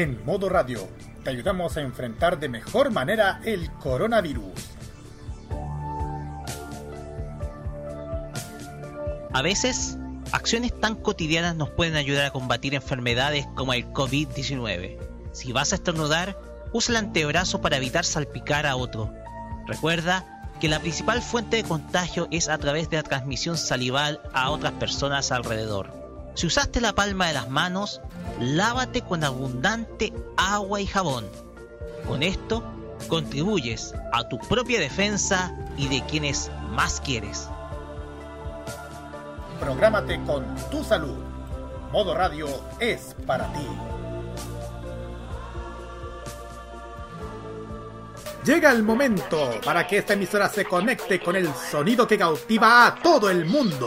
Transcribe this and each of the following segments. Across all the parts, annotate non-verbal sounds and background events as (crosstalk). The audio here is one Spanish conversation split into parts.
En modo radio, te ayudamos a enfrentar de mejor manera el coronavirus. A veces, acciones tan cotidianas nos pueden ayudar a combatir enfermedades como el COVID-19. Si vas a estornudar, usa el antebrazo para evitar salpicar a otro. Recuerda que la principal fuente de contagio es a través de la transmisión salival a otras personas alrededor. Si usaste la palma de las manos, lávate con abundante agua y jabón. Con esto, contribuyes a tu propia defensa y de quienes más quieres. Prográmate con tu salud. Modo Radio es para ti. Llega el momento para que esta emisora se conecte con el sonido que cautiva a todo el mundo.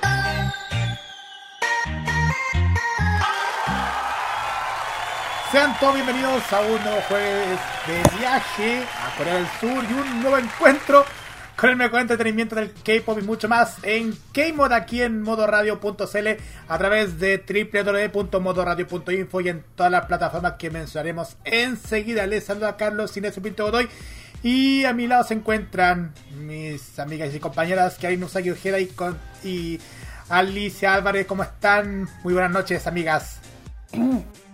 Sean todos bienvenidos a un nuevo jueves de viaje a Corea del Sur y un nuevo encuentro con el mejor entretenimiento del K-pop y mucho más en K-Mod aquí en modoradio.cl a través de www.modoradio.info y en todas las plataformas que mencionaremos enseguida. Les saludo a Carlos Inés Pinto Godoy y a mi lado se encuentran mis amigas y compañeras hay Nusagi Ojeda y, con, y Alicia Álvarez. ¿Cómo están? Muy buenas noches, amigas. (clears throat)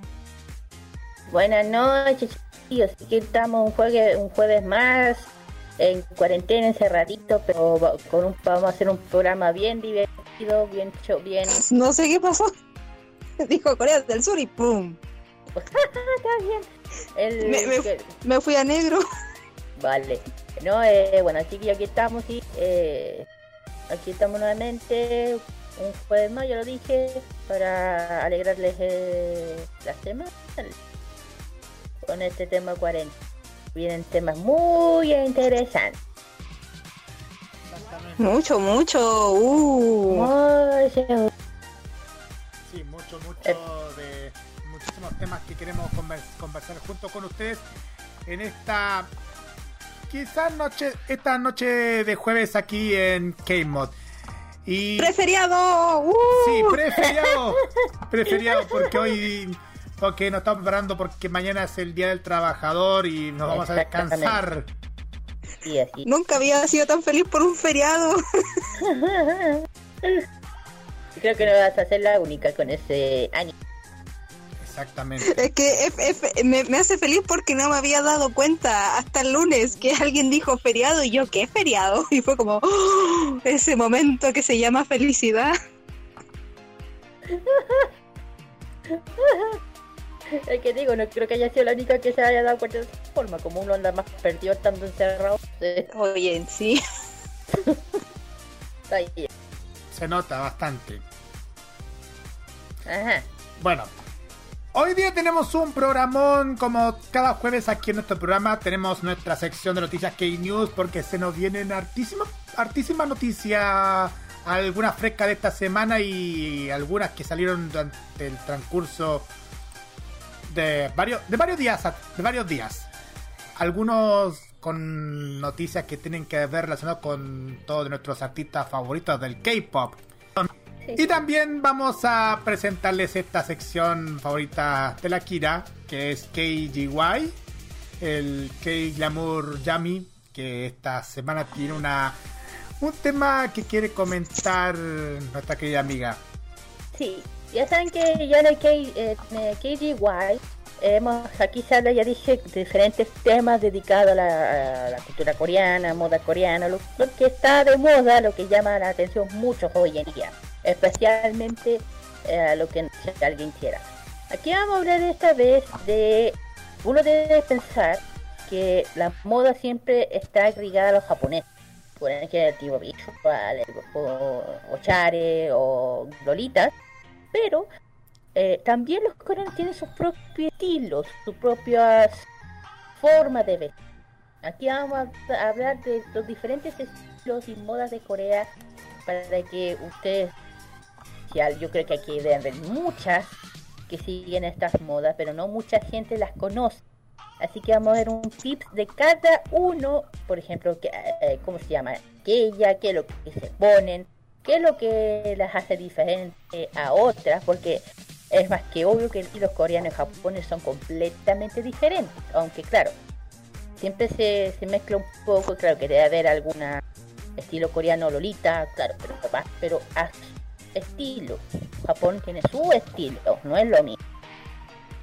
Buenas noches, chicos. Aquí estamos un jueves, un jueves más en cuarentena, encerradito, pero con un, vamos a hacer un programa bien divertido, bien hecho, bien. No sé qué pasó. (laughs) Dijo Corea del Sur y ¡pum! (laughs) Está bien. El, me, me, que- me fui a negro. Vale. No, eh, bueno, chiquillos, aquí estamos y eh, aquí estamos nuevamente. Un jueves más, ya lo dije, para alegrarles eh, la semana con este tema 40. Vienen temas muy interesantes. Mucho, mucho. Uh. Muy- Sí, mucho, mucho de muchísimos temas que queremos convers- conversar junto con ustedes en esta quizás noche, esta noche de jueves aquí en K-Mod. Y ¡Preferiado! Uh. sí, preferiado, preferiado porque hoy porque nos estamos preparando porque mañana es el día del trabajador y nos vamos a descansar. Sí, así. Nunca había sido tan feliz por un feriado. (laughs) Creo que no vas a ser la única con ese ánimo. Exactamente. Es que me hace feliz porque no me había dado cuenta hasta el lunes que alguien dijo feriado y yo, ¿qué feriado? (laughs) Y fue como ¡oh! ese momento que se llama felicidad. (laughs) (laughs) Es que digo, no creo que haya sido la única que se haya dado cuenta de esa forma. Como uno anda más perdido estando encerrado. (laughs) Oye, sí. (laughs) está ahí. Se nota bastante. Ajá. Bueno, hoy día tenemos un programón como cada jueves aquí en nuestro programa. Tenemos nuestra sección de noticias K-News porque se nos vienen hartísimas, hartísimas noticias. Algunas frescas de esta semana y algunas que salieron durante el transcurso de varios, de varios días. De varios días. Algunos con noticias que tienen que ver relacionadas con todos nuestros artistas favoritos del K-pop. Y también vamos a presentarles esta sección favorita de la Kira, que es KGY, el K-Glamour Yami, que esta semana tiene una un tema que quiere comentar nuestra querida amiga. Sí, ya saben que ya en el K, eh, el KGY hemos, aquí se ya dije, diferentes temas dedicados a la, a la cultura coreana, moda coreana, lo, que está de moda, lo que llama la atención muchos hoy en día, especialmente eh, lo que alguien quiera. Aquí vamos a hablar esta vez de, uno debe pensar que la moda siempre está ligada a los japoneses. Por ejemplo, tipo visual, o, o chare, o lolitas, pero eh, también los coreanos tienen sus propios estilos, sus propias forma de vestir. Aquí vamos a hablar de los diferentes estilos y modas de Corea para que ustedes, yo creo que aquí deben ver muchas que siguen estas modas, pero no mucha gente las conoce. Así que vamos a ver un tips de cada uno, por ejemplo, que, eh, ¿cómo se llama? ¿Qué ella? ¿Qué es lo que se ponen? ¿Qué es lo que las hace diferente a otras? Porque es más que obvio que los coreanos y japoneses son completamente diferentes. Aunque claro, siempre se, se mezcla un poco, claro que debe haber alguna estilo coreano Lolita, claro, pero, pero a estilo. Japón tiene su estilo, no es lo mismo.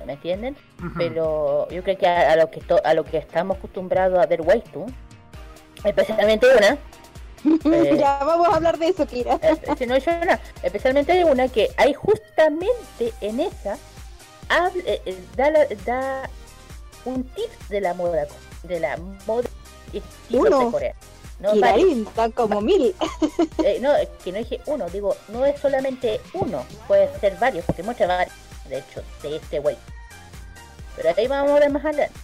¿Me entienden? Pero yo creo que a, lo que a lo que estamos acostumbrados a ver Waitu, especialmente una, (laughs) eh, ya vamos a hablar de eso, Kira. Eh, eh, no, Especialmente hay una que hay justamente en esa da, da un tip de la moda de la moda estilo de Corea. No, como mil. no, que no dije uno, digo, no es solamente uno, puede ser varios, porque muchas varios, de hecho, de este wey. Pero ahí vamos a ver más adelante.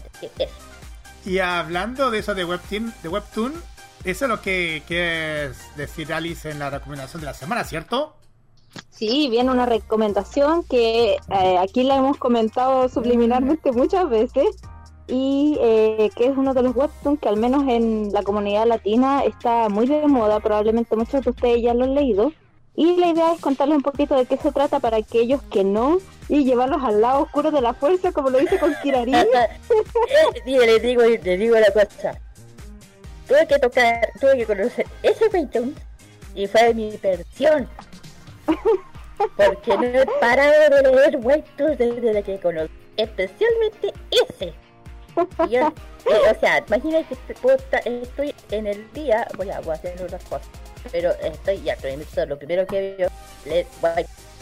Y hablando de eso de Webtoon, de Webtoon, eso es lo que quieres decir Alice en la recomendación de la semana, ¿cierto? Sí, viene una recomendación que eh, aquí la hemos comentado subliminalmente muchas veces y eh, que es uno de los webtoons que al menos en la comunidad latina está muy de moda, probablemente muchos de ustedes ya lo han leído. Y la idea es contarles un poquito de qué se trata para aquellos que no y llevarlos al lado oscuro de la fuerza, como lo dice con Kirari. (laughs) le digo, le digo la cosa tuve que tocar, tuve que conocer ese webtoon y fue mi versión. (laughs) Porque no he parado de leer webtoons desde que conocí, especialmente ese. yo, eh, o sea, imagínate que estoy en el día, voy a, voy a hacer otras cosas, pero estoy ya estoy en lo primero que veo, le,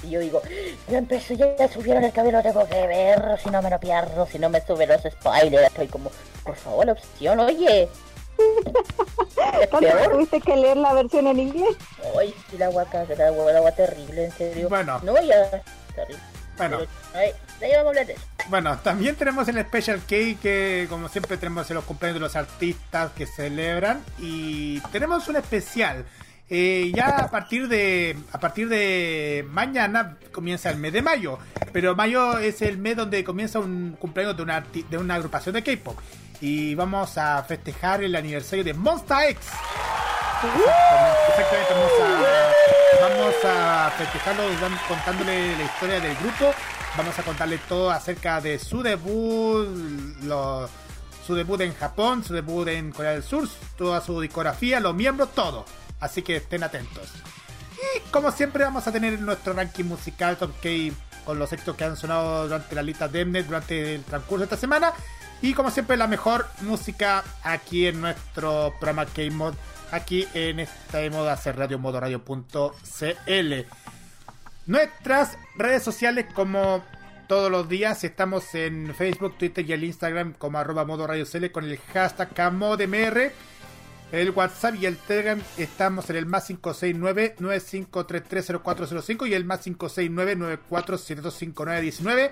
y yo digo, ya empezó, ya subieron el cabello, tengo que ver, si no me lo pierdo, si no me sube los spoilers, estoy como, por favor, la opción, oye, (laughs) ¿Tuviste que leer la versión en inglés? Ay, la agua, la agua, la agua terrible, en serio. Bueno. No, ya. Terrible. Bueno. ahí, vamos a hablar de eso. Bueno, también tenemos el Special Cake, que como siempre tenemos en los cumpleaños de los artistas que celebran. Y tenemos un especial. Eh, ya a partir de a partir de mañana comienza el mes de mayo, pero mayo es el mes donde comienza un cumpleaños de una, de una agrupación de K-pop y vamos a festejar el aniversario de Monster X. Exactamente, vamos a, festejarlo contándole la historia del grupo. Vamos a contarle todo acerca de su debut, su debut en Japón, su debut en Corea del Sur, toda su discografía, los miembros, todo. Así que estén atentos. Y como siempre vamos a tener nuestro ranking musical Top K con los éxitos que han sonado durante la lista Demnet durante el transcurso de esta semana. Y como siempre, la mejor música aquí en nuestro programa K-Mod, aquí en esta moda hacer radio modoradio.cl. Nuestras redes sociales, como todos los días, estamos en Facebook, Twitter y el Instagram como arroba modo con el hashtag KMODMR. El WhatsApp y el Telegram estamos en el más 569-95330405 y el más 569-94725919.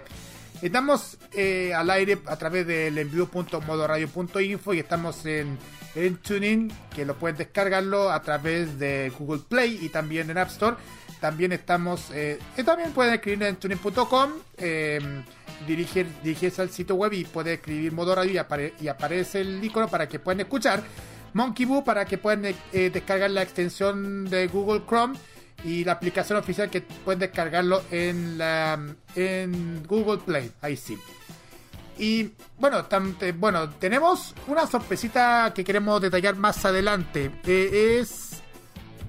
Estamos eh, al aire a través del envío.modoradio.info y estamos en, en TuneIn, que lo pueden descargarlo a través de Google Play y también en App Store. También estamos, eh, también pueden escribir en tuning.com, eh, dirigirse al sitio web y puede escribir Modo Radio y, y, aparece el icono para que puedan escuchar. Monkey Boo para que puedan eh, descargar la extensión de Google Chrome y la aplicación oficial que pueden descargarlo en, la, en Google Play. Ahí sí. Y bueno, eh, bueno, tenemos una sorpresita que queremos detallar más adelante. Eh, es.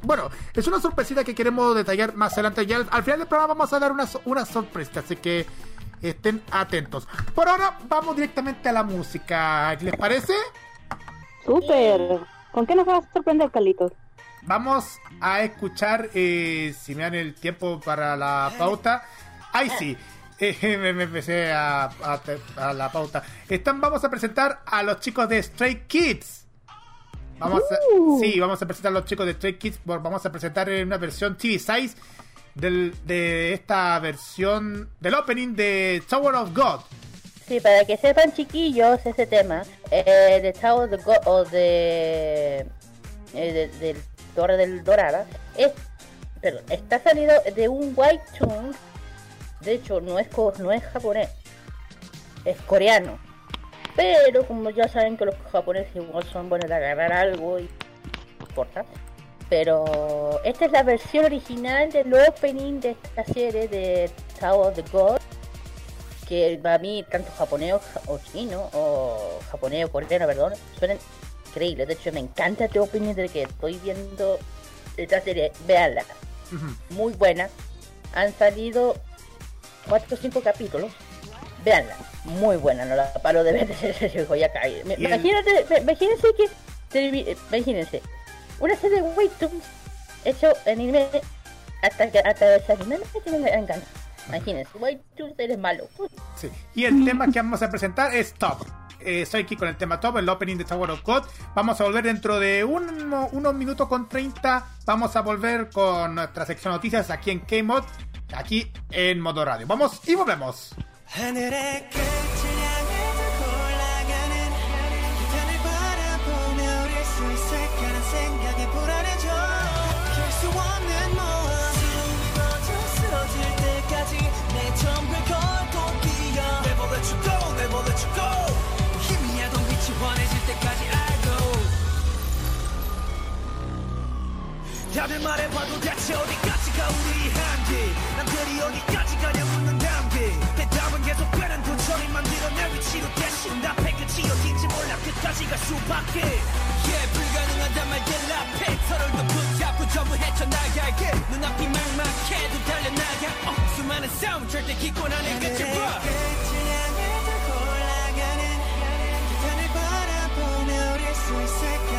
Bueno, es una sorpresita que queremos detallar más adelante. Ya al, final del programa vamos a dar una, una sorpresa, así que estén atentos. Por ahora, vamos directamente a la música. ¿Les parece? Súper. ¿Con qué nos vas a sorprender, Carlitos? Vamos a escuchar, eh, si me dan el tiempo para la pauta. ¡Ay, sí! (laughs) Eh, me, empecé a, la pauta. Están, vamos a presentar a los chicos de Stray Kids. Vamos uh. sí, vamos a presentar a los chicos de Stray Kids. Vamos a presentar en una versión TV size del, de esta versión del opening de Tower of God. Sí, para que sepan chiquillos ese tema, eh, de Tower of the Go- o de, eh, de- del Torre del Dorada, es, perdón, está salido de un White Tune, de hecho no es, no es japonés, es coreano. Pero como ya saben que los japoneses igual son buenos de agarrar algo y no importa. Pero esta es la versión original del opening de esta serie de Tower of the God. Que para mí, tanto japonés o chino, o japonés o coreano, perdón, suenan increíbles. De hecho, me encanta este opening de que estoy viendo esta serie. Veanla, muy buena. Han salido 4 o 5 capítulos. Veanla, muy buena, no la paro de ver. (laughs) voy a caer. Me- Imagínate, me- imagínense que. Imagínense, una serie de webtoons hecho en anime hasta que hasta ese anime que me encanta. Imagínense, webtoons eres malo. Sí. Y el tema que vamos a presentar es Top. Eh, aquí con el tema Top, el opening de Tower of God. Vamos a volver dentro de uno- unos minutos con 30. Vamos a volver con nuestra sección noticias aquí en K-Mod, aquí en Modo Radio. Vamos y volvemos. 다들 말해봐도 대체 어디까지가 우리 한계 남들이 어디까지 가냐 묻는 단계 대답은 계속 변한 도처리 만들어 내 위치로 대신 앞에 끝이 어딘지 몰라 끝까지 갈 수밖에. yeah, 불가능하단 말들 앞에 서로를 더 붙잡고 전부 헤쳐나가게. 눈앞이 막막해도 달려나가. 어, 수많은 싸움 절대 기권 안에 끝을 봐. 올라가는 기탄을 바라보며 우릴 수 있을까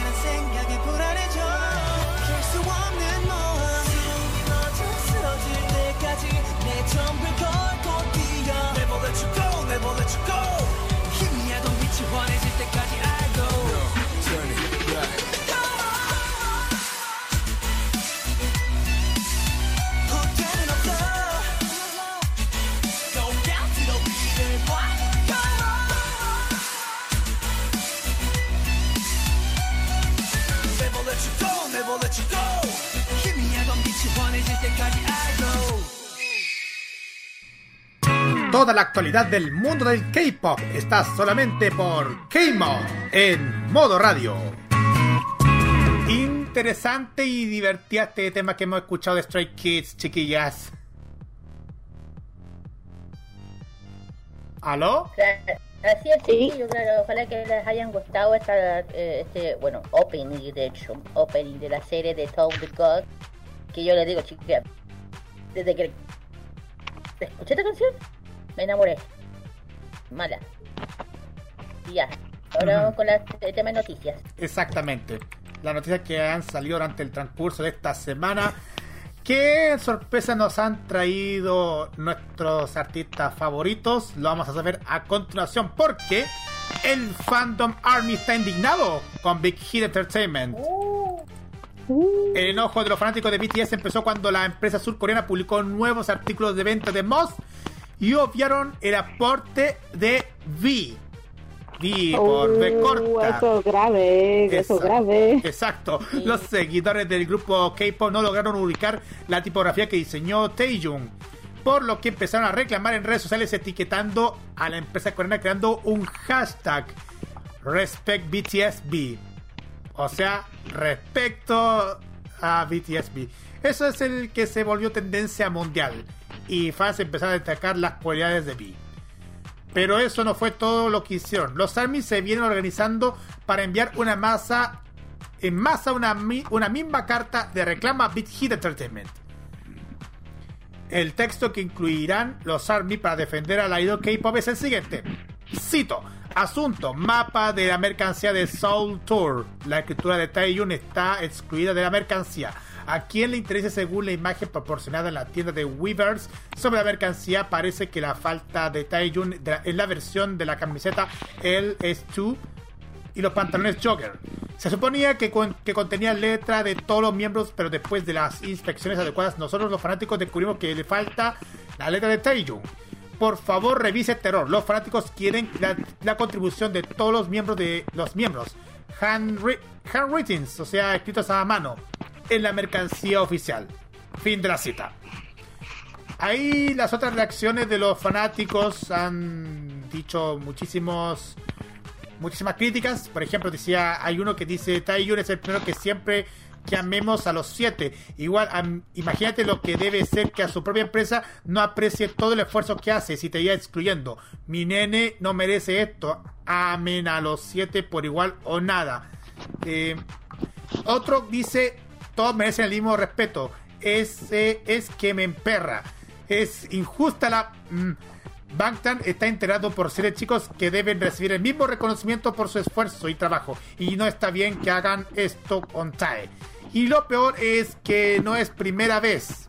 actualidad del mundo del K-pop está solamente por K-Mod en modo radio. Interesante y divertido este tema que hemos escuchado de Stray Kids, chiquillas. ¿Aló? Claro, Así es, Sí. chiquillos, claro, ojalá que les hayan gustado esta, eh, este, bueno, opening, de hecho, opening de la serie de Town the God, que yo les digo, chiquillos, desde que escuché esta canción, me enamoré. Mala. Y ya, ahora vamos con la- el tema de noticias. Exactamente. Las noticias que han salido durante el transcurso de esta semana. ¿Qué sorpresa nos han traído nuestros artistas favoritos? Lo vamos a saber a continuación porque el Fandom Army está indignado con Big Hit Entertainment. El enojo de los fanáticos de BTS empezó cuando la empresa surcoreana publicó nuevos artículos de venta de Moss y obviaron el aporte de V. V por V Uh, corta. Eso es grave, eso es Exacto. grave. Exacto. Los seguidores del grupo K-pop no lograron ubicar la tipografía que diseñó Taeyong. Por lo que empezaron a reclamar en redes sociales etiquetando a la empresa coreana creando un hashtag Respect BTSB. O sea, respecto a BTSB. Eso es el que se volvió tendencia mundial. Y fans empezaron a destacar las cualidades de V. Pero eso no fue todo lo que hicieron. Los ARMY se vienen organizando para enviar una masa en masa una misma carta de reclama a Big Hit Entertainment. El texto que incluirán los ARMY para defender al idol K-pop es el siguiente. Cito. Asunto. Mapa de la mercancía de Soul Tour. La escritura de Taeyun está excluida de la mercancía. A quien le interese según la imagen proporcionada en la tienda de Weavers sobre la mercancía parece que la falta de Taeyun en la versión de la camiseta LS2 y los pantalones jogger. Se suponía que, con- que contenía letra de todos los miembros, pero después de las inspecciones adecuadas, nosotros los fanáticos descubrimos que le falta la letra de Taeyong. por favor revise Terror. Los fanáticos quieren la, la contribución de todos los miembros de los miembros. Handwri- handwrittens, o sea, escritos a mano, en la mercancía oficial. Fin de la cita. Ahí las otras reacciones de los fanáticos han dicho muchísimos muchísimas críticas. Por ejemplo, decía, hay uno que dice, Taiyun es el primero que siempre que amemos a los siete. Igual, imagínate lo que debe ser que a su propia empresa no aprecie todo el esfuerzo que hace si te iba excluyendo. Mi nene no merece esto. Amen a los siete por igual o nada. Eh, otro dice, todos merecen el mismo respeto. Ese es que me emperra. Es injusta la... mm, Bangtan está enterado por seres chicos que deben recibir el mismo reconocimiento por su esfuerzo y trabajo. Y no está bien que hagan esto con TAE. Y lo peor es que no es primera vez.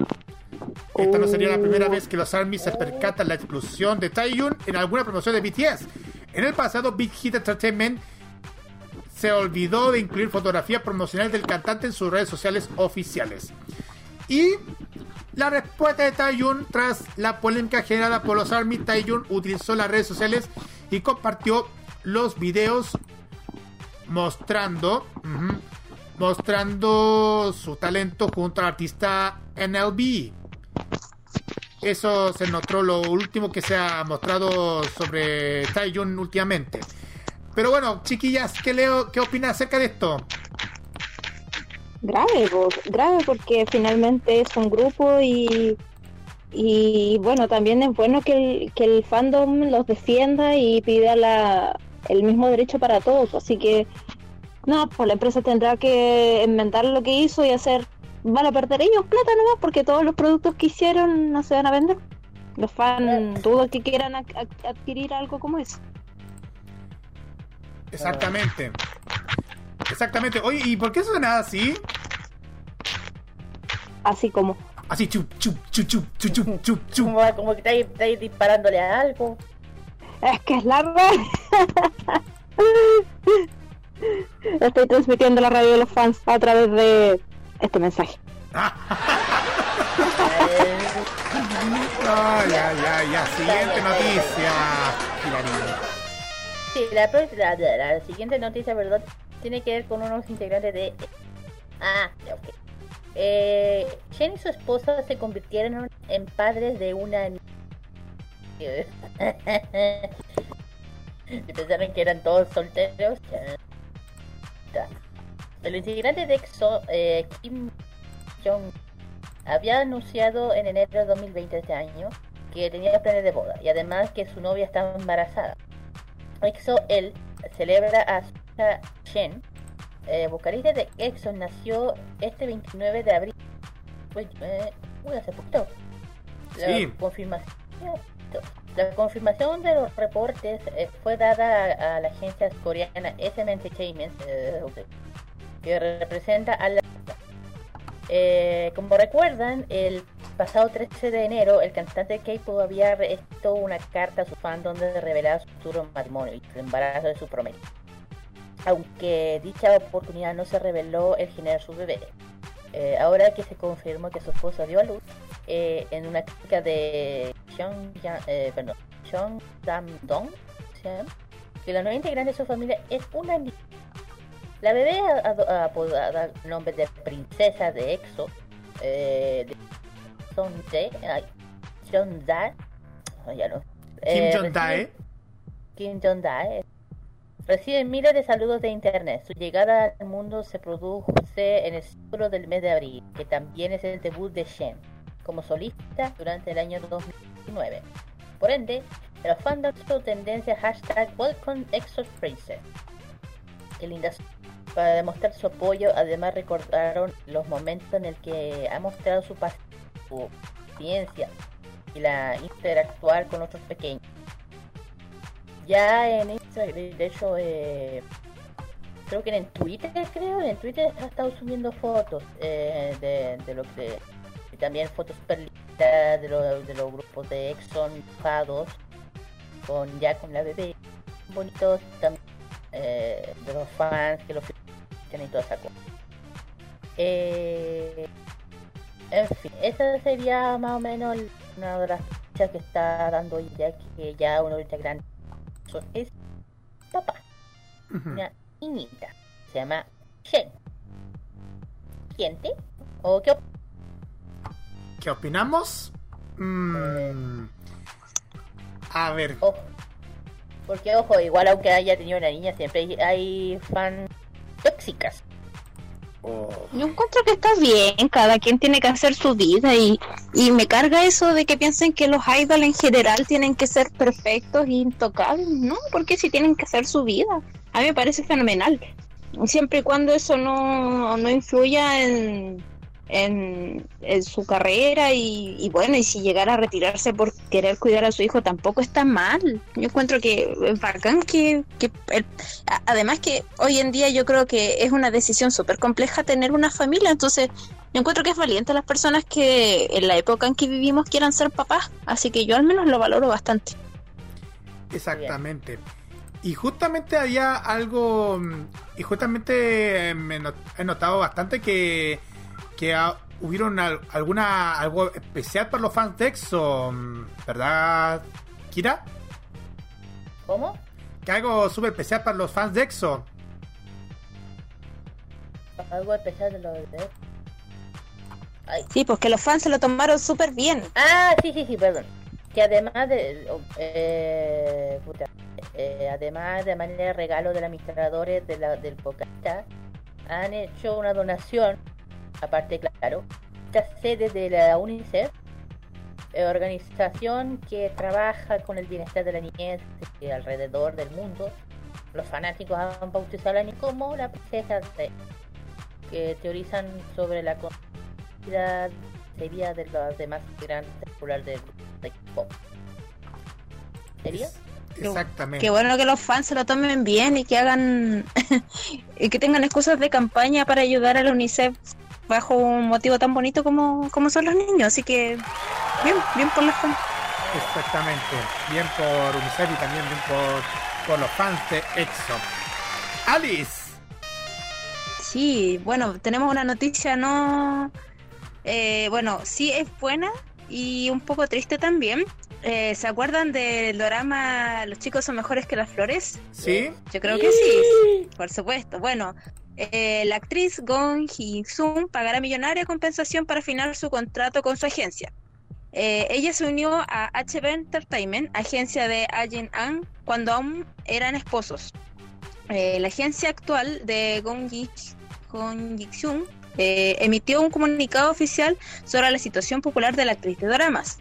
Esta no sería la primera vez que los ARMY se percatan la exclusión de Taeyun en alguna promoción de BTS. En el pasado, Big Hit Entertainment se olvidó de incluir fotografías promocionales del cantante en sus redes sociales oficiales. Y la respuesta de Taeyun tras la polémica generada por los ARMY, Taeyun utilizó las redes sociales y compartió los videos mostrando mostrando su talento junto al artista NLB. Eso se notó lo último que se ha mostrado sobre Taeyun últimamente. Pero bueno, chiquillas, ¿qué leo? ¿Qué opinas acerca de esto? Grave, po, grave porque finalmente es un grupo y, y bueno, también es bueno que el, que el fandom los defienda y pida la, el mismo derecho para todos. Así que, no, pues la empresa tendrá que inventar lo que hizo y hacer, van a perder ellos plata nomás porque todos los productos que hicieron no se van a vender. Los fans dudo que quieran ad- ad- adquirir algo como eso. Exactamente. Exactamente. Oye, ¿y por qué suena así? Así como, Así chup, chup, chup, chup, chup, chup, chup, chup. Como, como que estáis, estáis disparándole a algo. Es que es la radio. (laughs) Estoy transmitiendo la radio de los fans a través de este mensaje. (laughs) Ah, ya, ya, ya. Siguiente noticia. Sí, la, la, siguiente noticia, ¿verdad? Tiene que ver con unos integrantes de... Ah, ok. Eh, Shen y su esposa se convirtieron en padres de una... Si (laughs) pensaron que eran todos solteros. El integrante de EXO, eh, Kim Jong, había anunciado en enero de 2020 de este año que tenía planes de boda y además que su novia estaba embarazada. EXO él celebra a Suga Shen, eh, vocalista de EXO, nació este 29 de abril. Uy, eh, uy, hace poquito. La Sí. confirmación. La confirmación de los reportes eh, fue dada a, a la agencia coreana SM Entertainment, eh, que representa a la. Como recuerdan, el pasado 13 de enero, el cantante K-pop había hecho una carta a su fan donde revelaba su futuro matrimonio y su embarazo de su prometida. Aunque dicha oportunidad no se reveló el género de su bebé. Eh, ahora que se confirmó que su esposa dio a luz, eh, en una crítica de Sean, eh, ¿sí? que la nueva integrante de su familia es una niña. La bebé apodada nombre de princesa de EXO, eh, Son Jae, Jeon Dae, oh, ya no. Kim Eh, Jong-dae. recibe- Kim Jong-dae recibe miles de saludos de internet. Su llegada al mundo se produjo en el ciclo del mes de abril, que también es el debut de Shen como solista durante el año 2019. Por ende, los fans su tendencia hashtag Welcome Exos Princess. Qué linda para demostrar su apoyo, además recordaron los momentos en el que ha mostrado su, pas- su paciencia y la interactuar con otros pequeños. Ya en Instagram, de hecho, eh, creo que en Twitter, creo, en Twitter ha estado subiendo fotos eh, de, de lo que y también fotos super lindas de, lo- de los grupos de Exxon dibujados con ya con la bebé bonitos también eh, de los fans que lo felicitan y toda esa. Eh, en fin, esa sería más o menos una de las que está dando ya que ya uno de los grandes es papá, una niñita, se llama Shen. ¿Siente? ¿O qué op- ¿Qué opinamos? Mm, A ver, Ojo. Porque, ojo, igual aunque haya tenido una niña, siempre hay fan tóxicas. Oh, Yo encuentro que está bien, cada quien tiene que hacer su vida y, y me carga eso de que piensen que los idols en general tienen que ser perfectos e intocables, ¿no? Porque si tienen que hacer su vida, a mí me parece fenomenal. Siempre y cuando eso no, no influya en, en, su carrera y, bueno, y si llegara a retirarse por querer cuidar a su hijo tampoco está mal. Yo encuentro que es bacán que, que además que hoy en día yo creo que es una decisión súper compleja tener una familia, entonces yo encuentro que es valiente las personas que en la época en que vivimos quieran ser papás, así que yo al menos lo valoro bastante. exactamente. Y justamente había algo, mm, y justamente me he notado bastante que, que ah, hubieron al- alguna algo especial para los fans de EXO, mm, ¿verdad, Kira? ¿Cómo? Que algo súper especial para los fans de EXO. Algo especial de los de... Ay. Sí, pues que los fans se lo tomaron súper bien. Ah, sí, sí, sí, perdón. Que además de... Eh, puta, eh, además de manera de regalo de los administradores de la, del podcast, han hecho una donación, aparte, claro, esta sede de la UNICEF, eh, organización que trabaja con el bienestar de la niñez alrededor del mundo. Los fanáticos han bautizado a la niña como la princesa de que teorizan sobre la vida sería de los demás grandes populares del de pop. ¿Sería? Exactamente. Qué bueno que los fans se lo tomen bien y que hagan (laughs) y que tengan excusas de campaña para ayudar a la UNICEF bajo un motivo tan bonito como, como son los niños. Así que bien, bien por los fans. Exactamente. Bien por UNICEF y también bien por, por los fans de EXO. Alice. Sí, bueno, tenemos una noticia no... eh, bueno, sí es buena y un poco triste también. Eh, ¿Se acuerdan del drama Los chicos son mejores que las flores? ¿Sí? Yo creo que sí, por supuesto. Bueno, eh, la actriz Gong Hee-sung pagará millonaria compensación para afinar su contrato con su agencia. Eh, ella se unió a HB Entertainment, agencia de Ajin An, cuando aún eran esposos. Eh, la agencia actual de Gong eh, emitió un comunicado oficial sobre la situación popular de la actriz de dramas.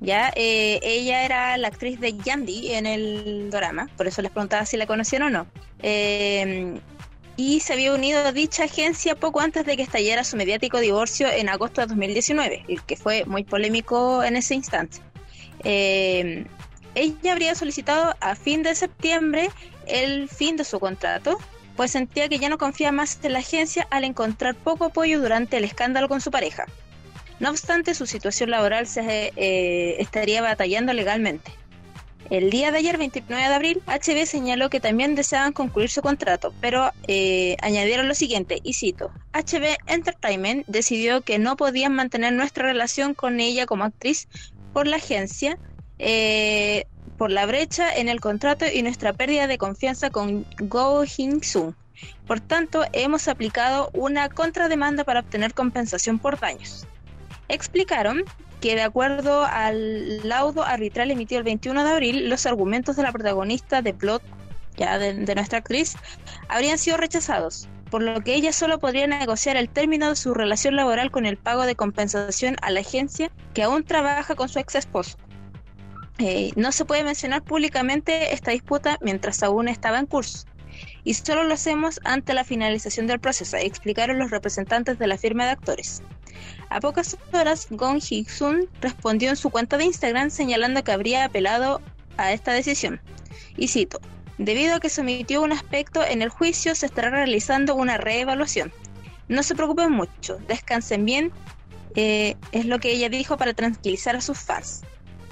Ya, ella era la actriz de Yandy en el drama, por eso les preguntaba si la conocían o no. Y se había unido a dicha agencia poco antes de que estallara su mediático divorcio en agosto de 2019, el que fue muy polémico en ese instante. Eh, ella habría solicitado a fin de septiembre el fin de su contrato, pues sentía que ya no confía más en la agencia al encontrar poco apoyo durante el escándalo con su pareja. No obstante, su situación laboral se eh, estaría batallando legalmente. El día de ayer, 29 de abril, HB señaló que también deseaban concluir su contrato, pero eh, añadieron lo siguiente, y cito, HB Entertainment decidió que no podían mantener nuestra relación con ella como actriz por la agencia, eh, por la brecha en el contrato y nuestra pérdida de confianza con Go Hin-sung. Por tanto, hemos aplicado una contrademanda para obtener compensación por daños. Explicaron que de acuerdo al laudo arbitral emitido el 21 de abril, los argumentos de la protagonista de Plot, ya de, nuestra actriz, habrían sido rechazados, por lo que ella solo podría negociar el término de su relación laboral con el pago de compensación a la agencia que aún trabaja con su ex esposo. Eh, no se puede mencionar públicamente esta disputa mientras aún estaba en curso. Y solo lo hacemos ante la finalización del proceso, explicaron los representantes de la firma de actores. A pocas horas, Gong Hee-sun respondió en su cuenta de Instagram señalando que habría apelado a esta decisión. Y cito, debido a que se omitió un aspecto en el juicio, se estará realizando una reevaluación. No se preocupen mucho, descansen bien, eh, es lo que ella dijo para tranquilizar a sus fans.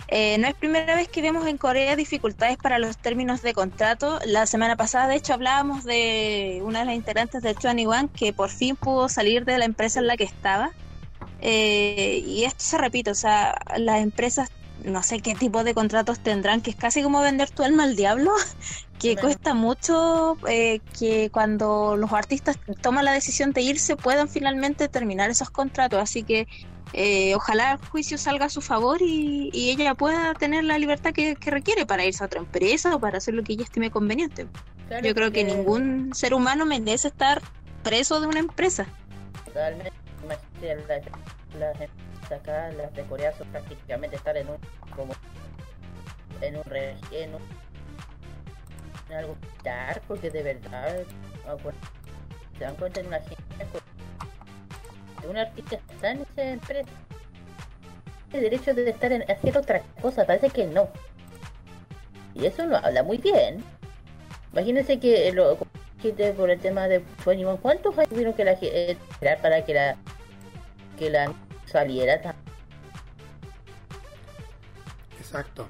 Eh, no es primera vez que vemos en Corea dificultades para los términos de contrato. La semana pasada, de hecho, hablábamos de una de las integrantes de 21 que por fin pudo salir de la empresa en la que estaba. Eh, y esto se repite, o sea, las empresas no sé qué tipo de contratos tendrán, que es casi como vender tu alma al diablo, (laughs) que cuesta mucho eh, que cuando los artistas toman la decisión de irse puedan finalmente terminar esos contratos. Así que eh, ojalá el juicio salga a su favor y, ella pueda tener la libertad que, requiere para irse a otra empresa o para hacer lo que ella estime conveniente. Yo creo que, ningún ser humano merece estar preso de una empresa. Totalmente. Las, acá, las de Corea son prácticamente estar en un como en un relleno en algo porque de verdad ah, se dan cuenta en una gente un artista está en esa empresa el derecho de estar en hacer otra cosa, parece que no. Y eso no habla muy bien. Imagínense que lo por el tema de ¿cuántos años tuvieron que la eh, esperar para que la que la saliera? Exacto.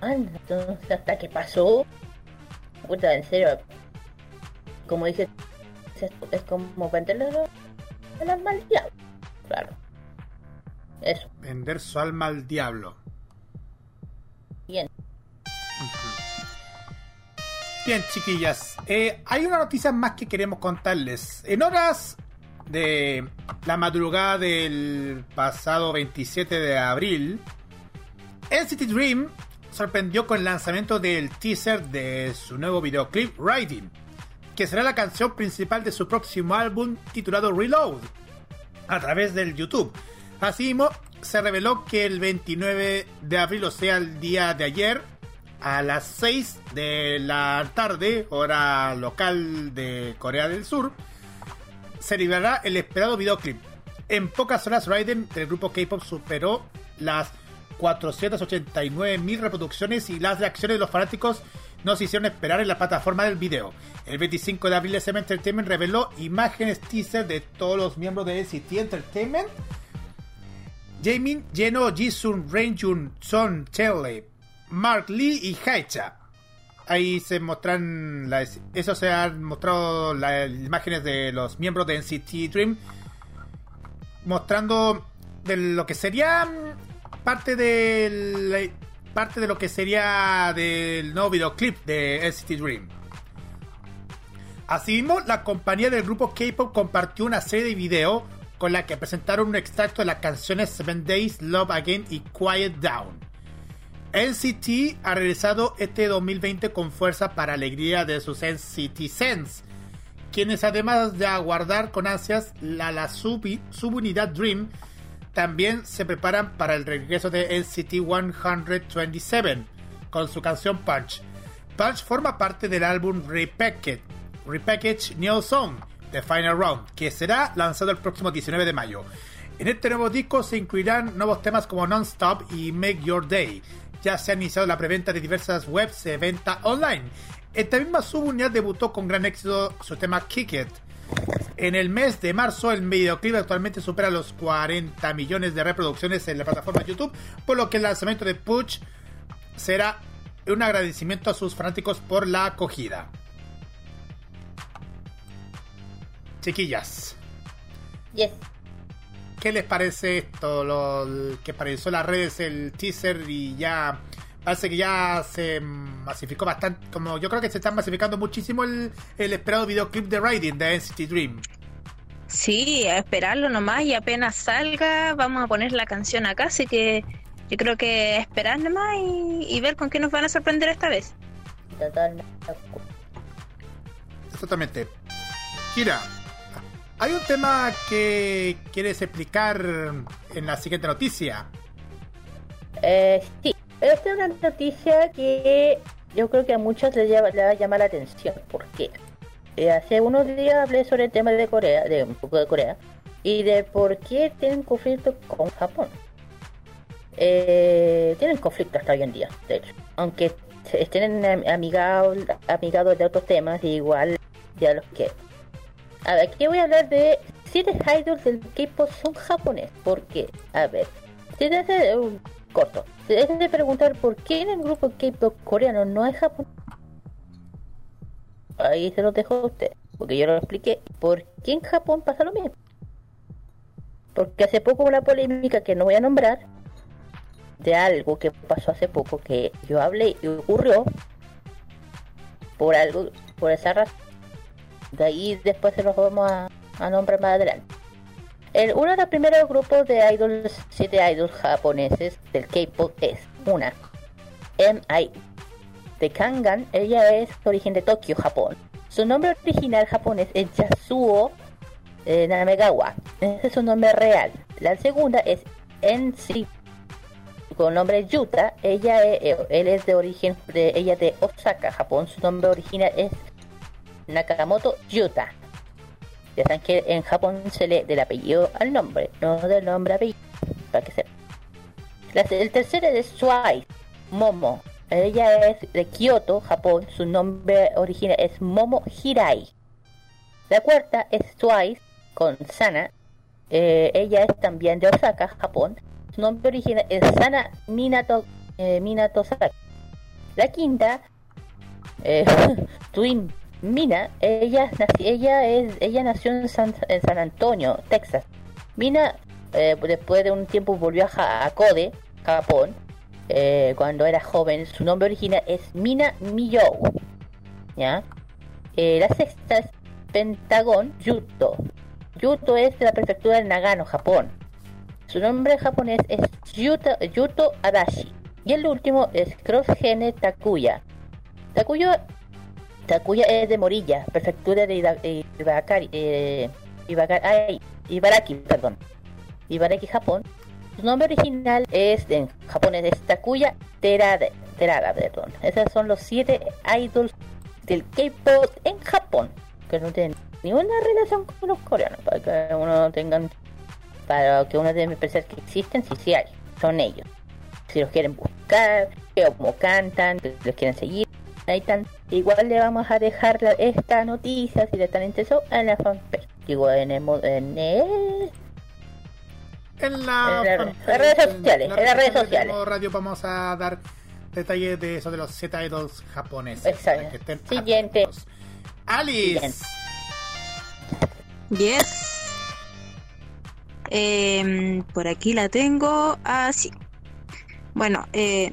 entonces hasta que pasó, puta, en serio, como dice, es como venderle el alma al diablo. Claro. Eso. Vender su alma al diablo. Bien. Bien, chiquillas. Eh, hay una noticia más que queremos contarles. En horas de la madrugada del pasado 27 de abril, NCT Dream sorprendió con el lanzamiento del teaser de su nuevo videoclip Riding que será la canción principal de su próximo álbum titulado Reload, a través del YouTube. Asimismo, se reveló que el 29 de abril, o sea, el día de ayer, a las 6 de la tarde, hora local de Corea del Sur, se liberará el esperado videoclip. En pocas horas, Raiden del grupo K-pop superó las 489.000 reproducciones y las reacciones de los fanáticos nos hicieron esperar en la plataforma del video. El 25 de abril, SM Entertainment reveló imágenes teaser de todos los miembros de NCT Entertainment. Jamin, Jeno, Jisun, Rainjun, Son, Chenley, Mark Lee y Haicha. Ahí se muestran, eso se han mostrado las imágenes de los miembros de NCT Dream, mostrando de lo que sería parte del parte de lo que sería del nuevo videoclip de NCT Dream. Asimismo, la compañía del grupo K-pop compartió una serie de videos con la que presentaron un extracto de las canciones Seven Days, Love Again y Quiet Down. NCT ha regresado este 2020 con fuerza para alegría de sus NCT Sense, quienes además de aguardar con ansias la, la subunidad Dream, también se preparan para el regreso de NCT 127 con su canción Punch. Punch forma parte del álbum Repackage, Repackage New Song, The Final Round, que será lanzado el próximo 19 de mayo. En este nuevo disco se incluirán nuevos temas como Non-Stop y Make Your Day. Ya se ha iniciado la preventa de diversas webs de venta online. Esta misma subunidad debutó con gran éxito su tema Kick It, en el mes de marzo, el videoclip actualmente supera los 40 millones de reproducciones en la plataforma YouTube, por lo que el lanzamiento de Push será un agradecimiento a sus fanáticos por la acogida. Chiquillas. ¿Qué les parece esto? Lo que pareció en las redes el teaser y ya parece que ya se masificó bastante. Como yo creo que se está masificando muchísimo el, esperado videoclip de Riding de NCT Dream. Sí, a esperarlo nomás y apenas salga vamos a poner la canción acá, así que yo creo que esperar nomás y, ver con qué nos van a sorprender esta vez. Exactamente. Kira, hay un tema que quieres explicar en la siguiente noticia. Eh, sí, esta es una noticia que yo creo que a muchos les, va a llamar la atención. ¿Por qué? Eh, hace unos días hablé sobre el tema de Corea, de un poco de Corea, y de por qué tienen conflictos con Japón. Eh, tienen conflictos hasta hoy en día, de hecho. Aunque estén amigados, amigados de otros temas, igual ya los que. A ver, aquí voy a hablar de siete idols del equipo son japoneses. ¿Por qué? A ver, si desde un corto. Se deben de preguntar por qué en el grupo K-pop coreano no hay Japón. Ahí se lo dejo a usted, porque yo lo expliqué. ¿Por qué en Japón pasa lo mismo? Porque hace poco una polémica que no voy a nombrar, de algo que pasó hace poco que yo hablé y ocurrió por algo, por esa razón. De ahí después se los vamos a, a nombrar más adelante. El, uno de los primeros grupos de idols, siete idols japoneses del K-pop es una M.I. de Kangan. Ella es de origen de Tokio, Japón. Su nombre original japonés es Yasuo eh, Namegawa. Ese es su nombre real. La segunda es NC con nombre Yuta. Ella es, eh, él es de origen de ella de Osaka, Japón. Su nombre original es Nakamoto Yuta. Ya saben que en Japón se lee del apellido al nombre, no del nombre apellido, para que sepan. La- el tercero es Twice, Momo. Ella es de Kyoto, Japón. Su nombre original es Momo Hirai. La cuarta es Twice con Sana. Eh, ella es también de Osaka, Japón. Su nombre original es Sana Minato, eh, Minato Saki. La quinta, eh, (laughs) Twin Mina, ella, ella, es, ella nació en San, Antonio, Texas. Mina, eh, después de un tiempo, volvió a, a Kode, Japón, eh, cuando era joven. Su nombre original es Mina Miyou. ¿Ya? Eh, la sexta es Pentagon Yuto. Yuto es de la prefectura de Nagano, Japón. Su nombre japonés es Yuto, Yuto Adachi. Y el último es Crossgene Takuya. Takuya, Takuya es de Morilla, prefectura de eh, Ibaraki, perdón. Ibaraki, Japón. Su nombre original es en japonés es Takuya Terada, Terada, perdón. Esos son los siete idols del K-pop en Japón, que no tienen ninguna relación con los coreanos, para que uno tengan, para que uno debe pensar que existen, sí, sí hay, son ellos. Si los quieren buscar, cómo cantan, si los quieren seguir, están. Igual le vamos a dejar la- esta noticia, si le están interesados, en la fanpage. Digo, en el, en el En la En la- fanpage, las redes en sociales, en las redes de sociales. Temo Radio vamos a dar detalles de eso de los Z idols japoneses. Exacto. que Siguiente. atentos. Alice. Siguiente. Yes. Em, por aquí la tengo así. Bueno, eh,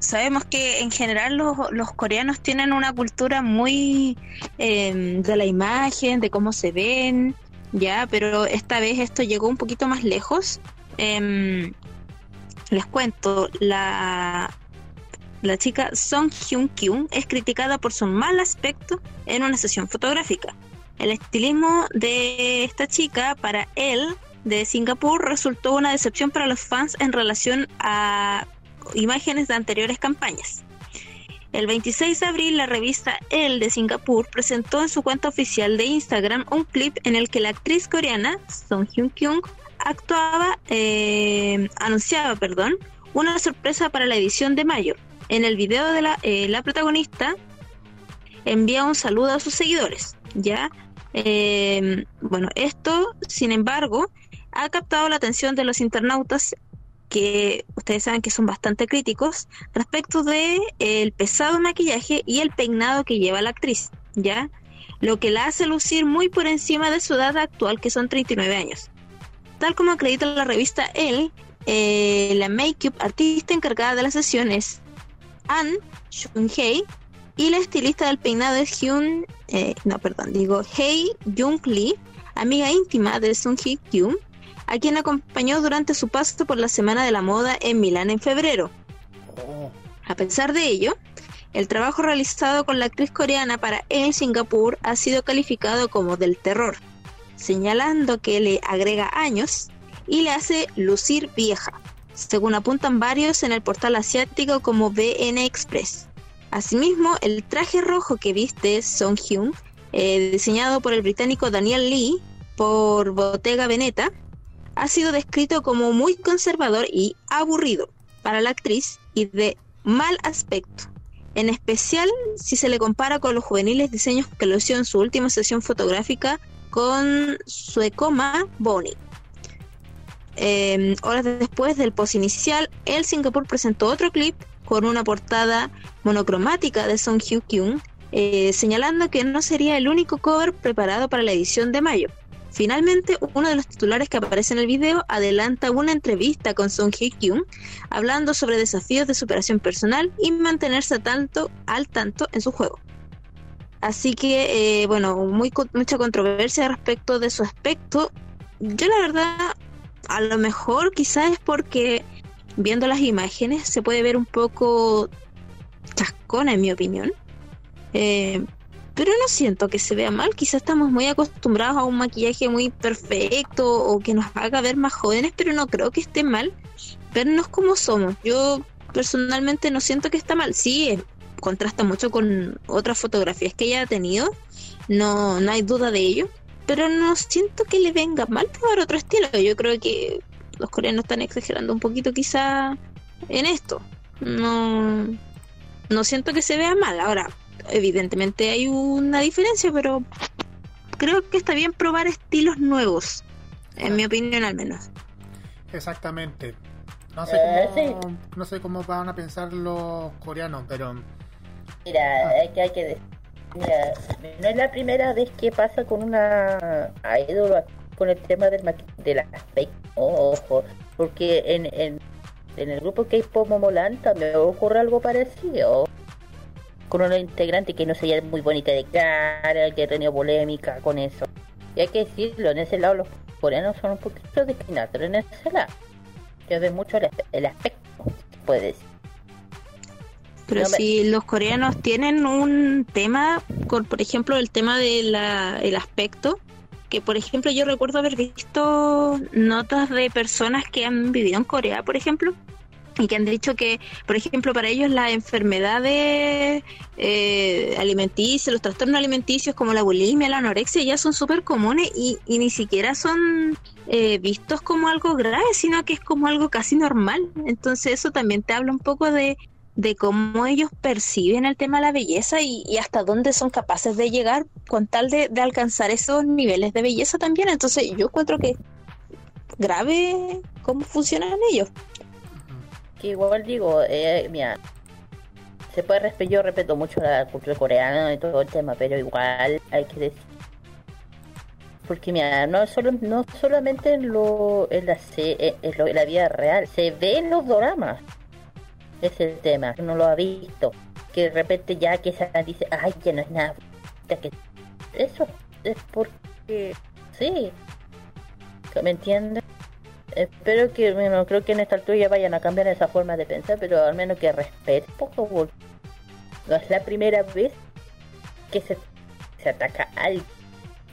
sabemos que en general los, coreanos tienen una cultura muy em, de la imagen, de cómo se ven, ya, pero esta vez esto llegó un poquito más lejos. Em, les cuento, la, la chica Song Hyun Kyung es criticada por su mal aspecto en una sesión fotográfica. El estilismo de esta chica para él de Singapur resultó una decepción para los fans en relación a imágenes de anteriores campañas. El 26 de abril, la revista Elle de Singapur presentó en su cuenta oficial de Instagram un clip en el que la actriz coreana Song Hyun Kyung actuaba, eh, anunciaba, perdón, una sorpresa para la edición de mayo. En el video de la, eh, protagonista envía un saludo a sus seguidores, ¿ya? Eh, bueno, esto, sin embargo, ha captado la atención de los internautas que ustedes saben que son bastante críticos respecto de eh, el pesado maquillaje y el peinado que lleva la actriz, ¿ya? Lo que la hace lucir muy por encima de su edad actual, que son 39 años. Tal como acredita la revista Elle, eh, la make-up artista encargada de la sesión es An Shun-hei y la estilista del peinado es Hyun, eh, no, perdón, digo Hei Jung Lee, amiga íntima de Sung Hee Kyung, a quien acompañó durante su paso por la Semana de la Moda en Milán en febrero. A pesar de ello, el trabajo realizado con la actriz coreana para El Singapur ha sido calificado como del terror, señalando que le agrega años y le hace lucir vieja, según apuntan varios en el portal asiático como BN Express. Asimismo, el traje rojo que viste Song Hyun, eh, diseñado por el británico Daniel Lee por Bottega Veneta, ha sido descrito como muy conservador y aburrido para la actriz y de mal aspecto, en especial si se le compara con los juveniles diseños que lució en su última sesión fotográfica con Suecoma Bonnie. Eh, horas después del post inicial, el Singapur presentó otro clip con una portada monocromática de Song Hyo Kyung, eh, señalando que no sería el único cover preparado para la edición de mayo. Finalmente, uno de los titulares que aparece en el video adelanta una entrevista con Song Hye Kyung hablando sobre desafíos de superación personal y mantenerse tanto, al tanto en su juego. Así que, eh, bueno, muy, mucha controversia respecto de su aspecto. Yo la verdad, a lo mejor quizás es porque viendo las imágenes se puede ver un poco chascona en mi opinión. Eh, pero no siento que se vea mal, quizás estamos muy acostumbrados a un maquillaje muy perfecto o que nos haga ver más jóvenes, pero no creo que esté mal vernos como somos. Yo personalmente no siento que está mal, sí, eh, contrasta mucho con otras fotografías que ella ha tenido, no, no hay duda de ello, pero no siento que le venga mal probar otro estilo. Yo creo que los coreanos están exagerando un poquito quizá en esto. No, no siento que se vea mal. Ahora, evidentemente hay una diferencia, pero creo que está bien probar estilos nuevos, en mi opinión al menos. Exactamente. No sé, Eh, cómo, no sé cómo van a pensar los coreanos, pero Mira, hay que, hay que decir, mira, no es la primera vez que pasa con una idol con el tema del, del aspecto, ojo, porque en, en, en el grupo K-Pop Momoland también ocurre algo parecido. Con una integrante que no sería muy bonita de cara, que ha tenido polémica con eso. Y hay que decirlo, en ese lado los coreanos son un poquito discriminatorios en ese lado. Que ven mucho el, el aspecto, se puede decir. Pero No me- si los coreanos tienen un tema, con, por ejemplo, el tema del el aspecto, que por ejemplo yo recuerdo haber visto notas de personas que han vivido en Corea, por ejemplo, y que han dicho que, por ejemplo, para ellos las enfermedades eh, alimenticias, los trastornos alimenticios como la bulimia, la anorexia, ya son súper comunes y, y ni siquiera son eh, vistos como algo grave, sino que es como algo casi normal. Entonces eso también te habla un poco de, de cómo ellos perciben el tema de la belleza y, y hasta dónde son capaces de llegar con tal de, de alcanzar esos niveles de belleza también. Entonces yo encuentro que grave cómo funcionan ellos. Que igual digo, eh, mira, se puede respetar, yo respeto mucho la cultura coreana y todo el tema, pero igual hay que decir, porque mira, no solo no solamente en lo en la en en la vida real, se ve en los dramas. Es el tema, uno lo ha visto, que de repente ya que se dice, ay, que no es nada, que eso es porque sí, ¿me entiendes? Espero que, bueno, creo que en esta altura ya vayan a cambiar esa forma de pensar, pero al menos que respete un poco. porque No es la primera vez que se, se ataca a alguien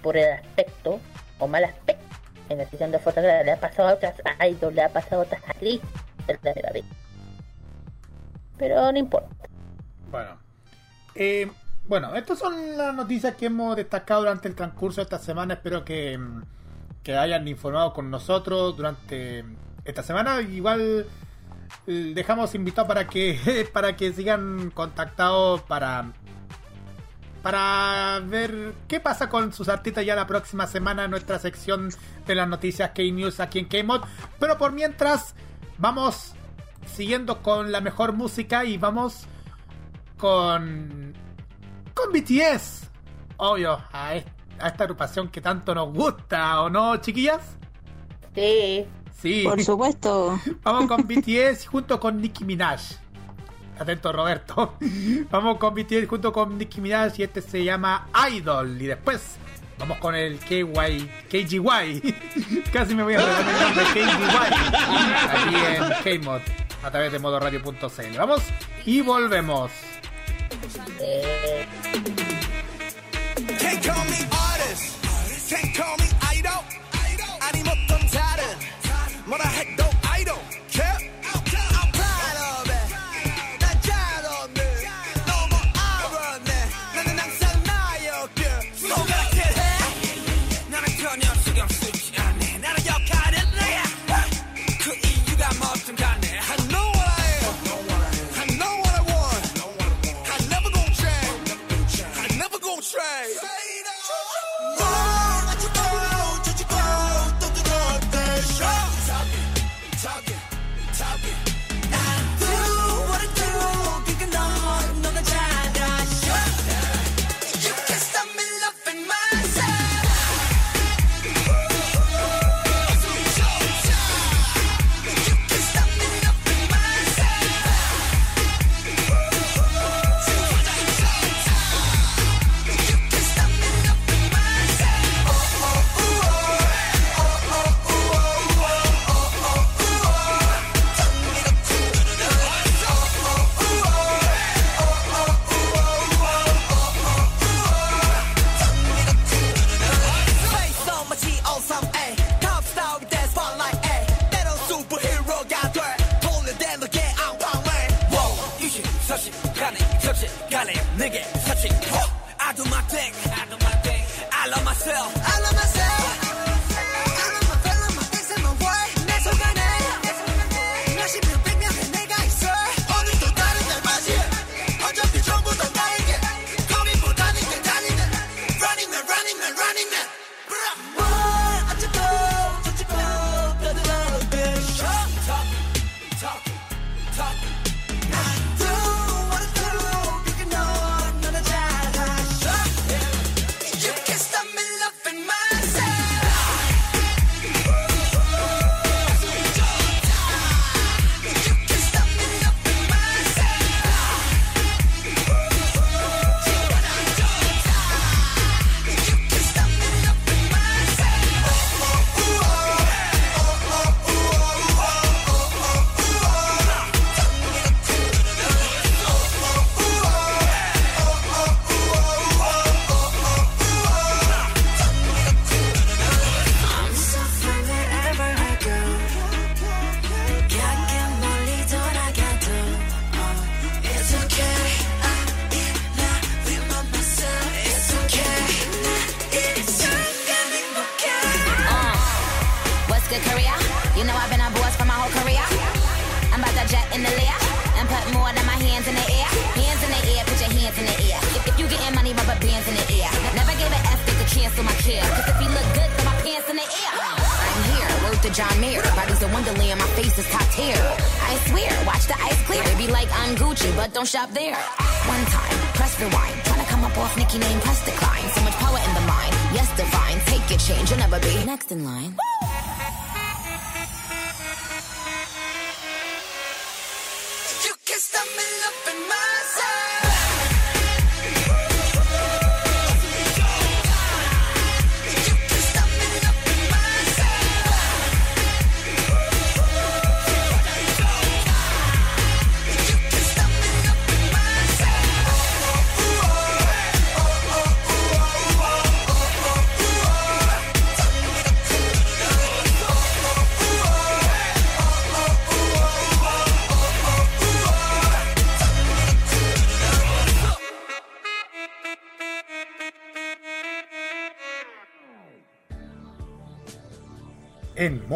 por el aspecto o mal aspecto en la sesión de fotografía. Le ha pasado a otras idols, le ha pasado a otras actrices. Es la. Pero no importa. Bueno. Eh, bueno, estas son las noticias que hemos destacado durante el transcurso de esta semana. Espero que, mm, que hayan informado con nosotros durante esta semana. Igual eh, dejamos invitados para que (laughs) para que sigan contactados para para ver qué pasa con sus artistas ya la próxima semana en nuestra sección de las noticias K-News aquí en K-Mod. Pero por mientras vamos siguiendo con la mejor música y vamos con con BTS. Obvio, a, est- a esta agrupación que tanto nos gusta, ¿o no, chiquillas? Sí, Sí. Por supuesto. (laughs) Vamos con BTS junto con Nicki Minaj. Atento, Roberto. (laughs) Vamos con BTS junto con Nicki Minaj y este se llama Idol. Y después vamos con el KY, KGY. (laughs) Casi me voy a regalar el nombre KGY. Aquí en K-Mod a través de modoradio.cl. Vamos y volvemos. Can't call me can't call me idol. 아님 어떤 다른 뭐라 해도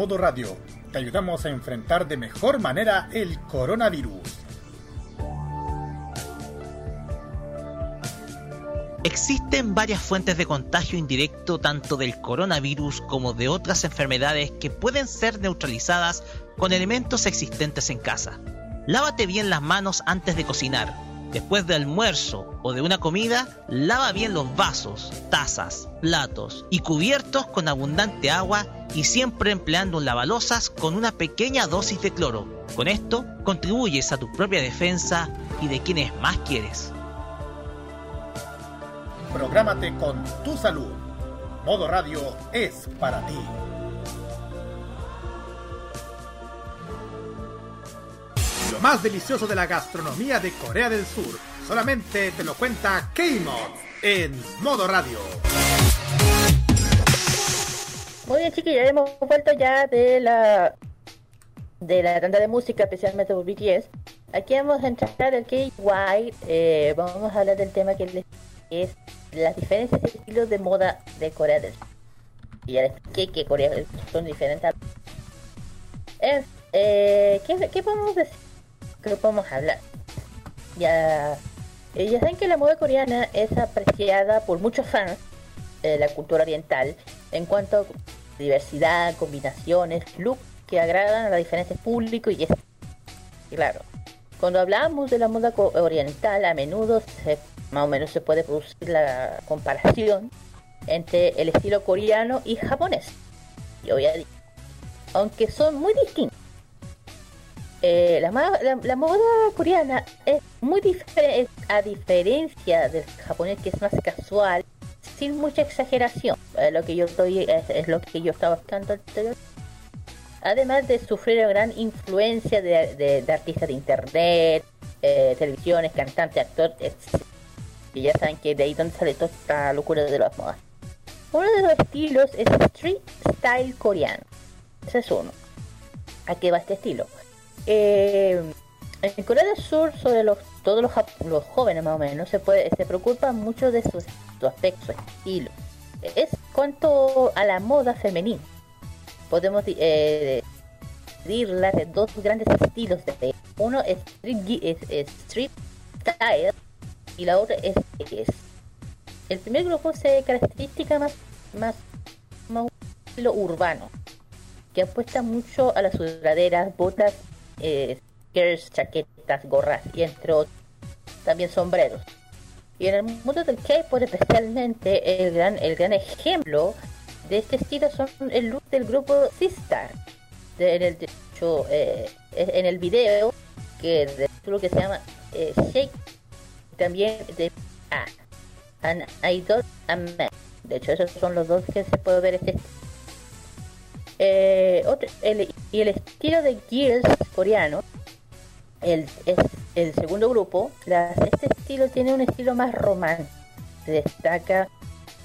te ayudamos a enfrentar de mejor manera el coronavirus. Existen varias fuentes de contagio indirecto tanto del coronavirus como de otras enfermedades que pueden ser neutralizadas con elementos existentes en casa. Lávate bien las manos antes de cocinar. Después del almuerzo o de una comida, lava bien los vasos, tazas, platos y cubiertos con abundante agua y siempre empleando un lavalosas con una pequeña dosis de cloro. Con esto, contribuyes a tu propia defensa y de quienes más quieres. Prográmate con tu salud. Modo radio es para ti. Lo más delicioso de la gastronomía de Corea del Sur solamente te lo cuenta K-Mod en Modo Radio. Muy bien, chiquillos, hemos vuelto ya de la de la tanda de música, especialmente por BTS. Aquí vamos a entrar al KY. Eh, vamos a hablar del tema que les- es las diferencias de estilos de moda de Corea del Sur. Y ya les expliqué que Corea del Sur son diferentes. Eh, eh, ¿qué, ¿Qué podemos decir? ¿Qué podemos hablar? Ya, eh, ya saben que la moda coreana es apreciada por muchos fans de la cultura oriental en cuanto a diversidad, combinaciones, look que agradan a diferentes públicos y es claro. Cuando hablamos de la moda oriental, a menudo se- más o menos se puede producir la comparación entre el estilo coreano y japonés. Yo voy a decir, aunque son muy distintos. Eh, la- la moda coreana es muy diferente, a diferencia del japonés que es más casual, sin mucha exageración. Eh, lo que yo estoy es, lo que yo estaba buscando anterior. Además de sufrir una gran influencia de, artistas de internet, eh, televisiones, cantantes, actores. Y ya saben que de ahí donde sale toda esta locura de las modas. Uno de los estilos es street style coreano. Ese es uno. ¿A qué va este estilo? Eh, en Corea del Sur, sobre los todos los, los jóvenes más o menos, se puede se preocupan mucho de su, su aspecto, su estilo. Es cuanto a la moda femenina. Podemos eh, en dos grandes estilos de uno es street, style y la otra es, es el primer grupo se caracteriza más más más estilo urbano que apuesta mucho a las sudaderas, botas, eh, skirts, chaquetas, gorras y entre otros, también sombreros. Y en el mundo del K-pop especialmente el gran, el gran ejemplo de este estilo son el look del grupo Sistar. De, en el de hecho, eh, en el video que de título que se llama eh, Shake también de ah, An Idol and Man. De hecho, esos son los dos que se puede ver este eh, otro- el- y el estilo de Gears coreano, el, el segundo grupo, este estilo tiene un estilo más romántico. Se destaca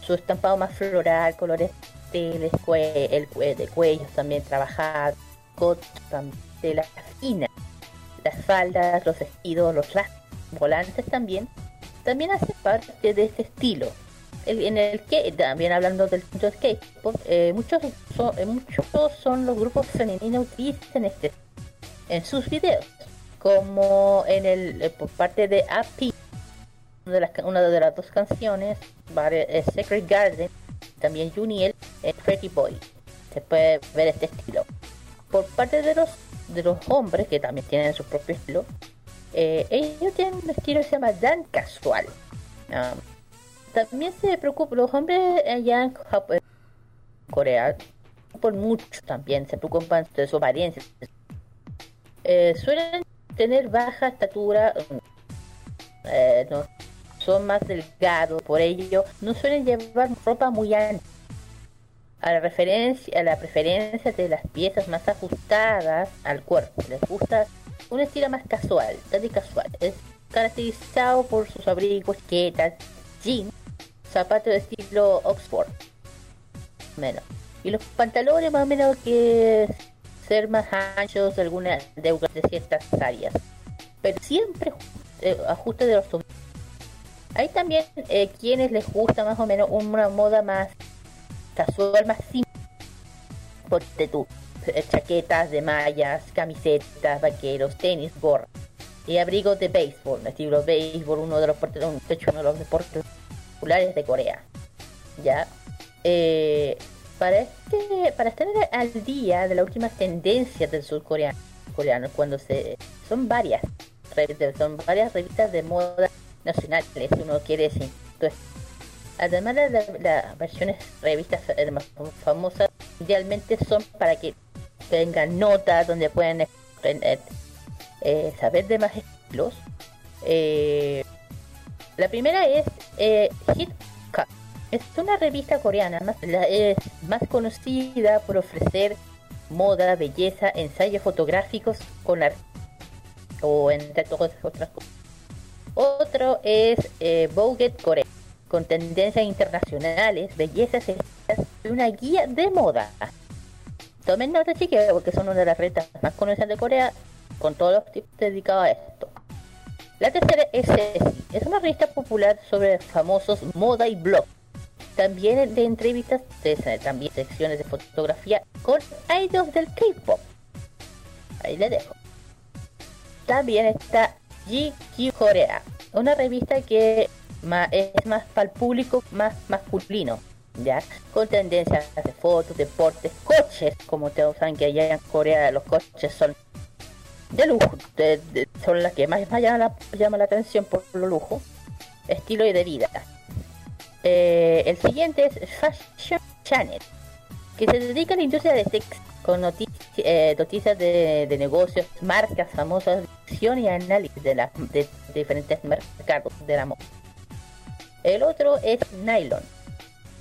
su estampado más floral, colores teles, cue- de cuellos también trabajado, coat, tam- tela fina, las faldas, los vestidos, los ras- volantes también, también hacen parte de este estilo. en el que también hablando del mundo K-pop, eh, muchos son, eh, muchos son los grupos femeninos que utilizan este en sus videos, como en el eh, por parte de AP, de las, una de las dos canciones, vari- eh, Garden, también Juniel, eh, Pretty Boy. Se puede ver este estilo. Por parte de los de los hombres que también tienen su propio estilo, eh, ellos tienen un estilo que se llama Dan Casual. Ah, también se preocupan, los hombres allá en Jap- en Corea, por mucho también, se preocupan de su apariencia. Eh, suelen tener baja estatura, eh, son más delgados, por ello no suelen llevar ropa muy ancha. A la, referencia, a la preferencia de las piezas más ajustadas al cuerpo, les gusta un estilo más casual, tan casual. Es caracterizado por sus abrigos, chaquetas, jeans, zapatos de estilo Oxford. Menos. Y los pantalones más o menos que ser más anchos de algunas de, ciertas áreas. Pero siempre eh, ajuste de los tobillos. Hay también eh, quienes les gusta más o menos una moda más casual, más simple. Ponte tú, eh, chaquetas de mallas, camisetas, vaqueros, tenis, gorra y abrigos de béisbol, estilo béisbol, uno de los uno de los deportes populares de Corea. Ya. Para este, para estar al día de las últimas tendencias del surcoreano, coreano, cuando se son varias, son varias revistas de moda nacionales, si uno quiere decir. Entonces, además de la- las versiones revistas más famosas, idealmente son para que tengan notas donde puedan eh, eh, eh, saber de más estilos. Eh, la primera es eh, Hit Cup. Es una revista coreana, más, es más conocida por ofrecer moda, belleza, ensayos fotográficos con arte o entre todas otras cosas. Otro es eh, Vogue Corea, con tendencias internacionales, bellezas y una guía de moda. Tomen nota, chicos, porque son una de las revistas más conocidas de Corea, con todos los tipos dedicados a esto. La tercera es Ceci, es una revista popular sobre famosos, moda y blog. También de entrevistas, también secciones de fotografía con idols del K-pop. Ahí le dejo. También está GQ Corea, una revista que es más para el público más masculino, ya, con tendencias de fotos, deportes, coches, como todos saben que allá en Corea los coches son de lujo, son las que más, más llaman, la, llaman la atención por lo lujo, estilo y de vida. Eh, el siguiente es Fashion Channel, que se dedica a la industria de sex con eh, noticias de, negocios, marcas famosas, visión y análisis de, la, de diferentes mercados de la moda. El otro es Nylon.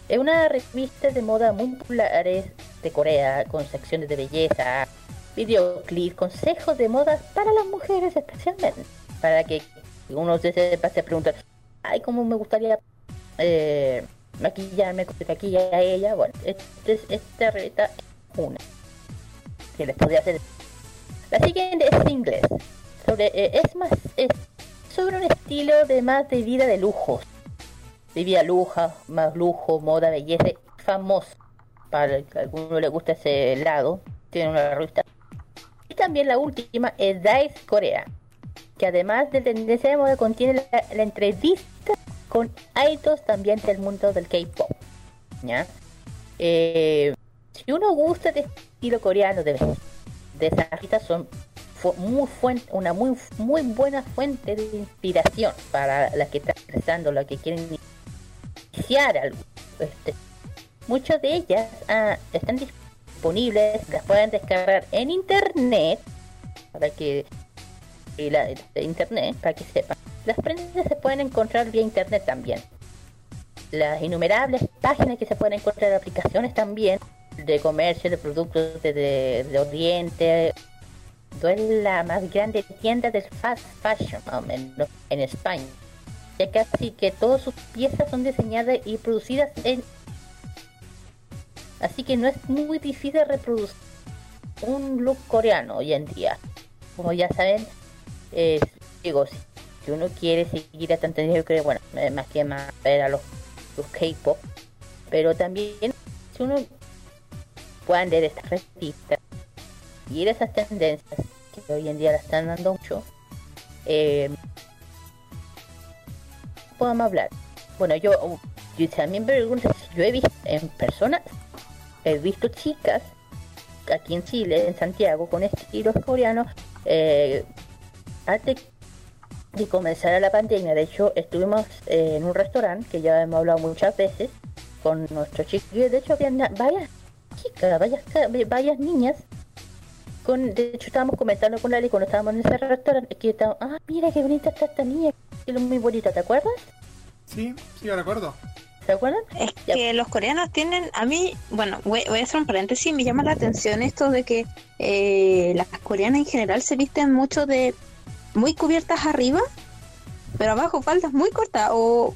Es una revista de moda muy populares de Corea, con secciones de belleza, videoclips, consejos de moda para las mujeres especialmente. Para que uno se sepa se pregunta, ay, cómo me gustaría eh, maquillarme, como se maquilla a ella. Bueno, este, es- esta revista es una que les podría hacer. La siguiente es inglés. Sobre, eh, es más, es sobre un estilo de más de vida de lujos. De vida luja, más lujo, moda, belleza, famoso. Para que a alguno le gusta ese lado, tiene una revista. Y también la última es Dice Corea, que además de tendencia de moda contiene la entrevista con idols también del mundo del K-pop. ¿ya? Eh, si uno gusta de estilo coreano de, de esas revistas son fu- muy fuen- una muy muy buena fuente de inspiración para las que están empezando, las que quieren iniciar algo. Este, muchas de ellas ah, están disponibles, las pueden descargar en internet para que y la, de internet para que sepan. Las prendas se pueden encontrar vía internet también. Las innumerables páginas que se pueden encontrar aplicaciones también de comercio de productos de, de, de Oriente. Es la más grande tienda de fast fashion más o menos, en España. Ya casi que todas sus piezas son diseñadas y producidas en Así que no es muy difícil reproducir un look coreano hoy en día. Como ya saben, eh, digo, si, si uno quiere seguir a tendencia, yo creo, bueno, eh, más que más ver a los los K-pop, pero también si uno puede leer estas revistas y ir a esas tendencias que hoy en día la están dando mucho, eh, podemos hablar. Bueno, yo, yo también me pregunto si yo he visto en persona, he visto chicas aquí en Chile, en Santiago, con estilos coreanos, eh, antes de comenzar la pandemia. De hecho, estuvimos eh, en un restaurante que ya hemos hablado muchas veces con nuestros chiquillos. De hecho, había varias chicas, varias, varias niñas. Con, de hecho, estábamos comentando con Ali cuando estábamos en ese restaurante que estábamos, ah, mira qué bonita está esta niña, es muy bonita, ¿te acuerdas? Sí, sí, yo recuerdo. ¿Te acuerdan? Es Ya. que los coreanos tienen, a mí, bueno, voy, voy a hacer un paréntesis, me llama la atención esto de que eh, las coreanas en general se visten mucho de muy cubiertas arriba, pero abajo faldas muy cortas o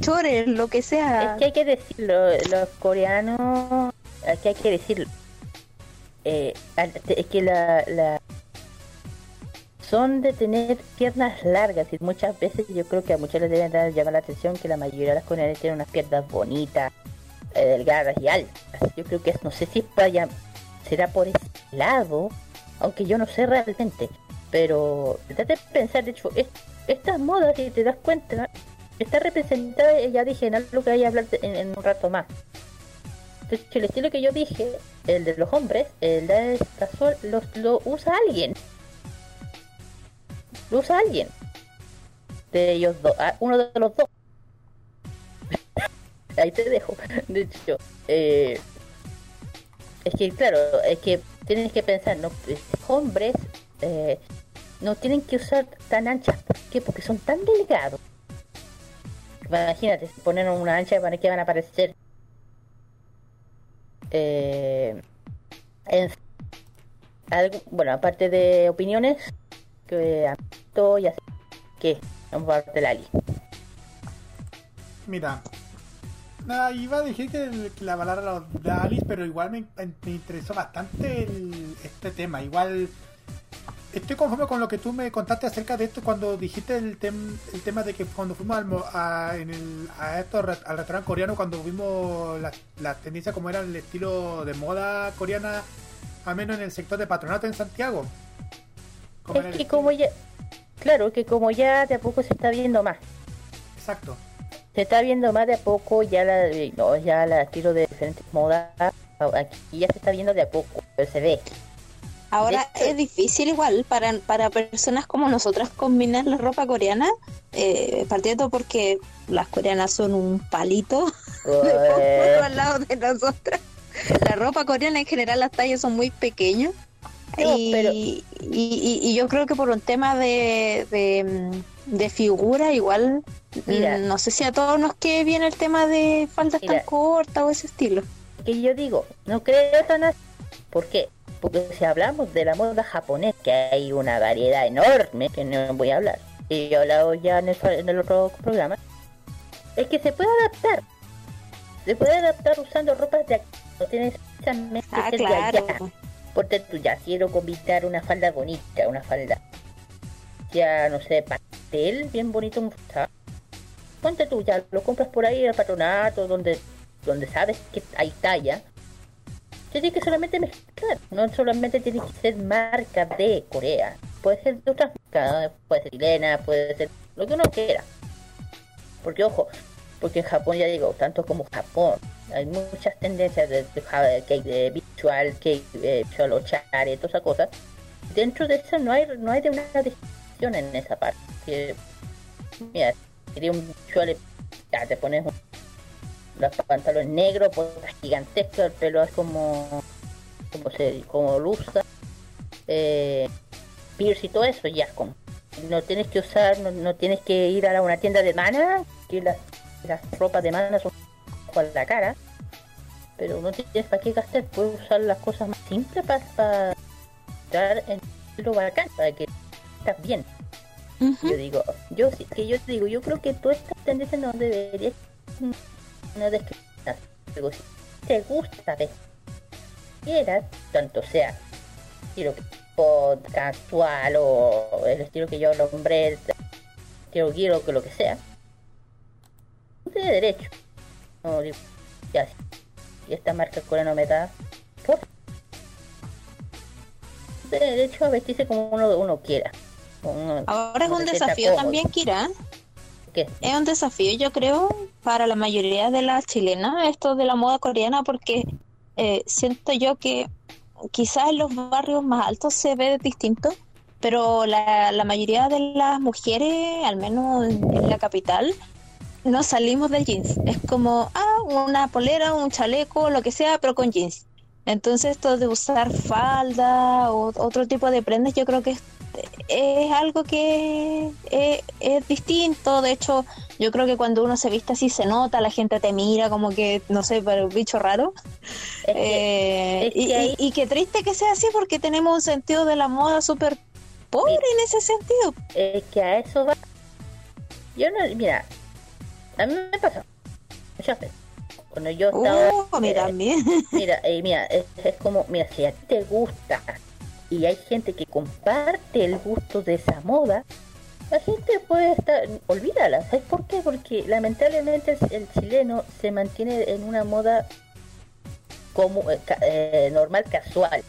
chores, lo que sea. Es que hay que decirlo, los coreanos, aquí hay que decirlo. Eh, es que la, la son de tener piernas largas y muchas veces yo creo que a muchos les deben dar, llamar la atención que la mayoría de las coreanas tienen unas piernas bonitas, eh, delgadas y altas. Yo creo que es- no sé si vaya, será por ese lado, aunque yo no sé realmente, pero trate de pensar, de hecho, es- estas modas, si te das cuenta, está representada, eh, ya dije, en algo que voy a hablar en, un rato más. Entonces, el estilo que yo dije, el de los hombres, el de casual, los, lo usa alguien. Lo usa alguien. De ellos dos, ah, uno de los dos. (laughs) Ahí te dejo. De hecho, eh, es que, claro, es que tienes que pensar, no, hombres eh, no tienen que usar tan anchas. ¿Por qué? Porque son tan delgados. Imagínate, si ponen una ancha, ¿para qué van a aparecer? Eh, bueno, aparte de opiniones, que a y así, que vamos a parte de Lali. Mira, iba a decir que, la los de Alice, pero igual me, me interesó bastante el- este tema. Igual estoy conforme con lo que tú me contaste acerca de esto cuando dijiste el, tem- el tema de que cuando fuimos al, a, en el, a esto, al restaurante coreano, cuando vimos las la tendencias como era el estilo de moda coreana, al menos en el sector de patronato en Santiago. Como Es que estilo- como ya, claro, que como ya de a poco se está viendo más. Exacto. Se está viendo más de a poco ya la, no, ya la estilo de diferentes modas. Aquí ya se está viendo de a poco, pero se ve. Ahora es difícil igual para, para personas como nosotras combinar la ropa coreana, eh, partiendo porque las coreanas son un palito (laughs) de al lado de nosotras. La ropa coreana en general las tallas son muy pequeñas. No, y, pero- y, y- y yo creo que por un tema de, de, mm, de figura igual Mira. mm, no sé si a todos nos quede bien el tema de faldas Mira. tan cortas o ese estilo. que yo digo, no creo tan así. ¿Por qué? Porque si hablamos de la moda japonesa, que hay una variedad enorme, que no voy a hablar, y yo he hablado ya en el, en el otro programa, es que se puede adaptar. Se puede adaptar usando ropas de aquí. No tienes precisamente que Ah, ser de claro. allá. Porque tú ya quiero combinar una falda bonita, una falda ya no sé, pastel, bien bonito, un. Ponte tú, ya lo compras por ahí en el patronato, donde, donde sabes que hay talla. Tienes que solamente mezclar, no solamente tiene que ser marca de Corea, puede ser de otras marcas, puede ser chilena, puede ser lo que uno quiera. Porque ojo, porque en Japón ya digo, tanto como Japón, hay muchas tendencias de, hay de visual, que hay de visual o chare, todas esas cosas. Dentro de eso no hay, no hay de una descripción en esa parte. Que, mira, sería un visual, ya te pones un, los pantalones negros, pues gigantesco, el pelo es como, como se, como luza, eh, pierce y todo eso, ya con no tienes que usar, no, no tienes que ir a una tienda de mana, que las, las ropas de mana son con la cara, pero no tienes para qué gastar, puedes usar las cosas más simples para, estar en lo bacán, para que estás bien. Yo digo, yo sí, que yo digo, yo creo que toda esta tendencia no debería no discriminar. Digo, si te gusta ver quieras, tanto sea estilo pod, casual o el estilo que yo nombré, estilo quiero que lo que sea, no tiene derecho. no digo, ya, y esta marca coreana no me da, por de, de hecho vestirse como uno, uno quiera. Uno- Ahora es un desafío cómodo. también, Kira. Es un desafío, yo creo, para la mayoría de las chilenas, esto de la moda coreana, porque eh, siento yo que quizás en los barrios más altos se ve distinto, pero la, la mayoría de las mujeres, al menos en, en la capital, no salimos del jeans. Es como, ah, una polera, un chaleco, lo que sea, pero con jeans. Entonces esto de usar falda o otro tipo de prendas, yo creo que es es algo que es, es distinto. De hecho, yo creo que cuando uno se viste así se nota, la gente te mira como que, no sé, pero bicho raro. Es que- Eh, que y, y- y qué triste que sea así porque tenemos un sentido de la moda súper pobre en ese sentido. es que a eso va. Yo no, mira, a mí me pasa muchas veces. Cuando yo estaba. Oh, a mí eh, también. Mira, eh, mira, es, es como, mira, si a ti te gusta y hay gente que comparte el gusto de esa moda, la gente puede estar, olvídala, ¿sabes por qué? Porque lamentablemente el, chileno se mantiene en una moda como eh, eh, normal, casual,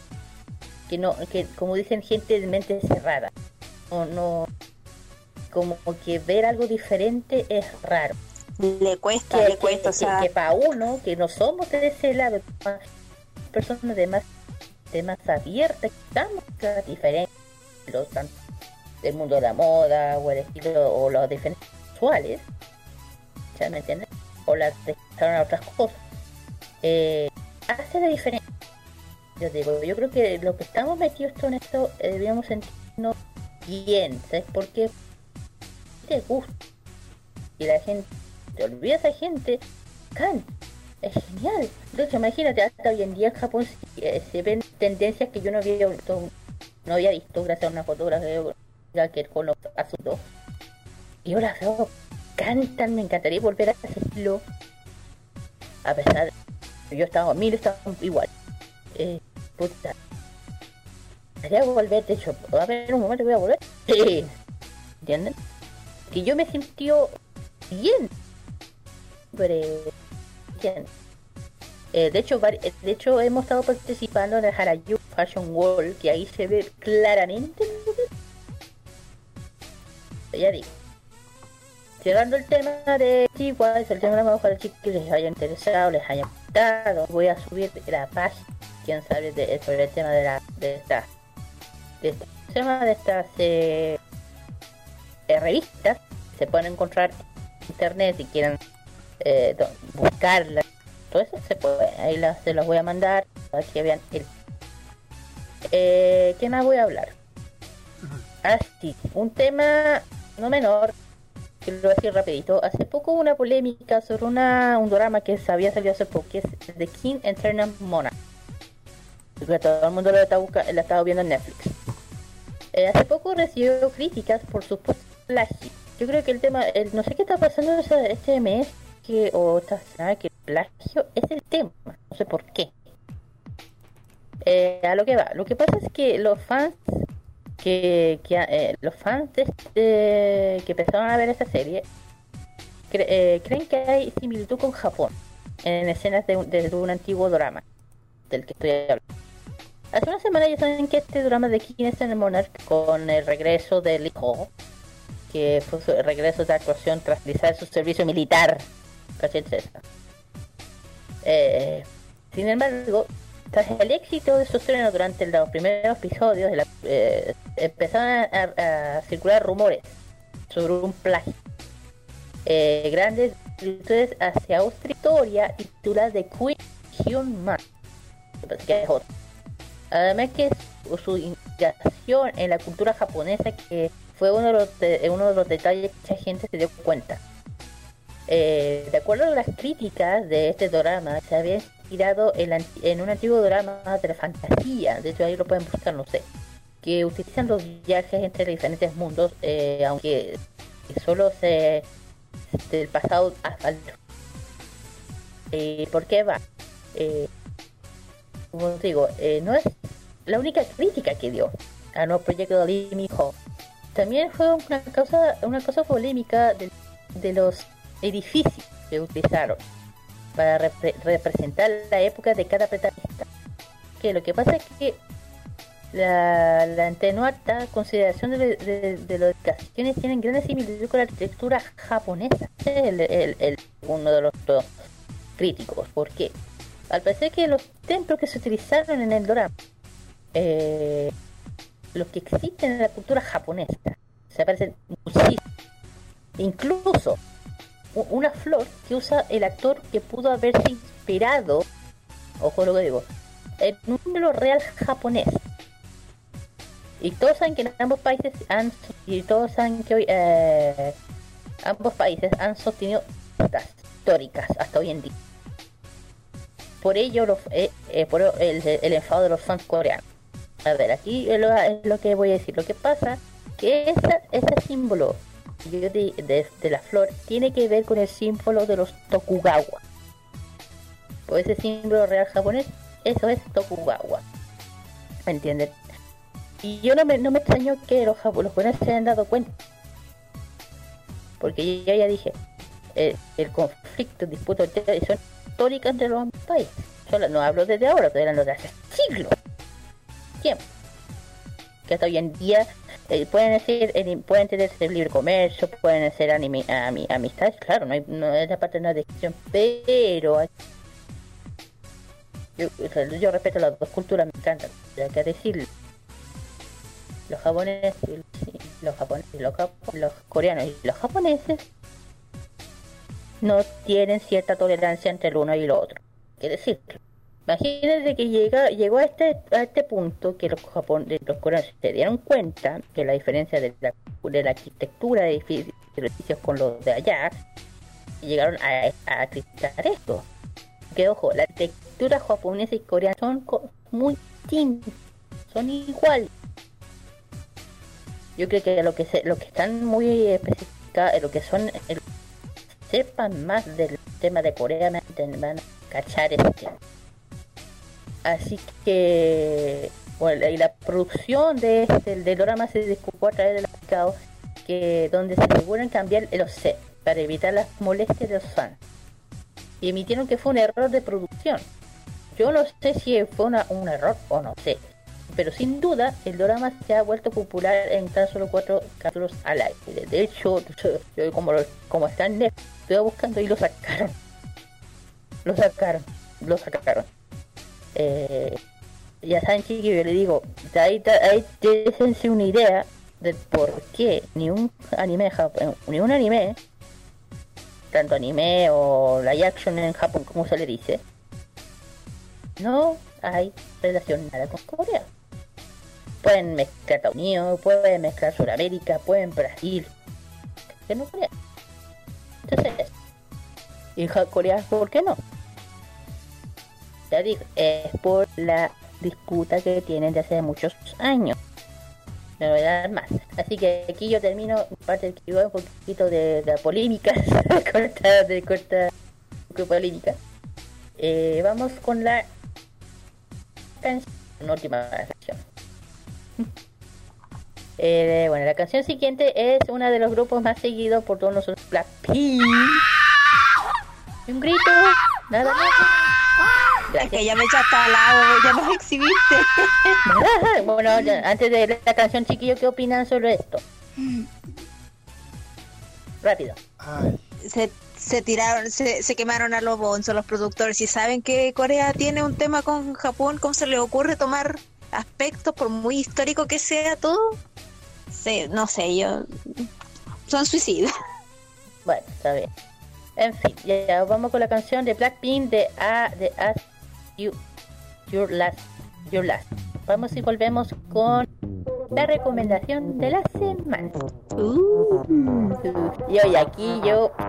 que no, que como dicen gente de mente cerrada, no, no, como que ver algo diferente es raro Le cuesta, que, le cuesta, o sea, para uno que no somos de ese lado personas de más de más abiertas que estamos diferentes los del mundo de la moda o el estilo o los diferentes sexuales ¿ya me entiendes? o las de a otras cosas eh, hace la diferencia yo digo yo creo que lo que estamos metidos en esto eh, debíamos sentirnos bien ¿sabes por qué? te gusta y la gente te olvidas a gente can es genial. De hecho imagínate hasta hoy en día en Japón se, eh, ven tendencias que yo no había visto no había visto gracias a una fotografía que con los asuntos. Y las veo cantan me encantaría volver a estilo a pesar de yo estaba mil estaban igual. Eh, puta. Quería volver de hecho va a haber un momento que voy a volver. (laughs) ¿entienden? que yo me pero bien. Eh, de hecho de hecho hemos estado participando en el Harajuku Fashion Wall que ahí se ve claramente ya digo. Cerrando el tema de igual el tema de chicos que les haya interesado les haya gustado voy a subir la página quién sabe de, sobre el tema de la de esta de este tema de estas eh, eh, revistas. Se pueden encontrar en internet si quieren eh, buscarlas todo eso se puede ahí las, se los voy a mandar para que vean el eh, ¿qué más voy a hablar? ah sí un tema no menor que lo voy a decir rapidito. Hace poco hubo una polémica sobre una un drama que se había salido hace poco que es The King Eternal Monarch que todo el mundo lo está, busca- lo estado viendo en Netflix. Eh, hace poco recibió críticas por su plagio. Yo creo que el tema, el, no sé qué está pasando esa- este mes, que, o esta semana, que plagio es el tema. No sé por qué. Eh, a lo que va. Lo que pasa es que los fans que, eh, los fans este- que empezaron a ver esta serie eh, creen que hay similitud con Japón en escenas de un, de un antiguo drama del que estoy hablando. Hace una semana ya saben que este drama de King es el Monarch con el regreso de Lee que fue su regreso de actuación tras realizar su servicio militar. Eh, sin embargo, tras el éxito de su estreno durante los primeros episodios, de la- eh, empezaron a, circular rumores sobre un plagio. Eh, grandes virtudes hacia otra historia titulada The Queen Hyun Man. que es otra. Además que su, su inspiración en la cultura japonesa que fue uno de los, de- uno de los detalles que mucha gente se dio cuenta. Eh, de acuerdo a las críticas de este drama, se había inspirado en, en un antiguo drama de la fantasía, de hecho ahí lo pueden buscar, no sé, que utilizan los viajes entre diferentes mundos, eh, aunque solo se del pasado al eh, ¿Por qué va? Eh, como digo, eh, no es la única crítica que dio al nuevo proyecto de Lee Min-ho. También fue una cosa, una cosa polémica de los edificios que utilizaron. para repre- representar la época de cada protagonista. Que lo que pasa es que la, la antenuata consideración de, de, de las tienen grandes similitudes con la arquitectura japonesa. Es uno de los dos críticos. ¿Por qué? Al parecer que los templos que se utilizaron en el dorama, eh, los que existen en la cultura japonesa, se parecen muchísimo. Incluso una flor que usa el actor que pudo haberse inspirado, ojo lo que digo, en un símbolo real japonés. Y todos saben que en ambos países han y todos saben que hoy eh, ambos países han sostenido estas históricas hasta hoy en día. Por ello los, eh, eh, por el, enfado de los fans coreanos. A ver, aquí es lo, es lo que voy a decir. Lo que pasa que ese símbolo yo de, de- la flor tiene que ver con el símbolo de los Tokugawa. Por ese símbolo real japonés, eso es Tokugawa. ¿Me entienden? Y yo no me, no me extraño que los, japo- los japoneses se hayan dado cuenta. Porque yo ya dije, eh, el conflicto, disputas son históricas entre los países. Solo no hablo desde ahora, estoy hablando de hace siglos. Tiempo. Que hasta hoy en día eh, pueden ser eh, pueden tener ese libre comercio, pueden ser animi- ami- amistades, claro, no hay no esa parte no es decisión, pero hay- yo, respeto las dos culturas, me encantan, hay que decirlo. Los japoneses, los japoneses, los, los coreanos y los japoneses no tienen cierta tolerancia entre el uno y el otro. ¿Qué decir? Imagínense que llega, llegó a este, a este punto que los, japon, de los coreanos se dieron cuenta que la diferencia de la, de la arquitectura de edificios con los de allá llegaron a, a criticar esto. Que ojo, la arquitectura japonesa y coreana son muy distintas, son iguales. Yo creo que lo que se, lo que están muy especificados, lo que son el- sepan más del tema de Corea me van a cachar este así que bueno, y la producción de este del drama se disculpó a través del mercado que donde se aseguran cambiar los sets para evitar las molestias de los fans y emitieron que fue un error de producción. Yo no sé si fue un error o no sé pero sin duda el drama se ha vuelto popular en tan solo cuatro capítulos al aire. De hecho yo como, lo- como está en Netflix estoy buscando y lo sacaron. Lo sacaron lo sacaron eh, saben chiquillos, yo le digo, ahí, ahí déjense una idea de por qué ni un anime ni un anime, tanto anime o live action en Japón como se le dice, no hay relación nada con Corea. Pueden mezclar Estados Unidos, pueden mezclar Sudamérica, pueden Brasil, que no Corea. Entonces, y Corea, ¿por qué no? Es por la disputa que tienen de hace muchos años. No voy a dar más. Así que aquí yo termino parte del un poquito de, de polémica, (laughs) corta, de corta polémica. Eh, vamos con la canción, una última canción. Eh, bueno, la canción siguiente es uno de los grupos más seguidos por todos nosotros, Blackpink. Un grito, nada más. Es que ya me echaste al lado, ya nos exhibiste. (laughs) bueno, antes de la canción, chiquillos, ¿qué opinan sobre esto? Rápido. Ay, Se, se tiraron, se, se quemaron a los bonzos los productores y saben que Corea tiene un tema con Japón, ¿cómo se le ocurre tomar aspectos por muy histórico que sea todo? Sí, no sé, yo... Son suicidas. Bueno, está bien. En fin, ya, vamos con la canción de Blackpink de A de As You Your Last Your Last. Vamos y volvemos con la recomendación de la semana. Uh. Y hoy aquí yo「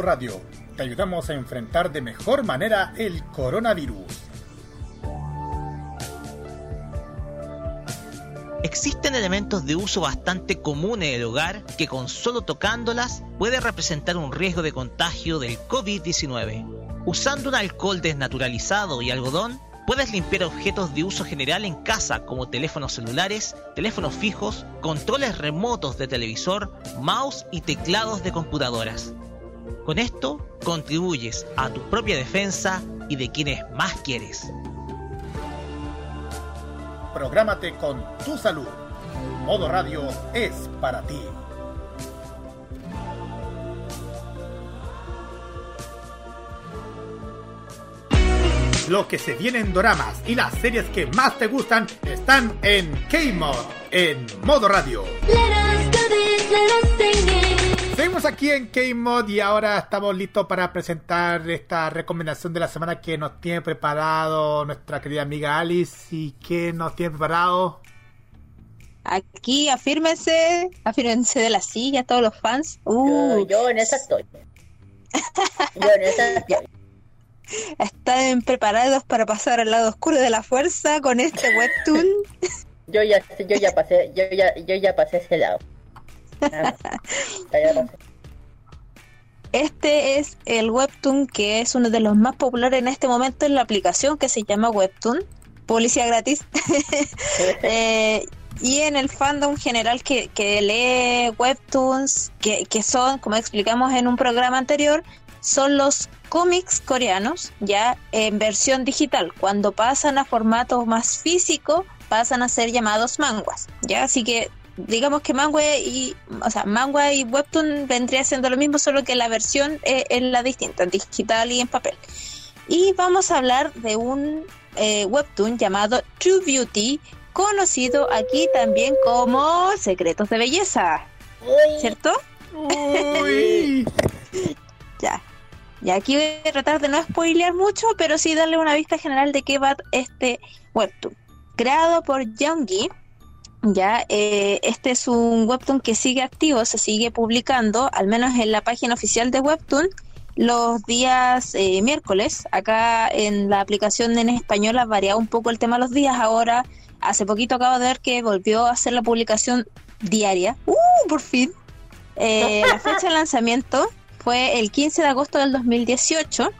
radio, te ayudamos a enfrentar de mejor manera el coronavirus. Existen elementos de uso bastante comunes en el hogar que con solo tocándolas puede representar un riesgo de contagio del COVID-19. Usando un alcohol desnaturalizado y algodón, puedes limpiar objetos de uso general en casa como teléfonos celulares, teléfonos fijos, controles remotos de televisor, mouse y teclados de computadoras. Con esto contribuyes a tu propia defensa y de quienes más quieres. Prográmate con tu salud. Modo Radio es para ti. Lo que se viene en doramas y las series que más te gustan están en K-Mod, en Modo Radio. Seguimos aquí en K-Mod y ahora estamos listos para presentar esta recomendación de la semana que nos tiene preparado nuestra querida amiga Alice. ¿Y qué nos tiene preparado? Aquí, afírmense, afírmense de la silla, todos los fans. Yo, Uh, yo en esa estoy. Yo en esa estoy. están preparados para pasar al lado oscuro de la fuerza con este webtoon. Yo ya, yo ya pasé, yo ya, yo ya pasé ese lado. Este es el webtoon que es uno de los más populares en este momento en la aplicación que se llama Webtoon. Publicidad gratis. (laughs) Eh, y en el fandom general que, que lee webtoons, que, que son, como explicamos en un programa anterior, son los cómics coreanos, ya en versión digital. Cuando pasan a formato más físico, pasan a ser llamados manguas, ya. Así que digamos que manga y, o sea, manga y webtoon vendría siendo lo mismo, solo que la versión es, es la distinta, en digital y en papel. Y vamos a hablar de un eh, webtoon llamado True Beauty, conocido aquí también como Secretos de Belleza, ¿cierto? Uy. (laughs) Ya. Y aquí voy a tratar de no spoilear mucho, pero sí darle una vista general de qué va este webtoon. Creado por Youngie, ya, eh, este es un webtoon que sigue activo, se sigue publicando, al menos en la página oficial de Webtoon, los días eh, miércoles. Acá en la aplicación en español ha variado un poco el tema de los días. Ahora, hace poquito acabo de ver que volvió a hacer la publicación diaria. ¡Uh! Por fin. Eh, la fecha de lanzamiento fue el 15 de agosto del 2018.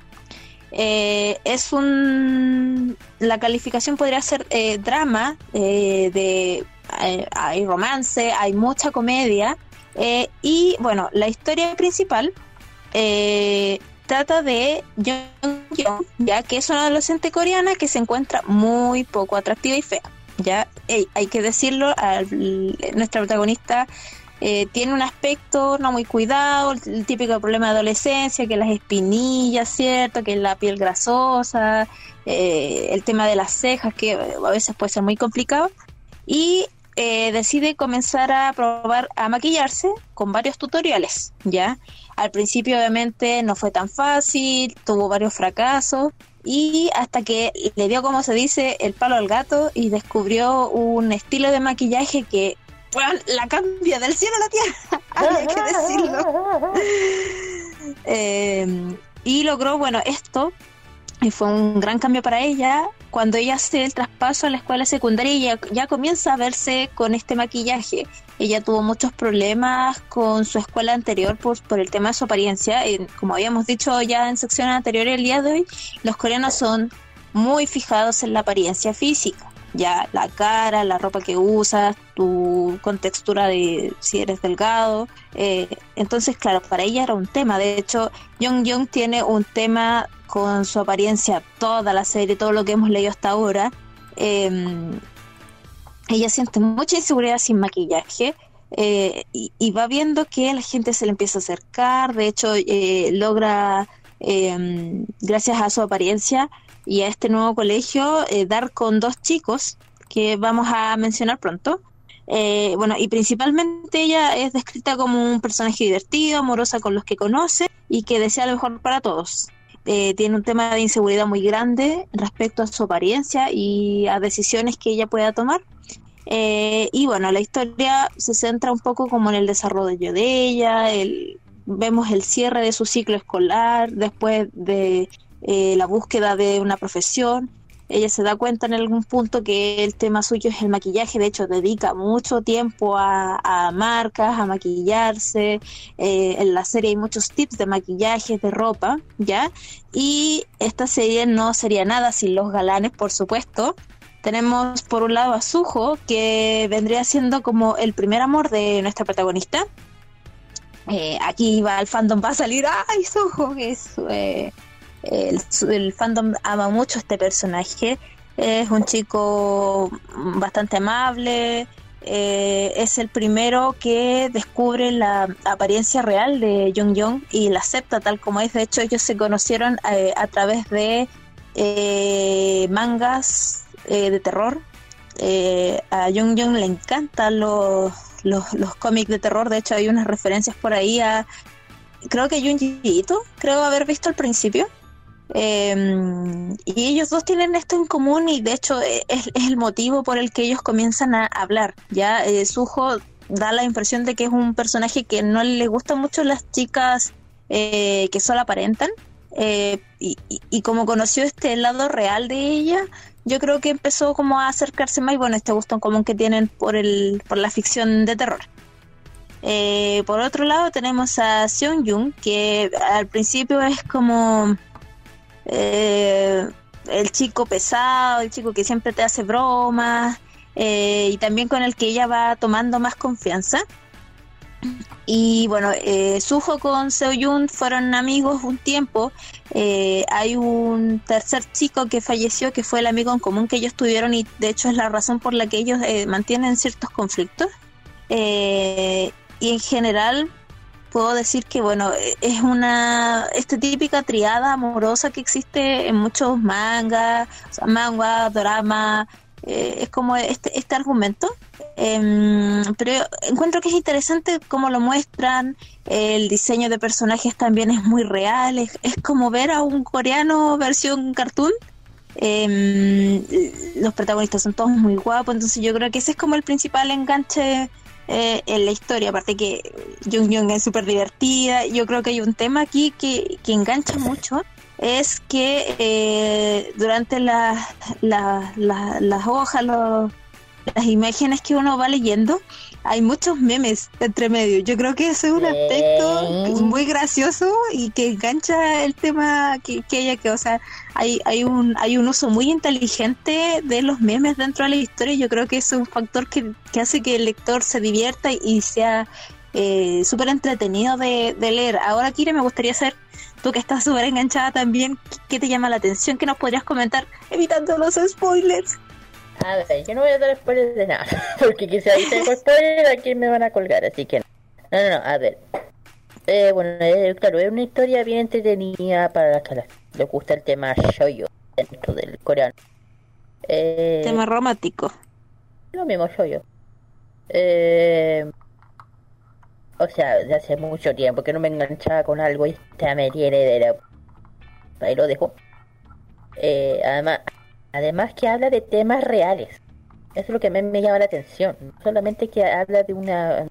Eh, es un. La calificación podría ser eh, drama, eh, de, eh, hay romance, hay mucha comedia. eh, y bueno, la historia principal trata de Jung Young, ya que es una adolescente coreana que se encuentra muy poco atractiva y fea. Ya hay que decirlo, al- nuestra protagonista eh, tiene un aspecto no muy cuidado, el, típico problema de adolescencia, que las espinillas, ¿cierto? Que la piel grasosa, eh, el tema de las cejas, que a veces puede ser muy complicado. Y eh, decide comenzar a probar a maquillarse con varios tutoriales, ¿ya? Al principio obviamente no fue tan fácil, tuvo varios fracasos y hasta que le dio, como se dice, el palo al gato y descubrió un estilo de maquillaje que weón, la cambia del cielo a la tierra, (laughs) había que decirlo. Eh, y logró, bueno, esto y fue un gran cambio para ella cuando ella hace el traspaso a la escuela secundaria ya, ya comienza a verse con este maquillaje. Ella tuvo muchos problemas con su escuela anterior por, por el tema de su apariencia. Y como habíamos dicho ya en secciones anteriores el día de hoy, los coreanos son muy fijados en la apariencia física. Ya la cara, la ropa que usas, tu contextura de si eres delgado. Eh, entonces, claro, para ella era un tema. De hecho, Young Young tiene un tema con su apariencia, toda la serie, todo lo que hemos leído hasta ahora. Eh, ella siente mucha inseguridad sin maquillaje. eh, y, va viendo que la gente se le empieza a acercar, de hecho eh, logra, eh, gracias a su apariencia y a este nuevo colegio, eh, dar con dos chicos que vamos a mencionar pronto. Eh, bueno, y principalmente ella es descrita como un personaje divertido, amorosa con los que conoce y que desea lo mejor para todos. Eh, tiene un tema de inseguridad muy grande respecto a su apariencia y a decisiones que ella pueda tomar. Eh, y bueno, la historia se centra un poco como en el desarrollo de ella, el, vemos el cierre de su ciclo escolar, después de eh, la búsqueda de una profesión. Ella se da cuenta en algún punto que el tema suyo es el maquillaje, de hecho dedica mucho tiempo a, marcas, a maquillarse. Eh, en la serie hay muchos tips de maquillaje, de ropa, ¿ya? Y esta serie no sería nada sin los galanes, por supuesto. Tenemos por un lado a Suho, que vendría siendo como el primer amor de nuestra protagonista. Eh, aquí va el fandom, va a salir, ¡ay! Que es, eh, el, el fandom ama mucho este personaje. Es un chico bastante amable. eh, es el primero que descubre la apariencia real de Jung Jung y la acepta tal como es. De hecho, ellos se conocieron eh, a través de eh, mangas eh, de terror. A Jung Jung le encantan los, los, los cómics de terror. De hecho, hay unas referencias por ahí a. Creo que Junji Ito, creo haber visto al principio. Eh, y ellos dos tienen esto en común y de hecho eh, es, el motivo por el que ellos comienzan a hablar. Ya eh, Suho da la impresión de que es un personaje que no le gustan mucho las chicas eh, que solo aparentan. eh, y como conoció este lado real de ella, yo creo que empezó como a acercarse más y bueno, este gusto en común que tienen por, el, por la ficción de terror. Eh, por otro lado tenemos a Seon Jung, que al principio es como eh, el chico pesado, el chico que siempre te hace bromas, eh, y también con el que ella va tomando más confianza. Y bueno, eh, Suho con Seo Yun fueron amigos un tiempo. Eh, hay un tercer chico que falleció, que fue el amigo en común que ellos tuvieron, y de hecho es la razón por la que ellos mantienen ciertos conflictos. Y en general, puedo decir que bueno eh, es una esta típica triada amorosa que existe en muchos mangas o sea, manga dorama eh, es como este este argumento. Em, pero encuentro que es interesante cómo lo muestran el diseño de personajes también es muy real es, es como ver a un coreano versión cartoon. Em, los protagonistas son todos muy guapos entonces yo creo que ese es como el principal enganche eh, en la historia, aparte que Jung Jung es súper divertida, yo creo que hay un tema aquí que, que engancha mucho, es que eh, durante la- la- la- las hojas, los- las imágenes que uno va leyendo, hay muchos memes entre medio. Yo creo que ese es un aspecto Bien. muy gracioso y que engancha el tema que, que ella que, o sea, hay, hay un hay un uso muy inteligente de los memes dentro de la historia y yo creo que es un factor que, que hace que el lector se divierta y sea eh, súper entretenido de, de leer. Ahora, Kira, me gustaría saber, tú que estás súper enganchada también, ¿qué te llama la atención? ¿Qué nos podrías comentar evitando los spoilers? A ver, yo no voy a dar spoilers de nada, (laughs) porque quizá ahí tengo spoilers, aquí me van a colgar, así que no. No, no, no, a ver. Eh, bueno, eh, claro, es una historia bien entretenida para las que les- les gusta el tema shoyo dentro del coreano. Eh, Tema romántico. Lo mismo shoyo. Eh, o sea, de hace mucho tiempo que no me enganchaba con algo y esta me tiene de la... Ahí lo dejo. Eh, además, además que habla de temas reales. Eso es lo que me, me llama la atención. No solamente que habla de una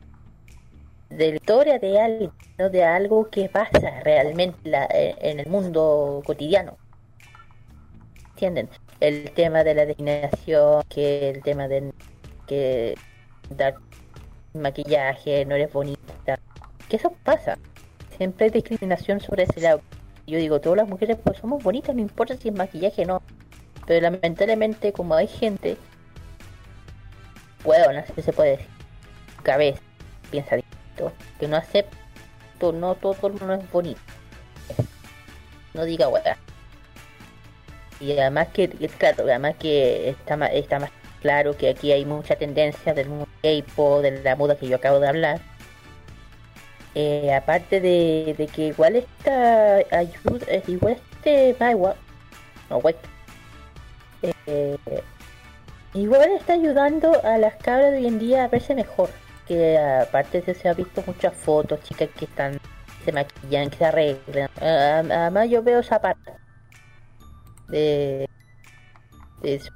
de la historia de algo, sino de algo que pasa realmente la- eh, en el mundo cotidiano. ¿Entienden? El tema de la discriminación, que el tema de que dar maquillaje, no eres bonita. Que eso pasa. Siempre hay discriminación sobre ese lado. Yo digo, todas las mujeres pues somos bonitas, no importa si es maquillaje o no. Pero lamentablemente como hay gente, bueno, no sé se puede decir, cabeza, piensa distinto, que no acepta, no todo el mundo es bonito. No diga hueá. Y además que, claro, además que está más, está más claro que aquí hay mucha tendencia del mundo K-pop, de la moda que yo acabo de hablar. Eh, aparte de, de que igual esta ayuda, es igual este Maiwa, no wait, eh, igual está ayudando a las cabras de hoy en día a verse mejor. Que aparte de se ha visto muchas fotos, chicas que están, se maquillan, que se arreglan. Ah, Además yo veo esa parte de, de eso.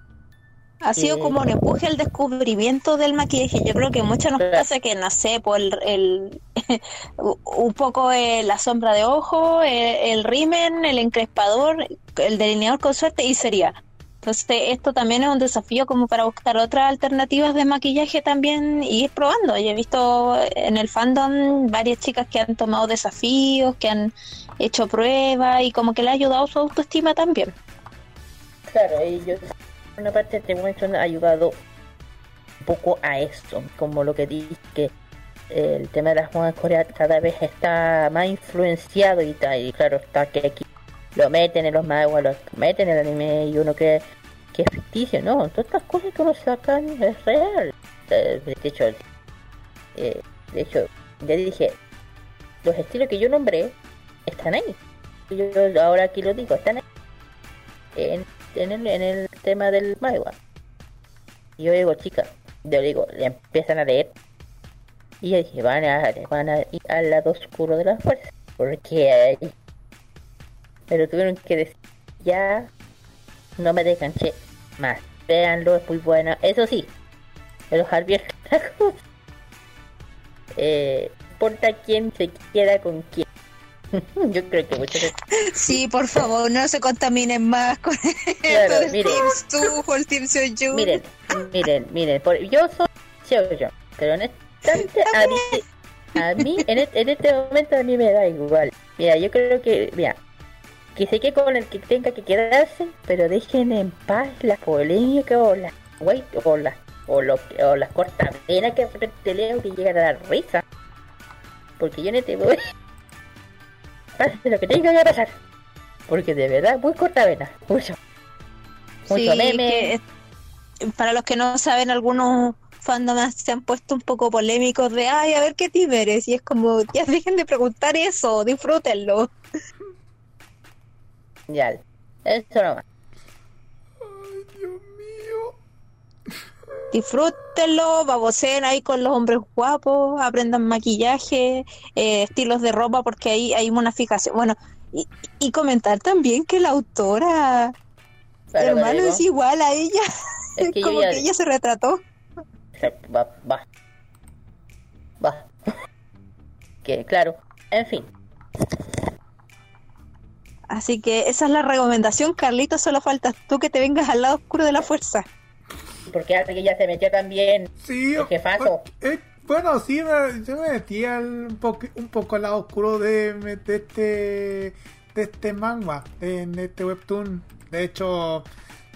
Ha sido Eh, como un empuje al descubrimiento del maquillaje. Yo creo que mucho nos pasa que, no sé, por el, el- (laughs) un poco eh, la sombra de ojo, eh, el rimen, el encrespador, el delineador con suerte y sería. Entonces esto también es un desafío como para buscar otras alternativas de maquillaje también y ir probando. He visto en el fandom varias chicas que han tomado desafíos, que han hecho pruebas y como que le ha ayudado su autoestima también. Claro, y yo, una parte, este Winston ha ayudado un poco a esto, como lo que dije, que el tema de las modas coreanas cada vez está más influenciado y, claro, está que aquí lo meten en los manguas, lo meten en el anime y uno cree que es ficticio, no, todas estas cosas que uno sacan es real. Eh, De hecho, eh, de hecho, ya dije, los estilos que yo nombré están ahí. Yo ahora aquí lo digo, están ahí. En, en, el, en el tema del manhwa. Y yo digo, chicas, yo digo, le empiezan a leer. Y dije, van a, van a ir al lado oscuro de la fuerza. Porque ahí pero tuvieron que decir, ya no me desganché más. Véanlo, es muy bueno. Eso sí, pero Javier (laughs) eh, importa quién se queda con quién. (laughs) Yo creo que muchas veces. Sí, por favor, no se contaminen más con (laughs) Claro, esto miren. Team Su o el Team Seoyu. Miren, miren, miren. Por, yo soy Seoyo, pero en este instante a mí, a mí en, este, en este momento a mí me da igual. Mira, yo creo que, mira, que se quede con el que tenga que quedarse, pero dejen en paz la polémica o las wait, o las o, lo, que- o las cortavenas que te leo que llegan a dar risa. Porque yo no te voy. (laughs) Pase lo que tenga que pasar. Porque de verdad, muy cortavena. Mucho. Mucho Sí, meme. que, para los que no saben, algunos fandoms se han puesto un poco polémicos de, ay, a ver qué team eres. Y es como, ya dejen de preguntar eso, disfrútenlo. Ya, eso nomás. Dios mío. Disfrútenlo, baboseen ahí con los hombres guapos, aprendan maquillaje, eh, estilos de ropa, porque ahí hay una fijación. Bueno, y, y comentar también que la autora, Pero hermano, es igual a ella, es que (laughs) como ya- que ella se retrató. Va, va. Va. que claro, en fin. Así que esa es la recomendación, Carlito, solo faltas tú que te vengas al lado oscuro de la fuerza. Porque alguien ya se metió también. Sí, El jefazo. eh, bueno, sí, me, yo me metí al, un, poco, un poco al lado oscuro de, de este de este manga, en este webtoon. De hecho,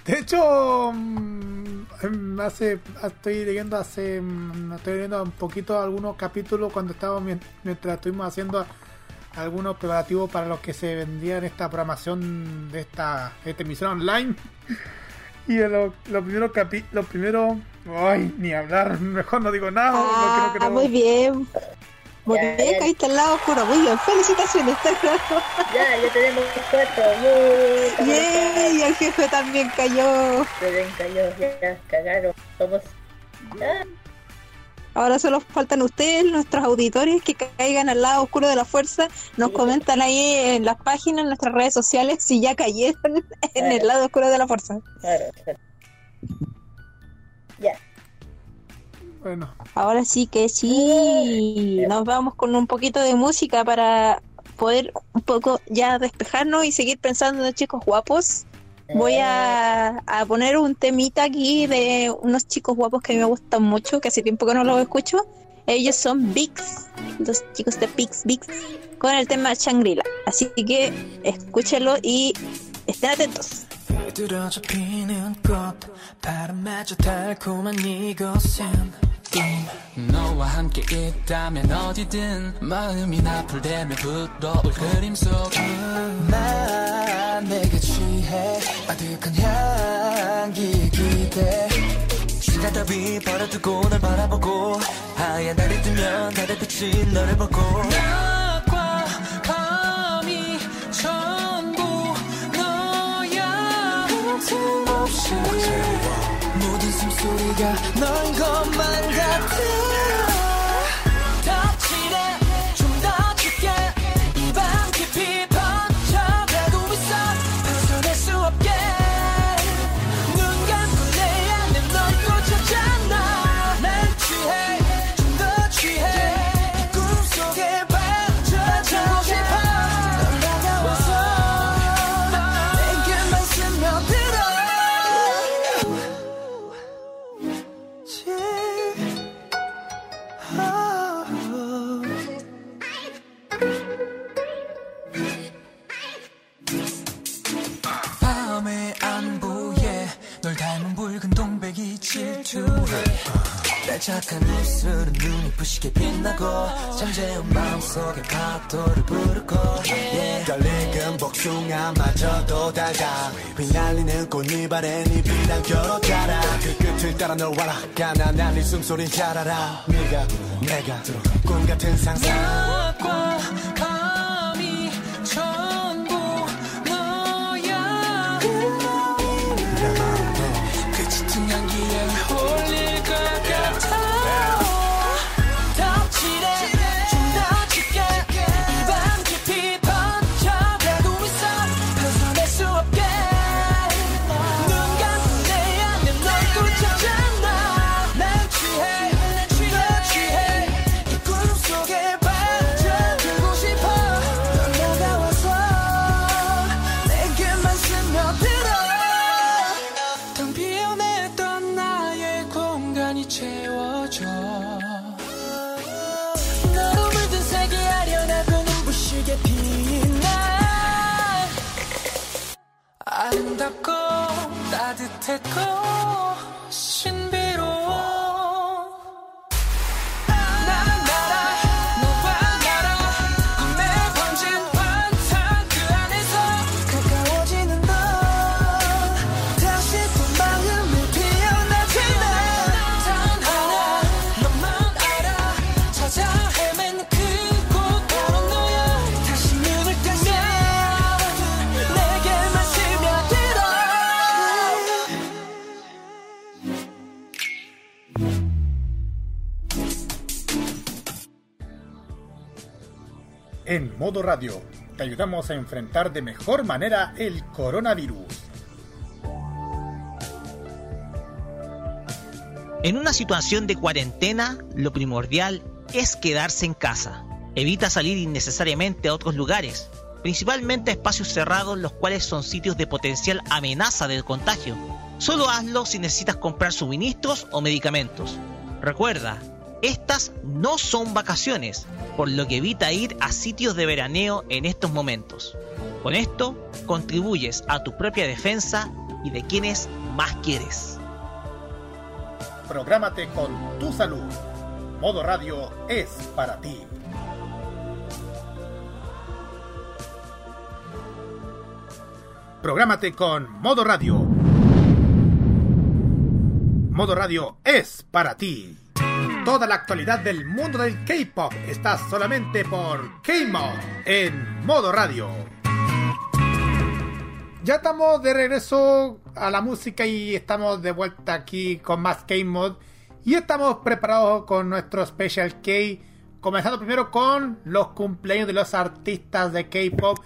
de hecho, mm, em, hace, estoy leyendo hace, mm, estoy leyendo un poquito algunos capítulos cuando estábamos mien- mientras estuvimos haciendo algunos preparativos para los que se vendían esta programación de esta, esta emisión online. (laughs) Y en los los primeros capi los primeros. Ay, ni hablar, (laughs) mejor no digo nada. no Ah, muy bien. Muy Ya, bien, ya. caíste al lado oscuro. Muy bien, felicitaciones. (laughs) Ya, ya tenemos cuatro. ¡Yay! Yay, el jefe también cayó. Se ven cayó, ya cagaron. Somos. Ah, Ahora solo faltan ustedes, nuestros auditores, que caigan al lado oscuro de la fuerza. Nos comentan ahí en las páginas, en nuestras redes sociales, si ya cayeron en el lado oscuro de la fuerza. claro, claro. Ya. Bueno, Ahora sí que sí. Nos vamos con un poquito de música para poder un poco ya despejarnos y seguir pensando en los chicos guapos. Voy a, a poner un temita aquí de unos chicos guapos que a mí me gustan mucho, que hace tiempo que no los escucho. Ellos son Bix, los chicos de Pix Bix, con el tema Shangri-La. Así que escúchenlo y estén atentos. 들어져 피는 꽃 바람마저 달콤한 이곳은 너와 함께 있다면 어디든 마음이 나풀대며 불어올 그림 속난 내게 취해. 아득한 향기 기대. 시간 따위 버려두고 널 바라보고. 하얀 달이 뜨면 달의 빛이 너를 보고 틈없이 모든 숨소리가 넌 것만 같아 내 착한 입술은 눈이 부시게 빛나고 잠재운 마음속에 파도를 부르고 yeah. 떨리는 복숭아마저도 달다 휘날리는 꽃잎아래 네 빛난 겨울자라 그 끝을 따라 널 와라 가난한 네 숨소리 잘 알아 네가 내가 꿈 같은 상상 to go. Radio, te ayudamos a enfrentar de mejor manera el coronavirus. En una situación de cuarentena, lo primordial es quedarse en casa. Evita salir innecesariamente a otros lugares, principalmente a espacios cerrados los cuales son sitios de potencial amenaza de contagio. Solo hazlo si necesitas comprar suministros o medicamentos. Recuerda, estas no son vacaciones, por lo que evita ir a sitios de veraneo en estos momentos. Con esto, contribuyes a tu propia defensa y de quienes más quieres. Prográmate con tu salud. Modo radio es para ti. Prográmate con Modo Radio. Modo Radio es para ti. Toda la actualidad del mundo del K-pop está solamente por K-Mod en Modo Radio. Ya estamos de regreso a la música y estamos de vuelta aquí con más K-Mod. Y estamos preparados con nuestro Special K. Comenzando primero con los cumpleaños de los artistas de K-Pop.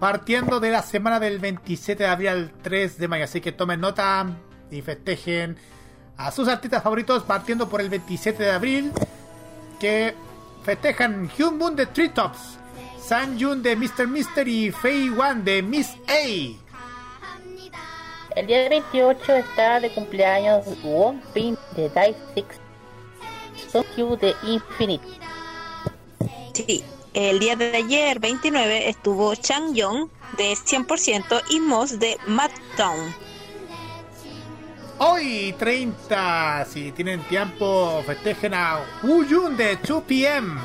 Partiendo de la semana del 27 de abril al 3 de mayo. Así que tomen nota y festejen a sus artistas favoritos. Partiendo por el 27 de abril. Que festejan Hyun Moon de Treetops. San Jun de Mr. Mister y Fei Wan de Miss A. El día 28 está de cumpleaños Won Bin de Die Six, Sokyu de Infinity. Sí, el día de ayer, 29, estuvo Chang Yong de 100% y Moss de Madtown. Hoy 30, si tienen tiempo, festejen a Woo Jun de 2PM.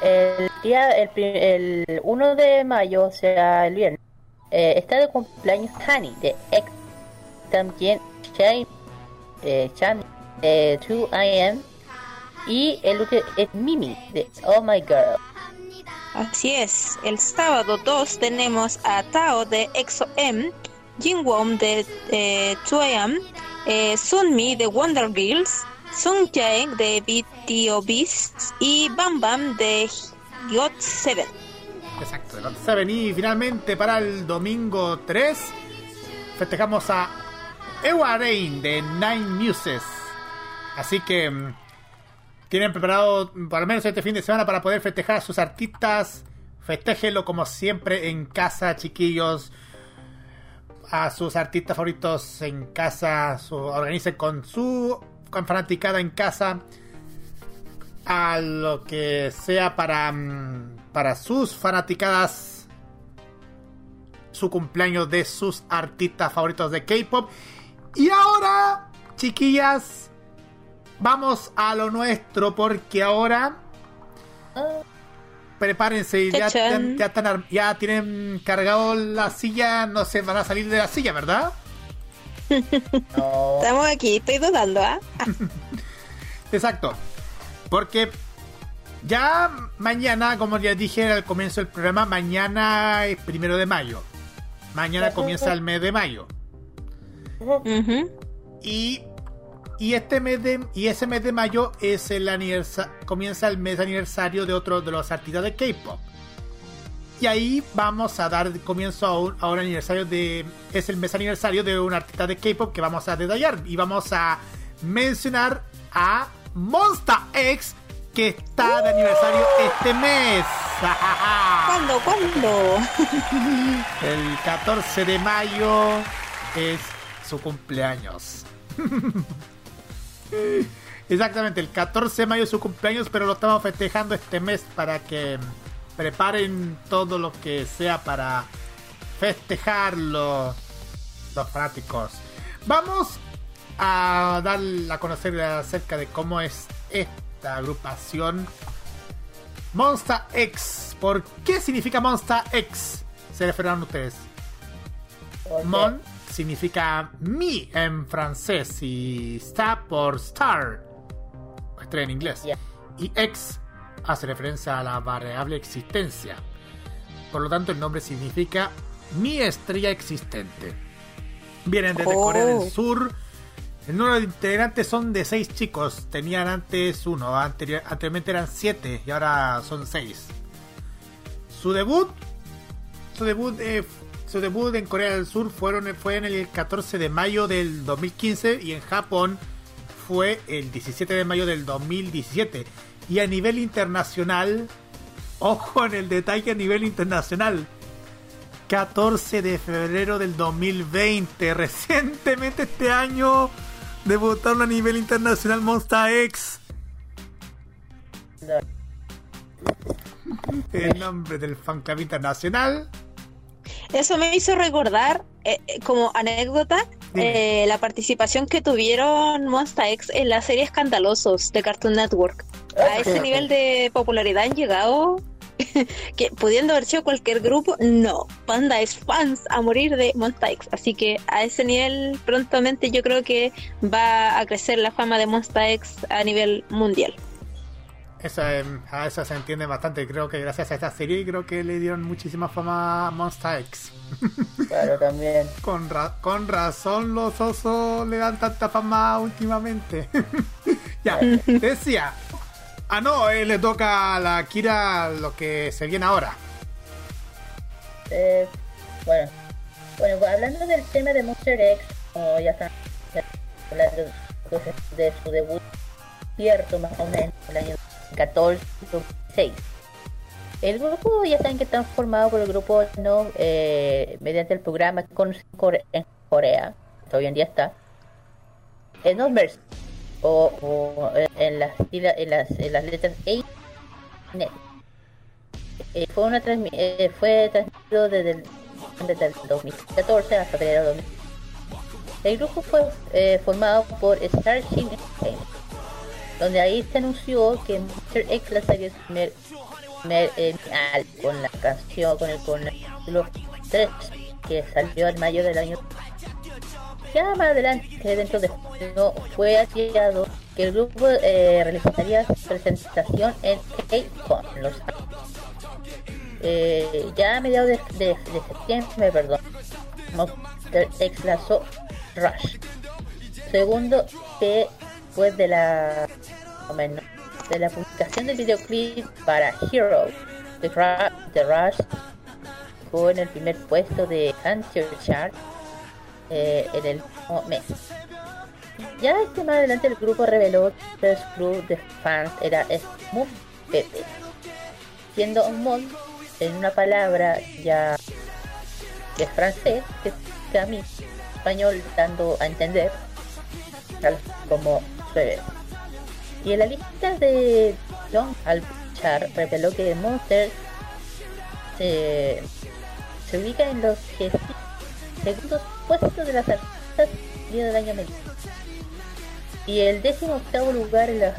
El día, el, el 1 de mayo, o sea, el viernes, eh, está de cumpleaños Honey de X. También Shane, eh, Chan de 2AM. Y el último es Mimi de Oh My Girl. Así es, el sábado 2 tenemos a Tao de EXO-M, Jingwon de eh, 2AM, eh, Sunmi de Wonder Girls, Sung Jae de BTOBs y Bam Bam de God 7. Exacto, los Seven. Y finalmente para el domingo 3 festejamos a Ewa Rain de Nine Muses. Así que mm, tienen preparado por lo menos este fin de semana para poder festejar a sus artistas. Festéjenlo como siempre en casa, chiquillos. A sus artistas favoritos en casa. Su, organicen con su con fanaticada en casa. A lo que sea para, mm, para sus fanaticadas. Su cumpleaños de sus artistas favoritos de K-pop. Y ahora, chiquillas, vamos a lo nuestro porque ahora prepárense, ya, ya, Chachán. ya están ar- ya tienen cargado la silla, no se van a salir de la silla, ¿verdad? (laughs) No. Estamos aquí, estoy dudando, ¿ah? (laughs) Exacto. Porque ya mañana, como ya dije al comienzo del programa, mañana es primero de mayo. Mañana comienza el mes de mayo. Y, y este mes de y ese mes de mayo es el comienza el mes aniversario de otro de los artistas de K-pop. Y ahí vamos a dar comienzo a un, a un aniversario de es el mes aniversario de un artista de K-pop que vamos a detallar y vamos a mencionar a Monsta X que está de aniversario este mes. (laughs) ¿Cuándo? ¿Cuándo? (laughs) El 14 de mayo es su cumpleaños. (laughs) Exactamente, el 14 de mayo es su cumpleaños, pero lo estamos festejando este mes para que preparen todo lo que sea para festejarlo los fanáticos. Vamos a dar a conocer acerca de cómo es esta agrupación Monster X. ¿Por qué significa Monster X? Se referirán ustedes. Mon significa mi en francés y está por star, estrella en inglés. Y X hace referencia a la variable existencia. Por lo tanto, el nombre significa mi estrella existente. Vienen desde Oh. Corea del Sur. El número de integrantes son de seis chicos. Tenían antes uno. Anterior- anteriormente eran siete y ahora son seis. Su debut su debut eh, su debut en Corea del Sur fue en el 14 de mayo del 2015 y en Japón fue el 17 de mayo del 2017 y a nivel internacional (laughs) ojo en el detalle a nivel internacional 14 de febrero del 2020 (laughs) recientemente este año debutaron a nivel internacional Monsta X. El nombre del fan club internacional Eso me hizo recordar, eh, eh, como anécdota, eh, la participación que tuvieron Monsta X en la serie Escandalosos de Cartoon Network. A ese nivel de popularidad han llegado (laughs) que pudiendo haber sido cualquier grupo, no. Panda es fans a morir de Monsta X. Así que a ese nivel prontamente yo creo que va a crecer la fama de Monsta X a nivel mundial. Esa, em, a esa se entiende bastante. Creo que gracias a esta serie creo que le dieron muchísima fama a Monster X. (laughs) Claro, también. Con, ra- con razón los osos le dan tanta fama últimamente. (laughs) ya, decía. Ah, no, eh, le toca a la Kira lo que se viene ahora. Eh, bueno, bueno, pues, hablando del tema de Monster X, como ya están hablando de su debut cierto más o menos el año 14 2006 el grupo ya saben que está formado por el grupo no eh, mediante el programa con en Corea que hoy en día está. En No Mercy o, o, en las en las en las letras A net eh, fue una eh, fue transmitido desde el, desde el 2014 hasta febrero de 2000. El grupo fue eh, formado por Starship Entertainment, donde ahí se anunció que Mr. X lanzaría su primer, primer eh, con la canción, con el con título 3, que salió en mayo del año. Ya más adelante, dentro de junio, fue anunciado que el grupo eh, realizaría su presentación en K-Con, Los eh, ya a mediados de, de- de septiembre, perdón, Monster X lanzó Rush. Segundo, que después de la de la publicación del videoclip para Hero, The Rush fue en el primer puesto de Hunter Chart eh, en el mes. Ya este más adelante el grupo reveló que su club de fans era Smooth Pepe siendo un mod en una palabra ya es francés, que, a mí español dando a entender como Y en la lista de John Albuchar reveló que Monster se, se ubica en los segundos puestos de las artistas del año 20. Y el décimo octavo lugar en las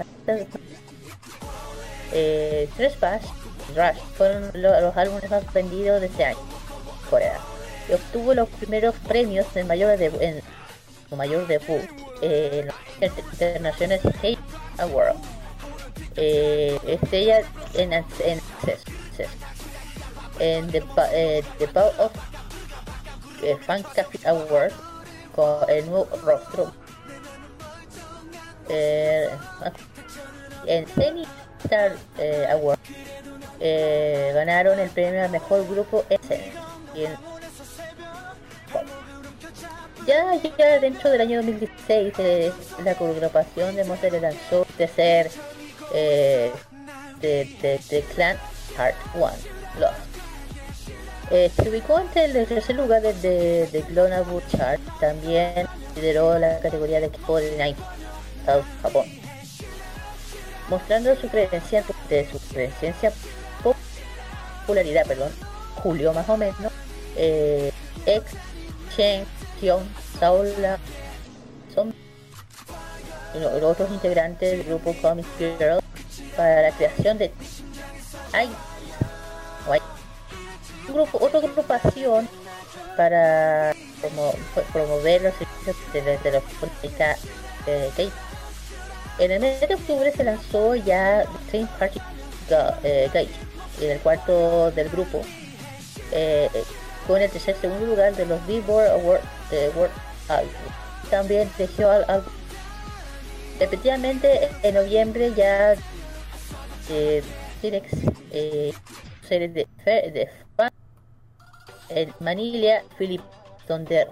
eh, Trespass Rush fueron lo- los álbumes más vendidos de este año Corea. Y obtuvo los primeros premios en mayor debu- en mayor debut eh, en los inter- internacionales Hate Award. Eh, estrella en, en, en, en The, eh, The Power of eh, Fan Café Award con el nuevo rostro. Eh, en Semi Star eh, Award ganaron el premio al mejor grupo escena. Y en- ya, ya dentro del año 2016 eh, la agrupación de Monster lanzó de ser eh, de, de, Clan Heart One Lost. Eh, se ubicó entre el tercer lugar de, de, de Global Chart, también lideró la categoría de equipo de Night South Japón, mostrando su credencia de su presencia popularidad, perdón, julio más o menos, eh, ex Chen, Saula, son lo- los otros integrantes del grupo Comic Girl para la creación de Ay, o Ay- un grupo, otra agrupación para promo- promover los servicios de, de, de los eh. En el mes de octubre se lanzó ya Train Party Ga- eh, Gate, en el cuarto del grupo, eh, con el tercer segundo lugar de los Billboard Awards de World. También dejó al, al- efectivamente en noviembre ya eh, eh, serie de, de fan en Manila, Philip, donde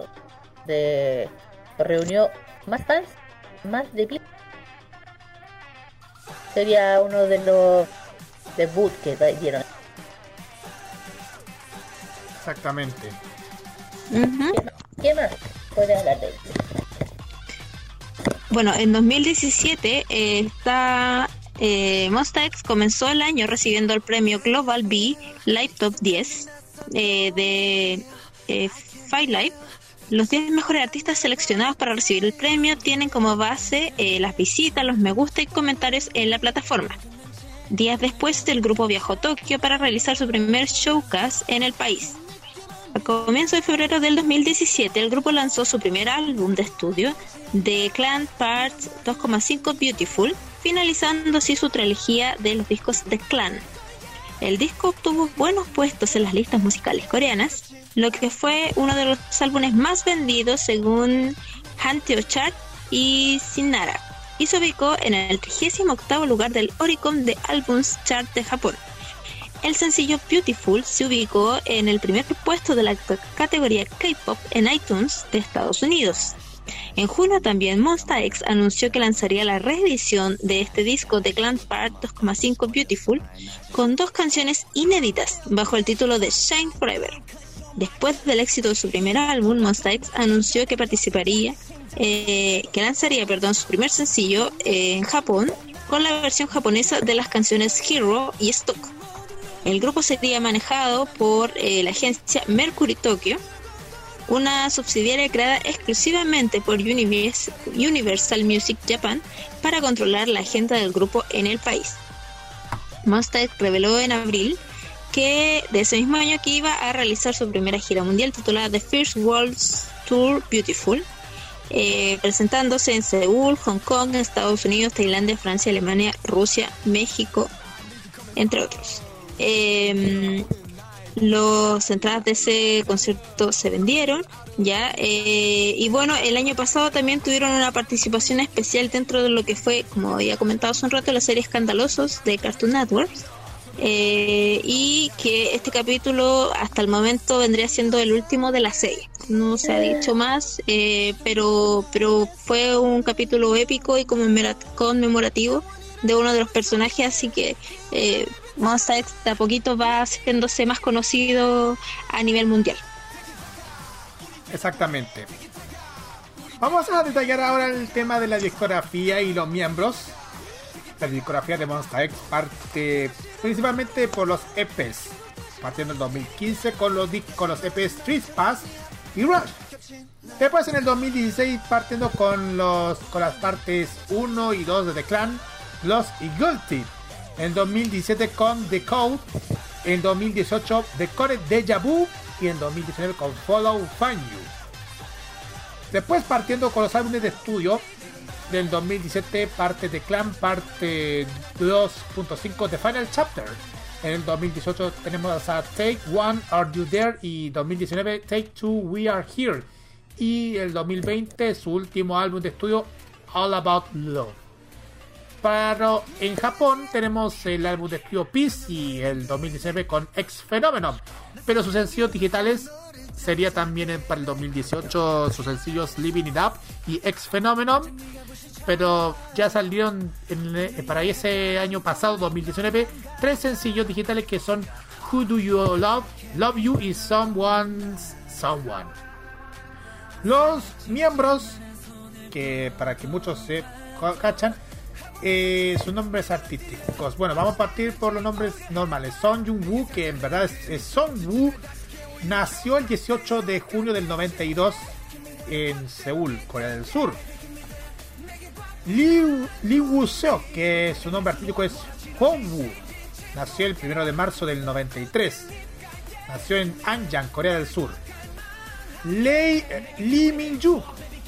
de, reunió más fans, más de. Sería uno de los debut que dieron. Exactamente. ¿Qué más puede hablar de esto? Bueno, en 2017 eh, está eh, Monsta X comenzó el año recibiendo el premio Global B Live Top 10 eh, de eh, Five Live. Los 10 mejores artistas seleccionados para recibir el premio tienen como base eh, las visitas, los me gusta y comentarios en la plataforma. Días después, el grupo viajó a Tokio para realizar su primer showcase en el país. A comienzo de febrero del 2017, el grupo lanzó su primer álbum de estudio, The Clan Parts 2,5 Beautiful, finalizando así su trilogía de los discos de Clan. El disco obtuvo buenos puestos en las listas musicales coreanas, lo que fue uno de los álbumes más vendidos según Hanteo Chart y Sinara, y se ubicó en el 38 lugar del Oricon de Albums Chart de Japón. El sencillo Beautiful se ubicó en el primer puesto de la categoría K-pop en iTunes de Estados Unidos. En junio también Monsta X anunció que lanzaría la reedición de este disco de Clan Part 2,5 Beautiful con dos canciones inéditas bajo el título de Shine Forever. Después del éxito de su primer álbum, Monsta X anunció que participaría, eh, que lanzaría, perdón, su primer sencillo eh, en Japón con la versión japonesa de las canciones Hero y Stock. El grupo sería manejado por eh, la agencia Mercury Tokyo, una subsidiaria creada exclusivamente por Univers- Universal Music Japan para controlar la agenda del grupo en el país. X reveló en abril que de ese mismo año que iba a realizar su primera gira mundial titulada The First World Tour Beautiful, eh, presentándose en Seúl, Hong Kong, Estados Unidos, Tailandia, Francia, Alemania, Rusia, México, entre otros. Eh, los entradas de ese concierto se vendieron ya eh, y bueno el año pasado también tuvieron una participación especial dentro de lo que fue como había comentado hace un rato la serie Escandalosos de Cartoon Network eh, y que este capítulo hasta el momento vendría siendo el último de la serie. No se ha dicho más eh, pero pero fue un capítulo épico y conmemora- conmemorativo de uno de los personajes así que eh, X de a poquito va haciéndose más conocido a nivel mundial. Exactamente. Vamos a detallar ahora el tema de la discografía y los miembros. La discografía de Monsta X parte principalmente por los EPs, partiendo en 2015 con los, con los EPs Street Pass y Rush. Después en el 2016 partiendo con los con las partes 1 y 2 de The Clan, Lost y Guilty. En 2017 con The Code. En 2018 The Core Deja Vu. Y en 2019 con Follow Find You. Después partiendo con los álbumes de estudio del 2017, parte de Clan, parte 2.5 de Final Chapter. En el 2018 tenemos a Take One, Are You There? Y 2019, Take Two, We Are Here. Y el 2020, su último álbum de estudio, All About Love. Pero en Japón tenemos el álbum de estudio Peace y el 2019 con X Phenomenon. Pero sus sencillos digitales sería también para el 2018 sus sencillos Living It Up y X Phenomenon. Pero ya salieron eh, para ese año pasado, 2019, tres sencillos digitales que son Who Do You Love, Love You y Someone's Someone. Los miembros, que para que muchos se cachan, eh, sus nombres artísticos. Bueno, vamos a partir por los nombres normales. Son Jung Woo, que en verdad es, es Song Woo, nació el 18 de junio del 92 en Seúl, Corea del Sur. Lee, Lee Woo Seo, que su nombre artístico es Hong Woo, nació el 1 de marzo del 93. Nació en Anyang, Corea del Sur. Lee, Lee Min-juk,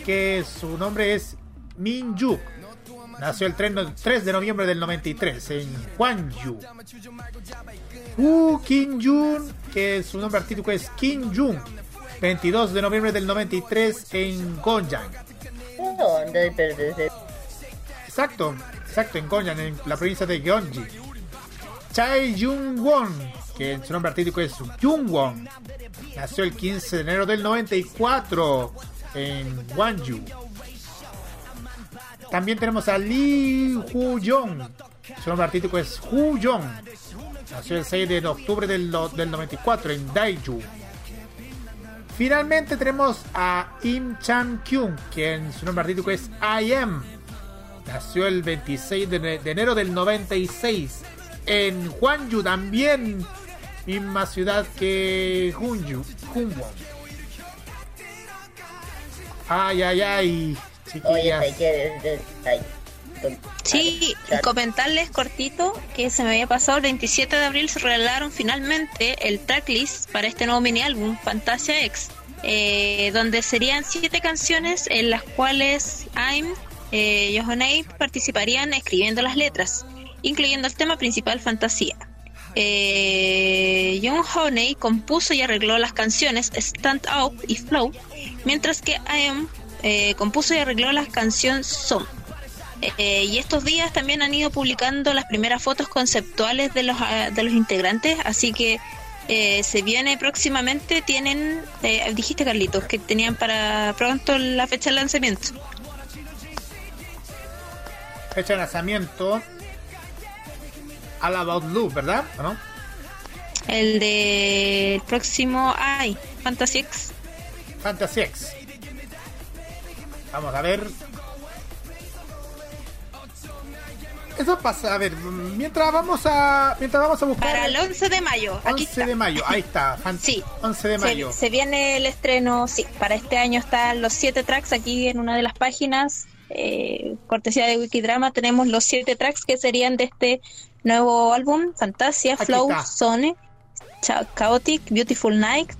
que su nombre es Min-juk. Nació el 3, no- 3 de noviembre del 93 en Gwangju. Woo Kim-jun, que su nombre artístico es Kim Jun. 22 de noviembre del 93 en Gongyang. Exacto, exacto, en Gongyang, en la provincia de Gyeonggi. Chae Jung-won, que su nombre artístico es Jung-won. Nació el 15 de enero del 94 en Gwangju. También tenemos a Lee Hu-jong. Su nombre artístico es Hu-jong. Nació el 6 de octubre del, no- del 94 en Daeju. Finalmente tenemos a Im Chan-kyung, quien su nombre artístico es I Am. Nació el 26 de, enero del 96 en Gwangju también, misma ciudad que Hunju, Hunwon. Ay, ay, ay, chiquillas. que. Sí, y comentarles cortito que se me había pasado el 27 de abril se revelaron finalmente el tracklist para este nuevo mini álbum Fantasia X, eh, donde serían siete canciones en las cuales I'm, eh, Johannay participarían escribiendo las letras, incluyendo el tema principal Fantasía. Eh, John Honey compuso y arregló las canciones Stand Up y Flow, mientras que I eh, compuso y arregló la canción Some. Eh, y estos días también han ido publicando las primeras fotos conceptuales de los, ah, de los integrantes, así que eh, se viene próximamente, tienen, eh, dijiste Carlitos, que tenían para pronto la fecha de lanzamiento. Fecha de lanzamiento. All About Love, ¿verdad? ¿O no? El del próximo, ay, Fantasy X. Fantasy X. Vamos a ver. Eso pasa, a ver, mientras vamos a mientras vamos a buscar Para el 11 de mayo, aquí 11 está. de mayo, ahí está, (laughs) Sí. 11 de Se- mayo. Se, viene el estreno, sí, para este año están los siete tracks aquí en una de las páginas, eh, cortesía de Wikidrama, tenemos los siete tracks que serían de este nuevo álbum, Fantasia, Aquí Flow, está. Zone, Cha- Chaotic, Beautiful Night,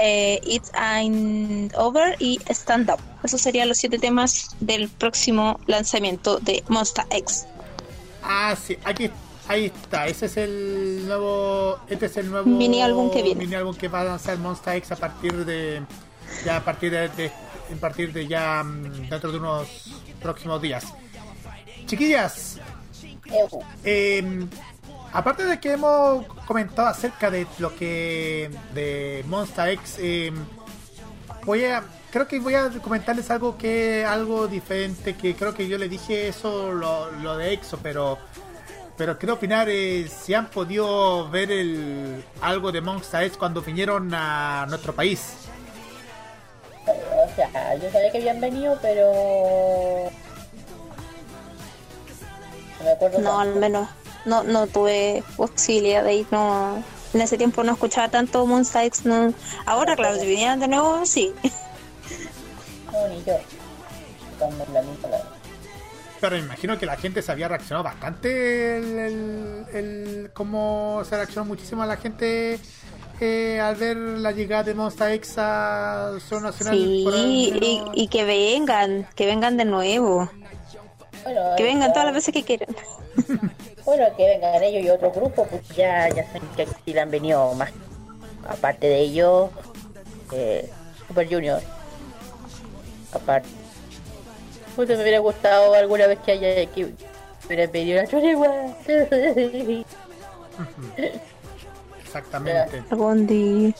eh, It's Ain't Over y Stand Up. Esos serían los siete temas del próximo lanzamiento de Monster X. Ah, sí, aquí ahí está, ese es el nuevo este es el nuevo Mini álbum que viene. mini álbum que va a lanzar Monster X a partir de ya a partir de, de- a partir de ya mm, dentro de unos próximos días. Chiquillas. Eh, aparte de que hemos comentado acerca de lo que de Monster X, eh, voy a creo que voy a comentarles algo que algo diferente que creo que yo le dije eso lo, lo de EXO, pero pero quiero opinar eh, si han podido ver el algo de Monster X cuando vinieron a nuestro país. O sea, yo sabía que habían venido, pero. No me acuerdo. No, al menos no, no tuve posibilidad de ir, no. En ese tiempo no escuchaba tanto Monster X, no. Ahora, claro, si vinieran de nuevo, sí. No, ni yo. La misma. Pero me imagino que la gente se había reaccionado bastante. El, el, el- cómo se reaccionó muchísimo la gente eh, al ver la llegada de Monster X a Zona Nacional. Sí, y, y que vengan, que vengan de nuevo, Bueno, que vengan todas las veces que quieran. (laughs) Bueno, que vengan ellos y otro grupo, pues ya, ya saben que aquí le han venido más. Aparte de ellos, eh, Super Junior. Aparte. Pues me hubiera gustado alguna vez que haya que hubiera pedido una chorigua. (laughs) Exactamente. Algún día.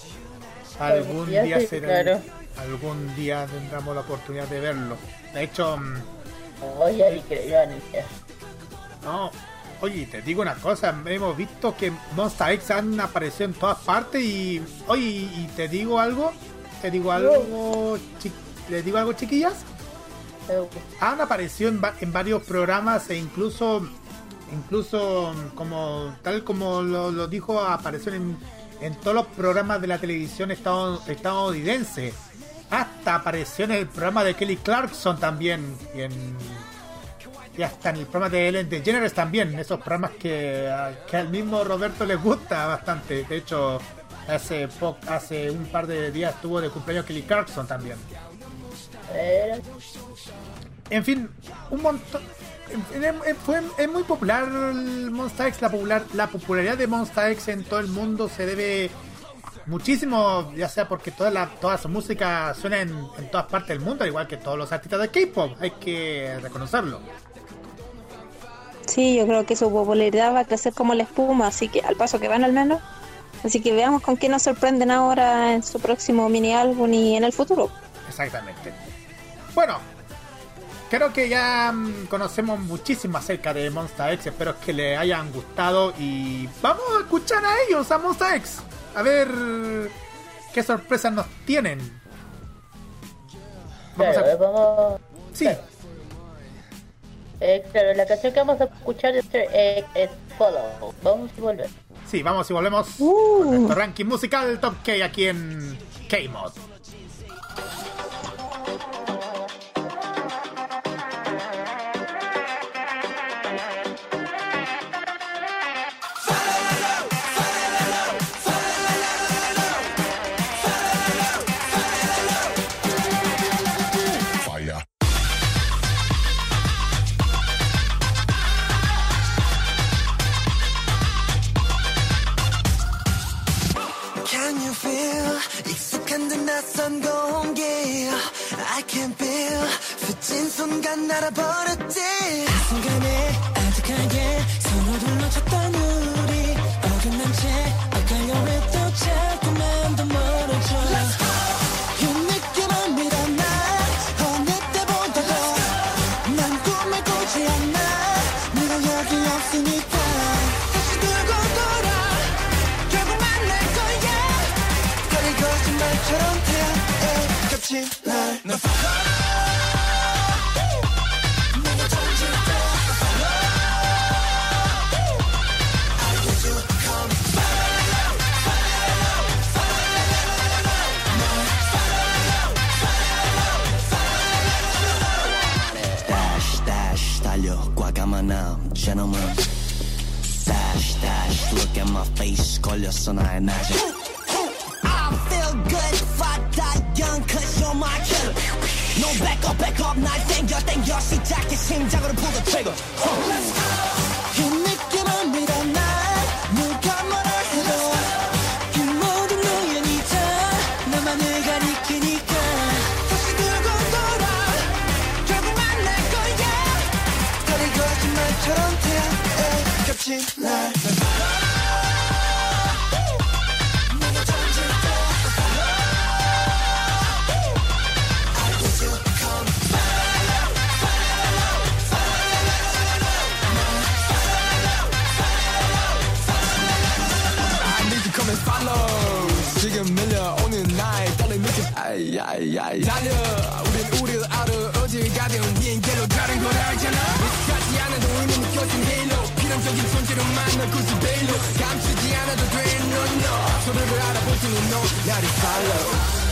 Algún día sí, será. claro. Algún día tendremos la oportunidad de verlo. De hecho, mm, Oye, ni creo, ni sé. no. Oye, te digo una cosa, hemos visto que Monster X han aparecido en todas partes y. Oye, y te digo algo, te digo algo, les digo algo, chiquillas. Han aparecido en, va- en varios programas e incluso, incluso como tal como lo, lo dijo, apareció en, en todos los programas de la televisión estado- estadounidense. Hasta apareció en el programa de Kelly Clarkson también. Y, en, y hasta en el programa de Ellen DeGeneres también. Esos programas que, que al mismo Roberto le gusta bastante. De hecho, hace, po- hace un par de días estuvo de cumpleaños Kelly Clarkson también. En fin, un montón. fue, es muy popular el Monster X. La, popular, la popularidad de Monster X en todo el mundo se debe muchísimo, ya sea porque toda, la, toda su música suena en, en todas partes del mundo, al igual que todos los artistas de K-pop. Hay que reconocerlo. Sí, yo creo que su popularidad va a crecer como la espuma, así que al paso que van al menos. Así que veamos con qué nos sorprenden ahora en su próximo mini álbum y en el futuro. Exactamente. Bueno, creo que ya mm, conocemos muchísimo acerca de Monster X. Espero que les hayan gustado y vamos a escuchar a ellos, a Monster X. A ver qué sorpresas nos tienen. Vamos a... vamos. Sí. Eh, claro, la canción que vamos a escuchar es, eh, es Follow. Vamos y volver. sí, vamos y volvemos Uh. con nuestro ranking musical Top K aquí en K-Mod. 날아버렸 dash look at my face 걸렸어 나의 낮에 I feel good fat that young cause you're my killer No back up back up 날 땡겨 땡겨 시작해 심장으로 pull the trigger Let's go 아이, 아이, 아이. 달려. 우린 우리를 알아. 어딜 가든 비행기로 다른 걸 알잖아. 익숙하지 않아도 이미 느껴진 헤일로. 필연적인 존재로 만나 굳이 베일로. 감추지 않아도 돼, no, no. 서로를 알아볼 테니 너 나를 follow.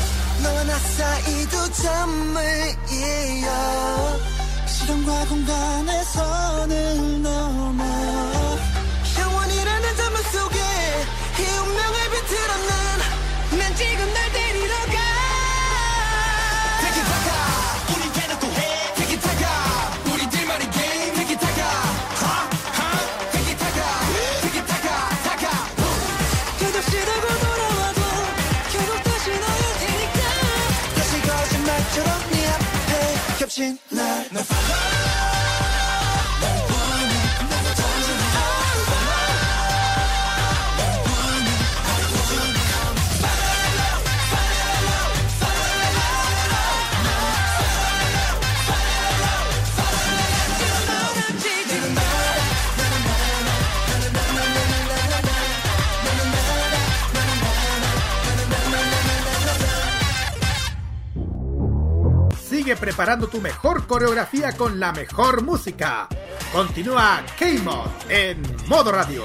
너와 나 사이도 잠을 이어 시간과 공간의 선을 넘어 영원이라는 잠을 속에 이 운명을 Sigue preparando tu mejor coreografía con la mejor música. Continúa K-Mod en modo radio.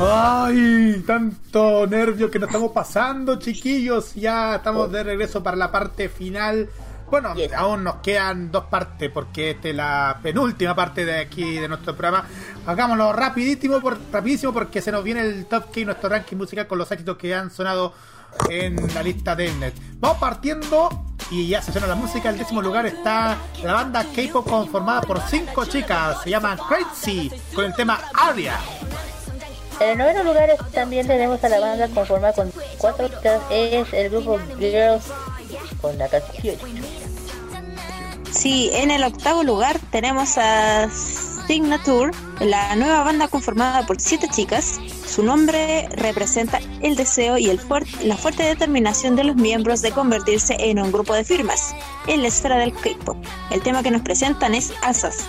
Ay, tanto nervio que nos estamos pasando, chiquillos. Ya estamos de regreso para la parte final. Bueno, Yes. aún nos quedan dos partes porque esta es la penúltima parte de aquí de nuestro programa. Hagámoslo rapidísimo, por, rapidísimo porque se nos viene el Top K, nuestro ranking musical con los éxitos que han sonado en la lista de Mnet. Vamos partiendo y ya se suena la música. En el décimo lugar está la banda K-pop conformada por cinco chicas. Se llama Crazy con el tema Aria. En el noveno lugar también tenemos a la banda conformada con cuatro chicas, es el grupo Girls con la canción. Sí, en el octavo lugar tenemos a Signature, la nueva banda conformada por siete chicas. Su nombre representa el deseo y el la fuerte determinación de los miembros de convertirse en un grupo de firmas en la esfera del K-pop. El tema que nos presentan es Asas.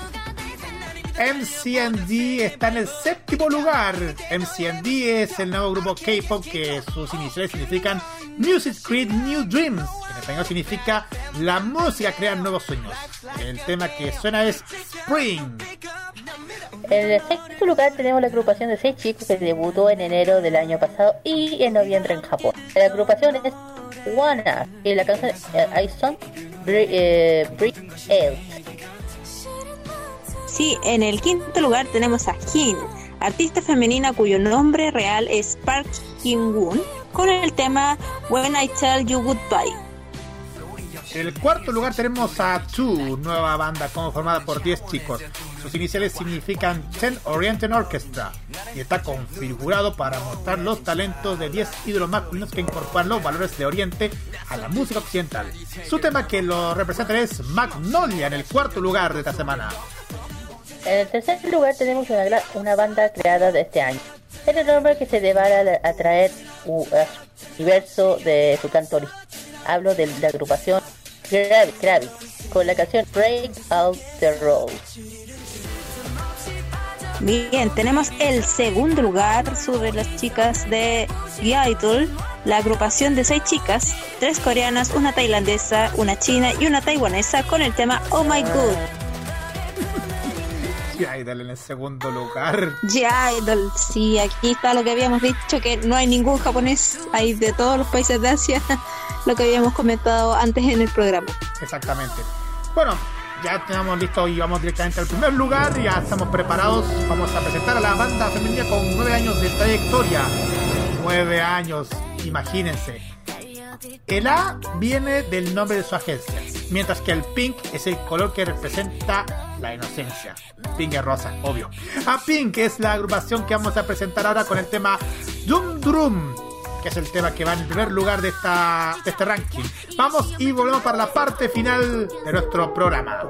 MCND está en el séptimo lugar. MCND es el nuevo grupo K-pop que sus iniciales significan Music Create New Dreams. En español significa la música crea nuevos sueños. El tema que suena es Spring. En el sexto lugar tenemos la agrupación de seis chicos que debutó en enero del año pasado y en noviembre en Japón. La agrupación es Wanna y la canción I Son Break Out. Sí, en el quinto lugar tenemos a Jin, artista femenina cuyo nombre real es Park Jin-woon, con el tema When I Tell You Goodbye. En el cuarto lugar tenemos a Two, nueva banda conformada por 10 chicos. Sus iniciales significan Ten Oriental Orchestra y está configurado para mostrar los talentos de 10 ídolos masculinos que incorporan los valores de Oriente a la música occidental. Su tema que lo representa es Magnolia en el cuarto lugar de esta semana. En el tercer lugar tenemos una, una banda creada de este año. Es el nombre que se deba a, traer u- a su universo de su canto. Hablo de la agrupación Gravity, con la canción Break Out the Road. Bien, tenemos el segundo lugar sobre las chicas de Idol, la agrupación de seis chicas, tres coreanas, una tailandesa, una china y una taiwanesa con el tema Oh My God. Dale en el segundo lugar. Idol, sí, aquí está lo que habíamos dicho, que no hay ningún japonés, hay de todos los países de Asia, (laughs) lo que habíamos comentado antes en el programa. Exactamente. Bueno, ya tenemos listo y vamos directamente al primer lugar. Ya estamos preparados. Vamos a presentar a la banda femenina con nueve años de trayectoria. Nueve años, imagínense. El A viene del nombre de su agencia, mientras que el pink es el color que representa la inocencia. Pink es rosa, obvio. A Pink es la agrupación que vamos a presentar ahora con el tema Dum Drum, que es el tema que va en el primer lugar de, esta, de este ranking. Vamos y volvemos para la parte final de nuestro programa.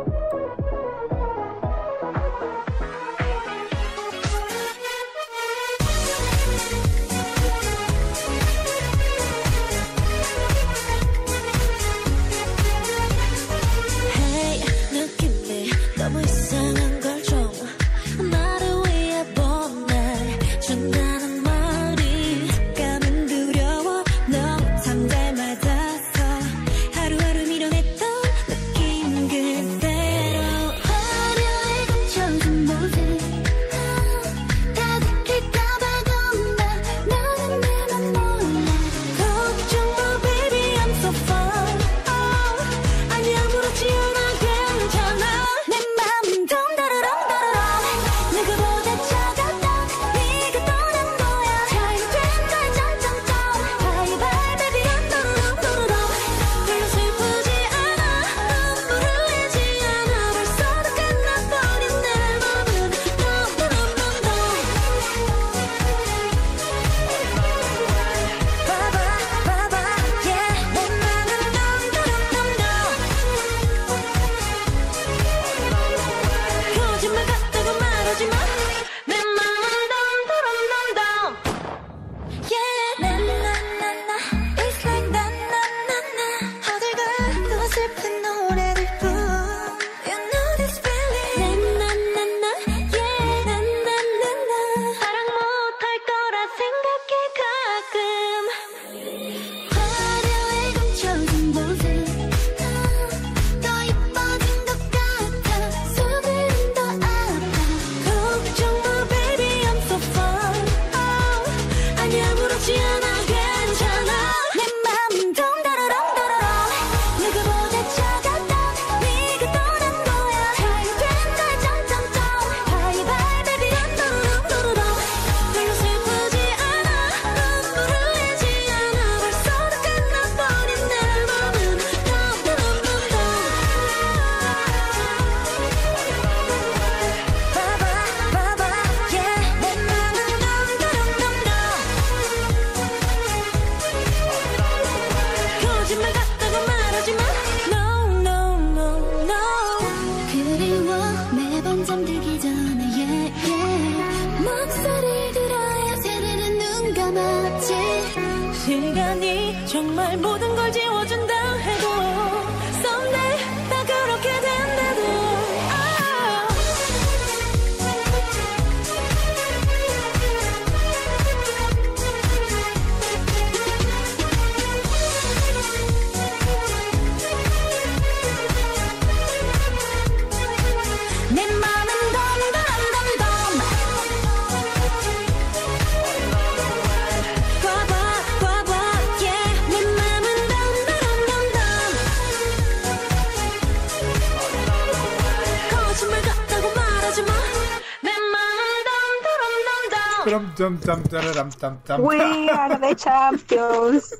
We are the champions.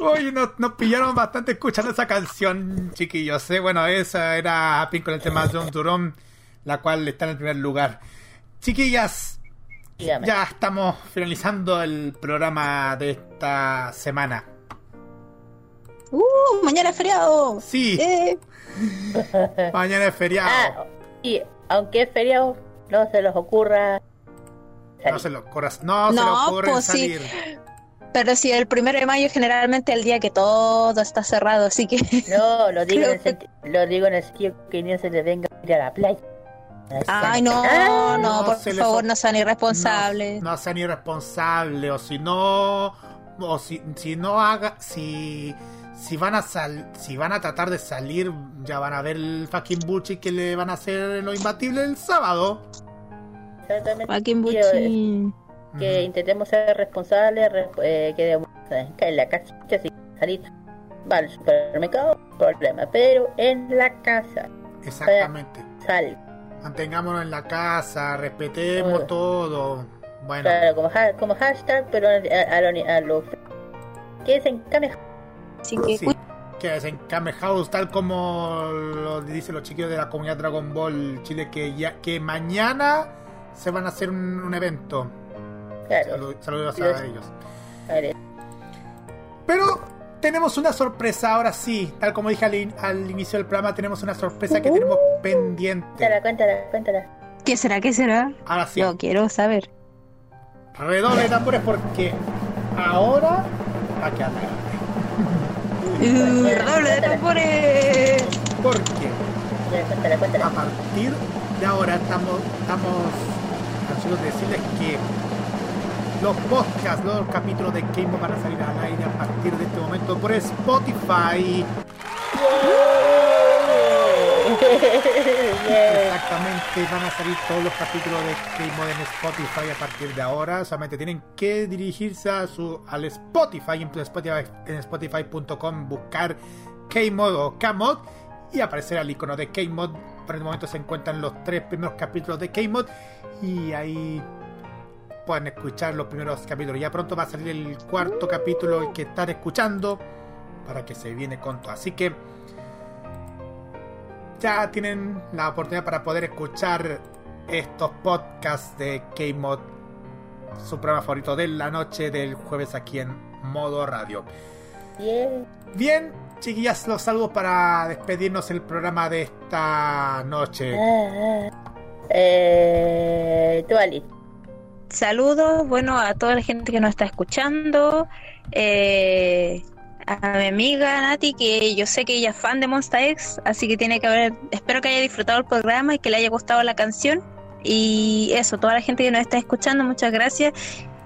(laughs) Oye, nos, nos, pillaron bastante escuchando esa canción, chiquillos. ¿eh? Bueno, esa era Pink con el tema de John Durón, la cual está en el primer lugar. Chiquillas, Dígame. ya estamos finalizando el programa de esta semana. ¡Uh! Mañana es feriado. Sí. Eh. mañana es feriado. Ah, y aunque es feriado, no se les ocurra no se lo ocurra, no, se No, le ocurre pues sí. salir. pero si el primero de mayo es generalmente el día que todo está cerrado, así que No, lo (laughs) digo, en el lo digo en el sentido que no se le venga a ir a la playa. Ay, no, Ah, no, no por les favor, no sean irresponsables. No, no sean irresponsables, o si no, o si, si no haga, si, si van a sal, si van a tratar de salir, ya van a ver el fucking bullshit que le van a hacer lo imbatible el sábado. Quiero buchín. Que Ujú. intentemos ser responsables, re- eh, que debemos eh, en la casita, si salir va al supermercado, problema. Pero en la casa, Exactamente. sal. Mantengámonos en la casa, respetemos todo. Bueno, Claro, como, ha- como hashtag, pero a, a, a lo- a lo que se encame Así que sí, que es en Kame House, tal como lo dicen los chiquillos de la comunidad Dragon Ball Chile, que ya que mañana se van a hacer un, un evento. claro. Salu- Saludos a ellos. Pero tenemos una sorpresa ahora sí, tal como dije al, in- al inicio del programa, tenemos una sorpresa que tenemos pendiente. cuéntala, cuéntala, cuéntala. ¿qué será? ¿Qué será? Ahora sí, Yo quiero saber. redoble de tambores porque ahora va a quedar grande. (laughs) Redoble de tambores. Porque a partir de ahora estamos, estamos ansiosos de decirles que los podcasts, los capítulos de Game van a salir al aire a partir de este momento por Spotify. Exactamente, van a salir todos los capítulos de K-Mod en Spotify a partir de ahora. Solamente tienen que dirigirse al Spotify, en Spotify, en Spotify.com, buscar K-Mod o K-Mod y aparecer el icono de K-Mod. Por el momento se encuentran los tres primeros capítulos de K-Mod y ahí pueden escuchar los primeros capítulos. Ya pronto va a salir el cuarto capítulo que están escuchando para que se viene con todo. Así que ya tienen la oportunidad para poder escuchar estos podcasts de K-Mod, su programa favorito de la noche del jueves aquí en modo radio. Bien. Bien, chiquillas, los saludos para despedirnos el programa de esta noche. Ah. Eh, tú, Ali. Saludos, bueno, a toda la gente que nos está escuchando. Eh, a mi amiga Nati, que yo sé que ella es fan de Monsta X, así que tiene que haber, espero que haya disfrutado el programa y que le haya gustado la canción. Y eso, toda la gente que nos está escuchando, muchas gracias.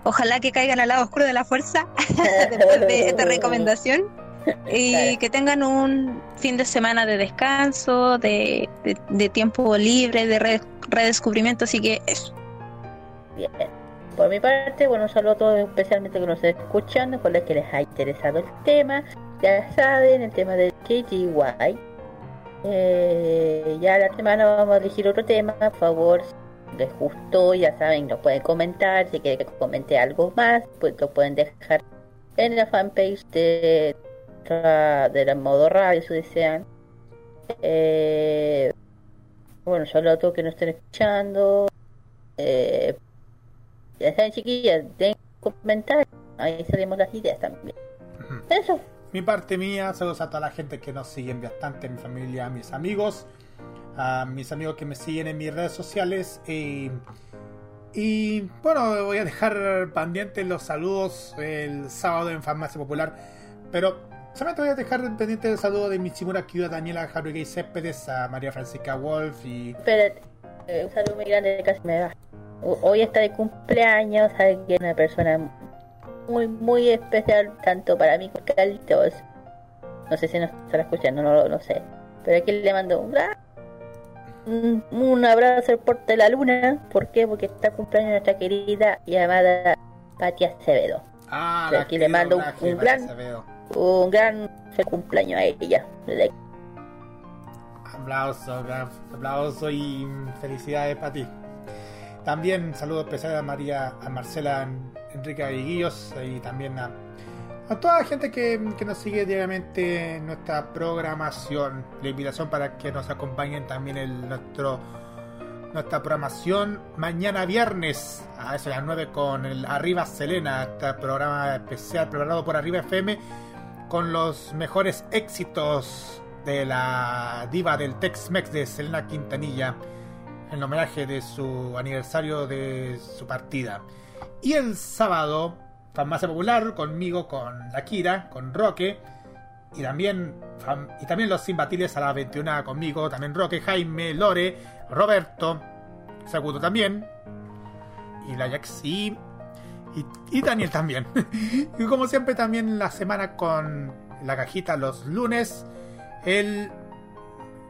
Ojalá que caigan al lado oscuro de la fuerza (laughs) después de esta recomendación. Y Claro. que tengan un fin de semana de descanso, de, de- de tiempo libre, de re- redescubrimiento. Así que eso. Bien. Por mi parte, bueno, un saludo a todos, especialmente que nos estén escuchando, por los que les ha interesado el tema. Ya saben, el tema del KGY. Eh, ya la semana vamos a elegir otro tema, por favor. Si les gustó, ya saben, lo pueden comentar. Si quieren que comente algo más, pues lo pueden dejar en la fanpage de, de la modo radio, si desean. Eh, bueno, saludo a todos que nos estén escuchando. Eh, ya saben, chiquillas, den comentarios. Ahí salimos las ideas también. Eso. Mi parte mía, saludos a toda la gente que nos siguen bastante, mi familia, mis amigos, a mis amigos que me siguen en mis redes sociales y Y bueno, voy a dejar pendientes los saludos el sábado en Farmacia Popular. Pero solamente voy a dejar pendiente el saludo de Michimura Kyuda, Daniela Haruge Céspedes, a María Francisca Wolf y. Espérate, eh, un saludo muy grande, casi me va. Ho- Hoy está de cumpleaños, alguien que es una persona muy, muy especial, tanto para mí como para Carlitos. No sé si nos estará escuchando, no lo no sé. Pero aquí le mando un gran un, un abrazo al porte de la luna. ¿Por qué? Porque está cumpleaños nuestra querida y amada Pati Acevedo. Ah, la aquí le mando un, un gran, Acevedo. Un gran cumpleaños a ella. Aplauso, aplauso y felicidades para ti. También saludo especial a María, a Marcela Enrique Aguillos y también a, toda la gente que, nos sigue diariamente en nuestra programación. La invitación para que nos acompañen también en nuestro, nuestra programación mañana viernes a eso las 9 con el Arriba Selena, este programa especial preparado por Arriba FM con los mejores éxitos de la diva del Tex-Mex de Selena Quintanilla en homenaje de su aniversario de su partida. Y el sábado, Farmacia Popular, conmigo, con la Kira, con Roque, y también, y también los imbatibles a las 21 conmigo, también Roque, Jaime, Lore, Roberto, Sakuto también, y la Jax y, Daniel también. (laughs) y como siempre también la semana con la cajita los lunes, el...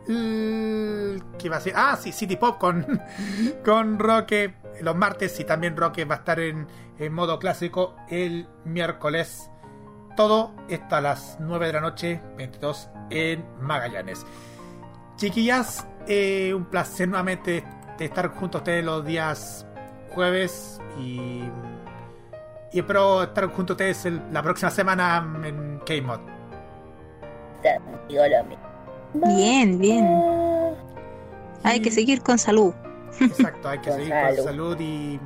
¿Qué iba a decir? Ah, sí, City Pop con, (laughs) con Roque los martes y también Roque va a estar en, en modo clásico el miércoles. Todo esto a las 9 de la noche, 22 en Magallanes. Chiquillas, eh, un placer nuevamente de estar junto a ustedes los días jueves y, y espero estar junto a ustedes el- la próxima semana en K-Mod. Digo lo mismo. Bien, bien. Hay que seguir con salud. Exacto, hay que Con seguir salud. con salud y,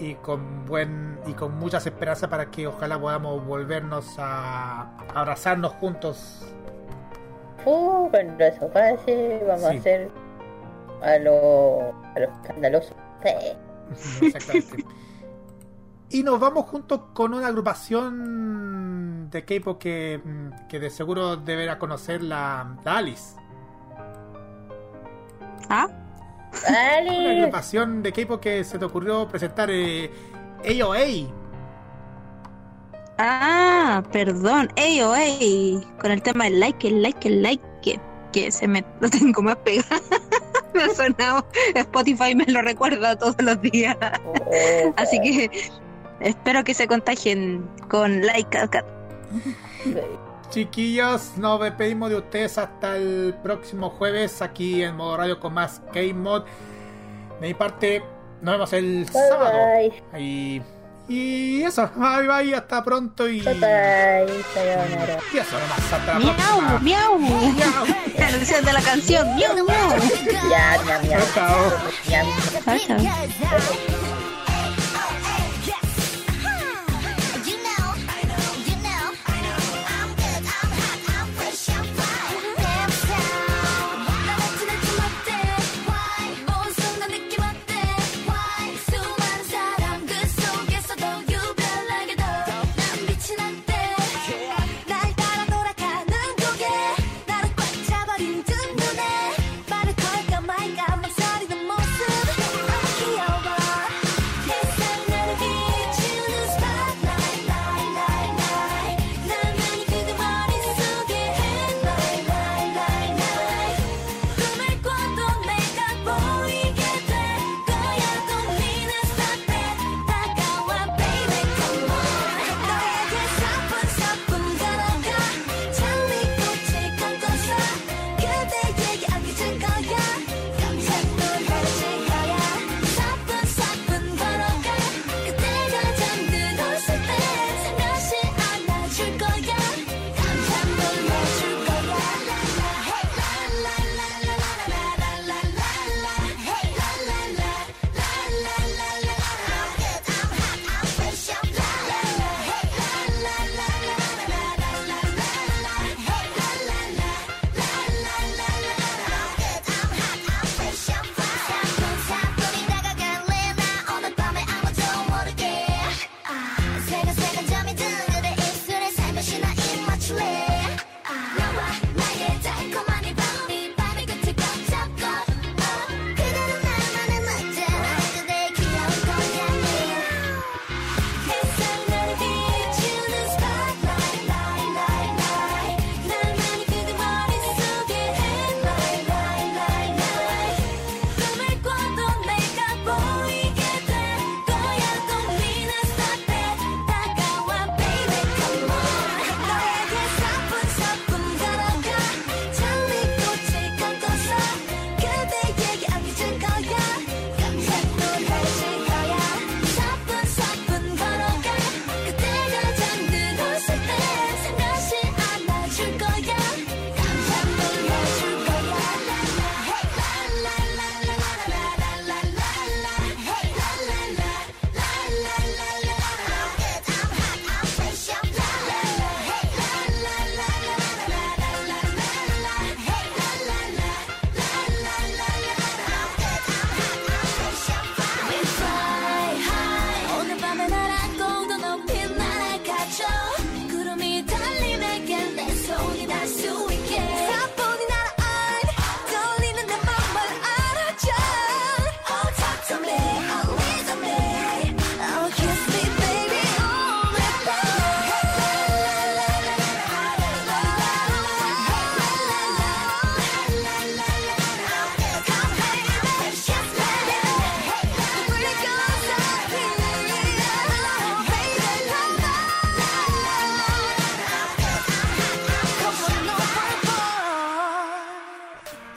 y con buen y con muchas esperanzas para que ojalá podamos volvernos a, a abrazarnos juntos. Uh, cuando eso pase, vamos Sí. a hacer a lo, a lo escandaloso. Sí. (laughs) Exactamente. Y nos vamos juntos con una agrupación de K-pop que, mm, que de seguro deberá conocer la, la Alice. ¿Ah? (laughs) Una agrupación de K-pop que se te ocurrió presentar eh, AOA. Ah, perdón. Oh, ey. Con el tema del like, el like, el like. Que, que se me lo (laughs) tengo más pegado. (laughs) me ha sonado. Spotify me lo recuerda todos los días. Oh, Así que espero que se contagien con like. acá. Chiquillos, nos despedimos de ustedes hasta el próximo jueves aquí en Modo Radio con más K-Mod. De mi parte, nos vemos el Bye sábado. bye. Y, y eso, bye bye, hasta pronto y, Bye bye. Sayonara. y eso nomás, hasta la Miau, próxima. miau. (laughs) La canción de la canción. Miau, miau. Ya, miau, miau. Chao. Chao, chao.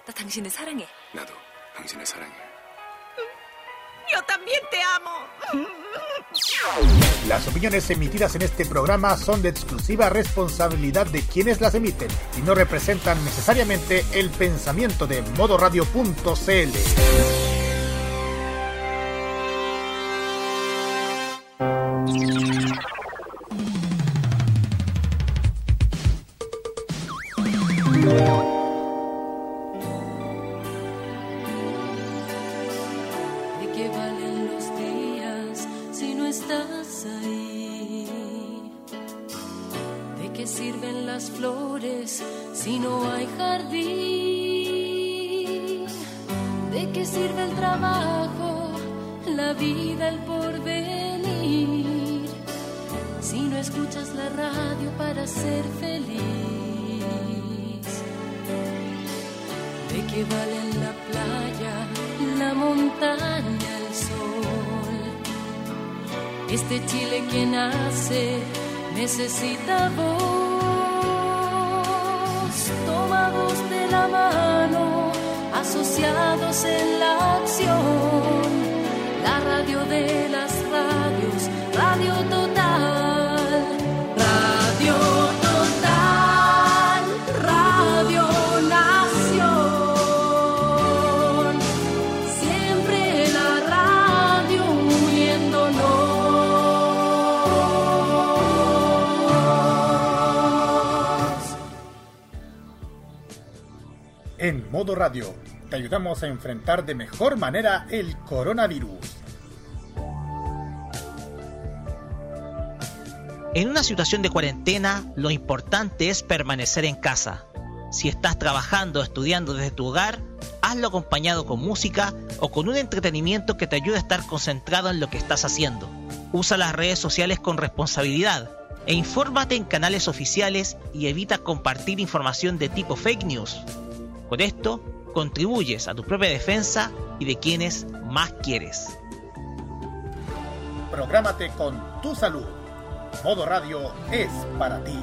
아 그리고 나 당신을 사랑해. 나도 당신을 사랑해. Yo también te amo. Las opiniones emitidas en este programa son de exclusiva responsabilidad de quienes las emiten y no representan necesariamente el pensamiento de modoradio.cl. ¿De Vida, el porvenir? Si no escuchas la radio para ser feliz. ¿De qué valen la playa, la montaña, el sol? Este Chile que nace necesita voz, tomados de la mano, asociados en la acción. La radio de las radios, Radio Total, Radio Total, Radio Nación. Siempre la radio uniéndonos. En modo radio, te ayudamos a enfrentar de mejor manera el coronavirus. En una situación de cuarentena, lo importante es permanecer en casa. Si estás trabajando o estudiando desde tu hogar, hazlo acompañado con música o con un entretenimiento que te ayude a estar concentrado en lo que estás haciendo. Usa las redes sociales con responsabilidad e infórmate en canales oficiales y evita compartir información de tipo fake news. Con esto, contribuyes a tu propia defensa y de quienes más quieres. Prográmate con tu salud. Modo Radio es para ti.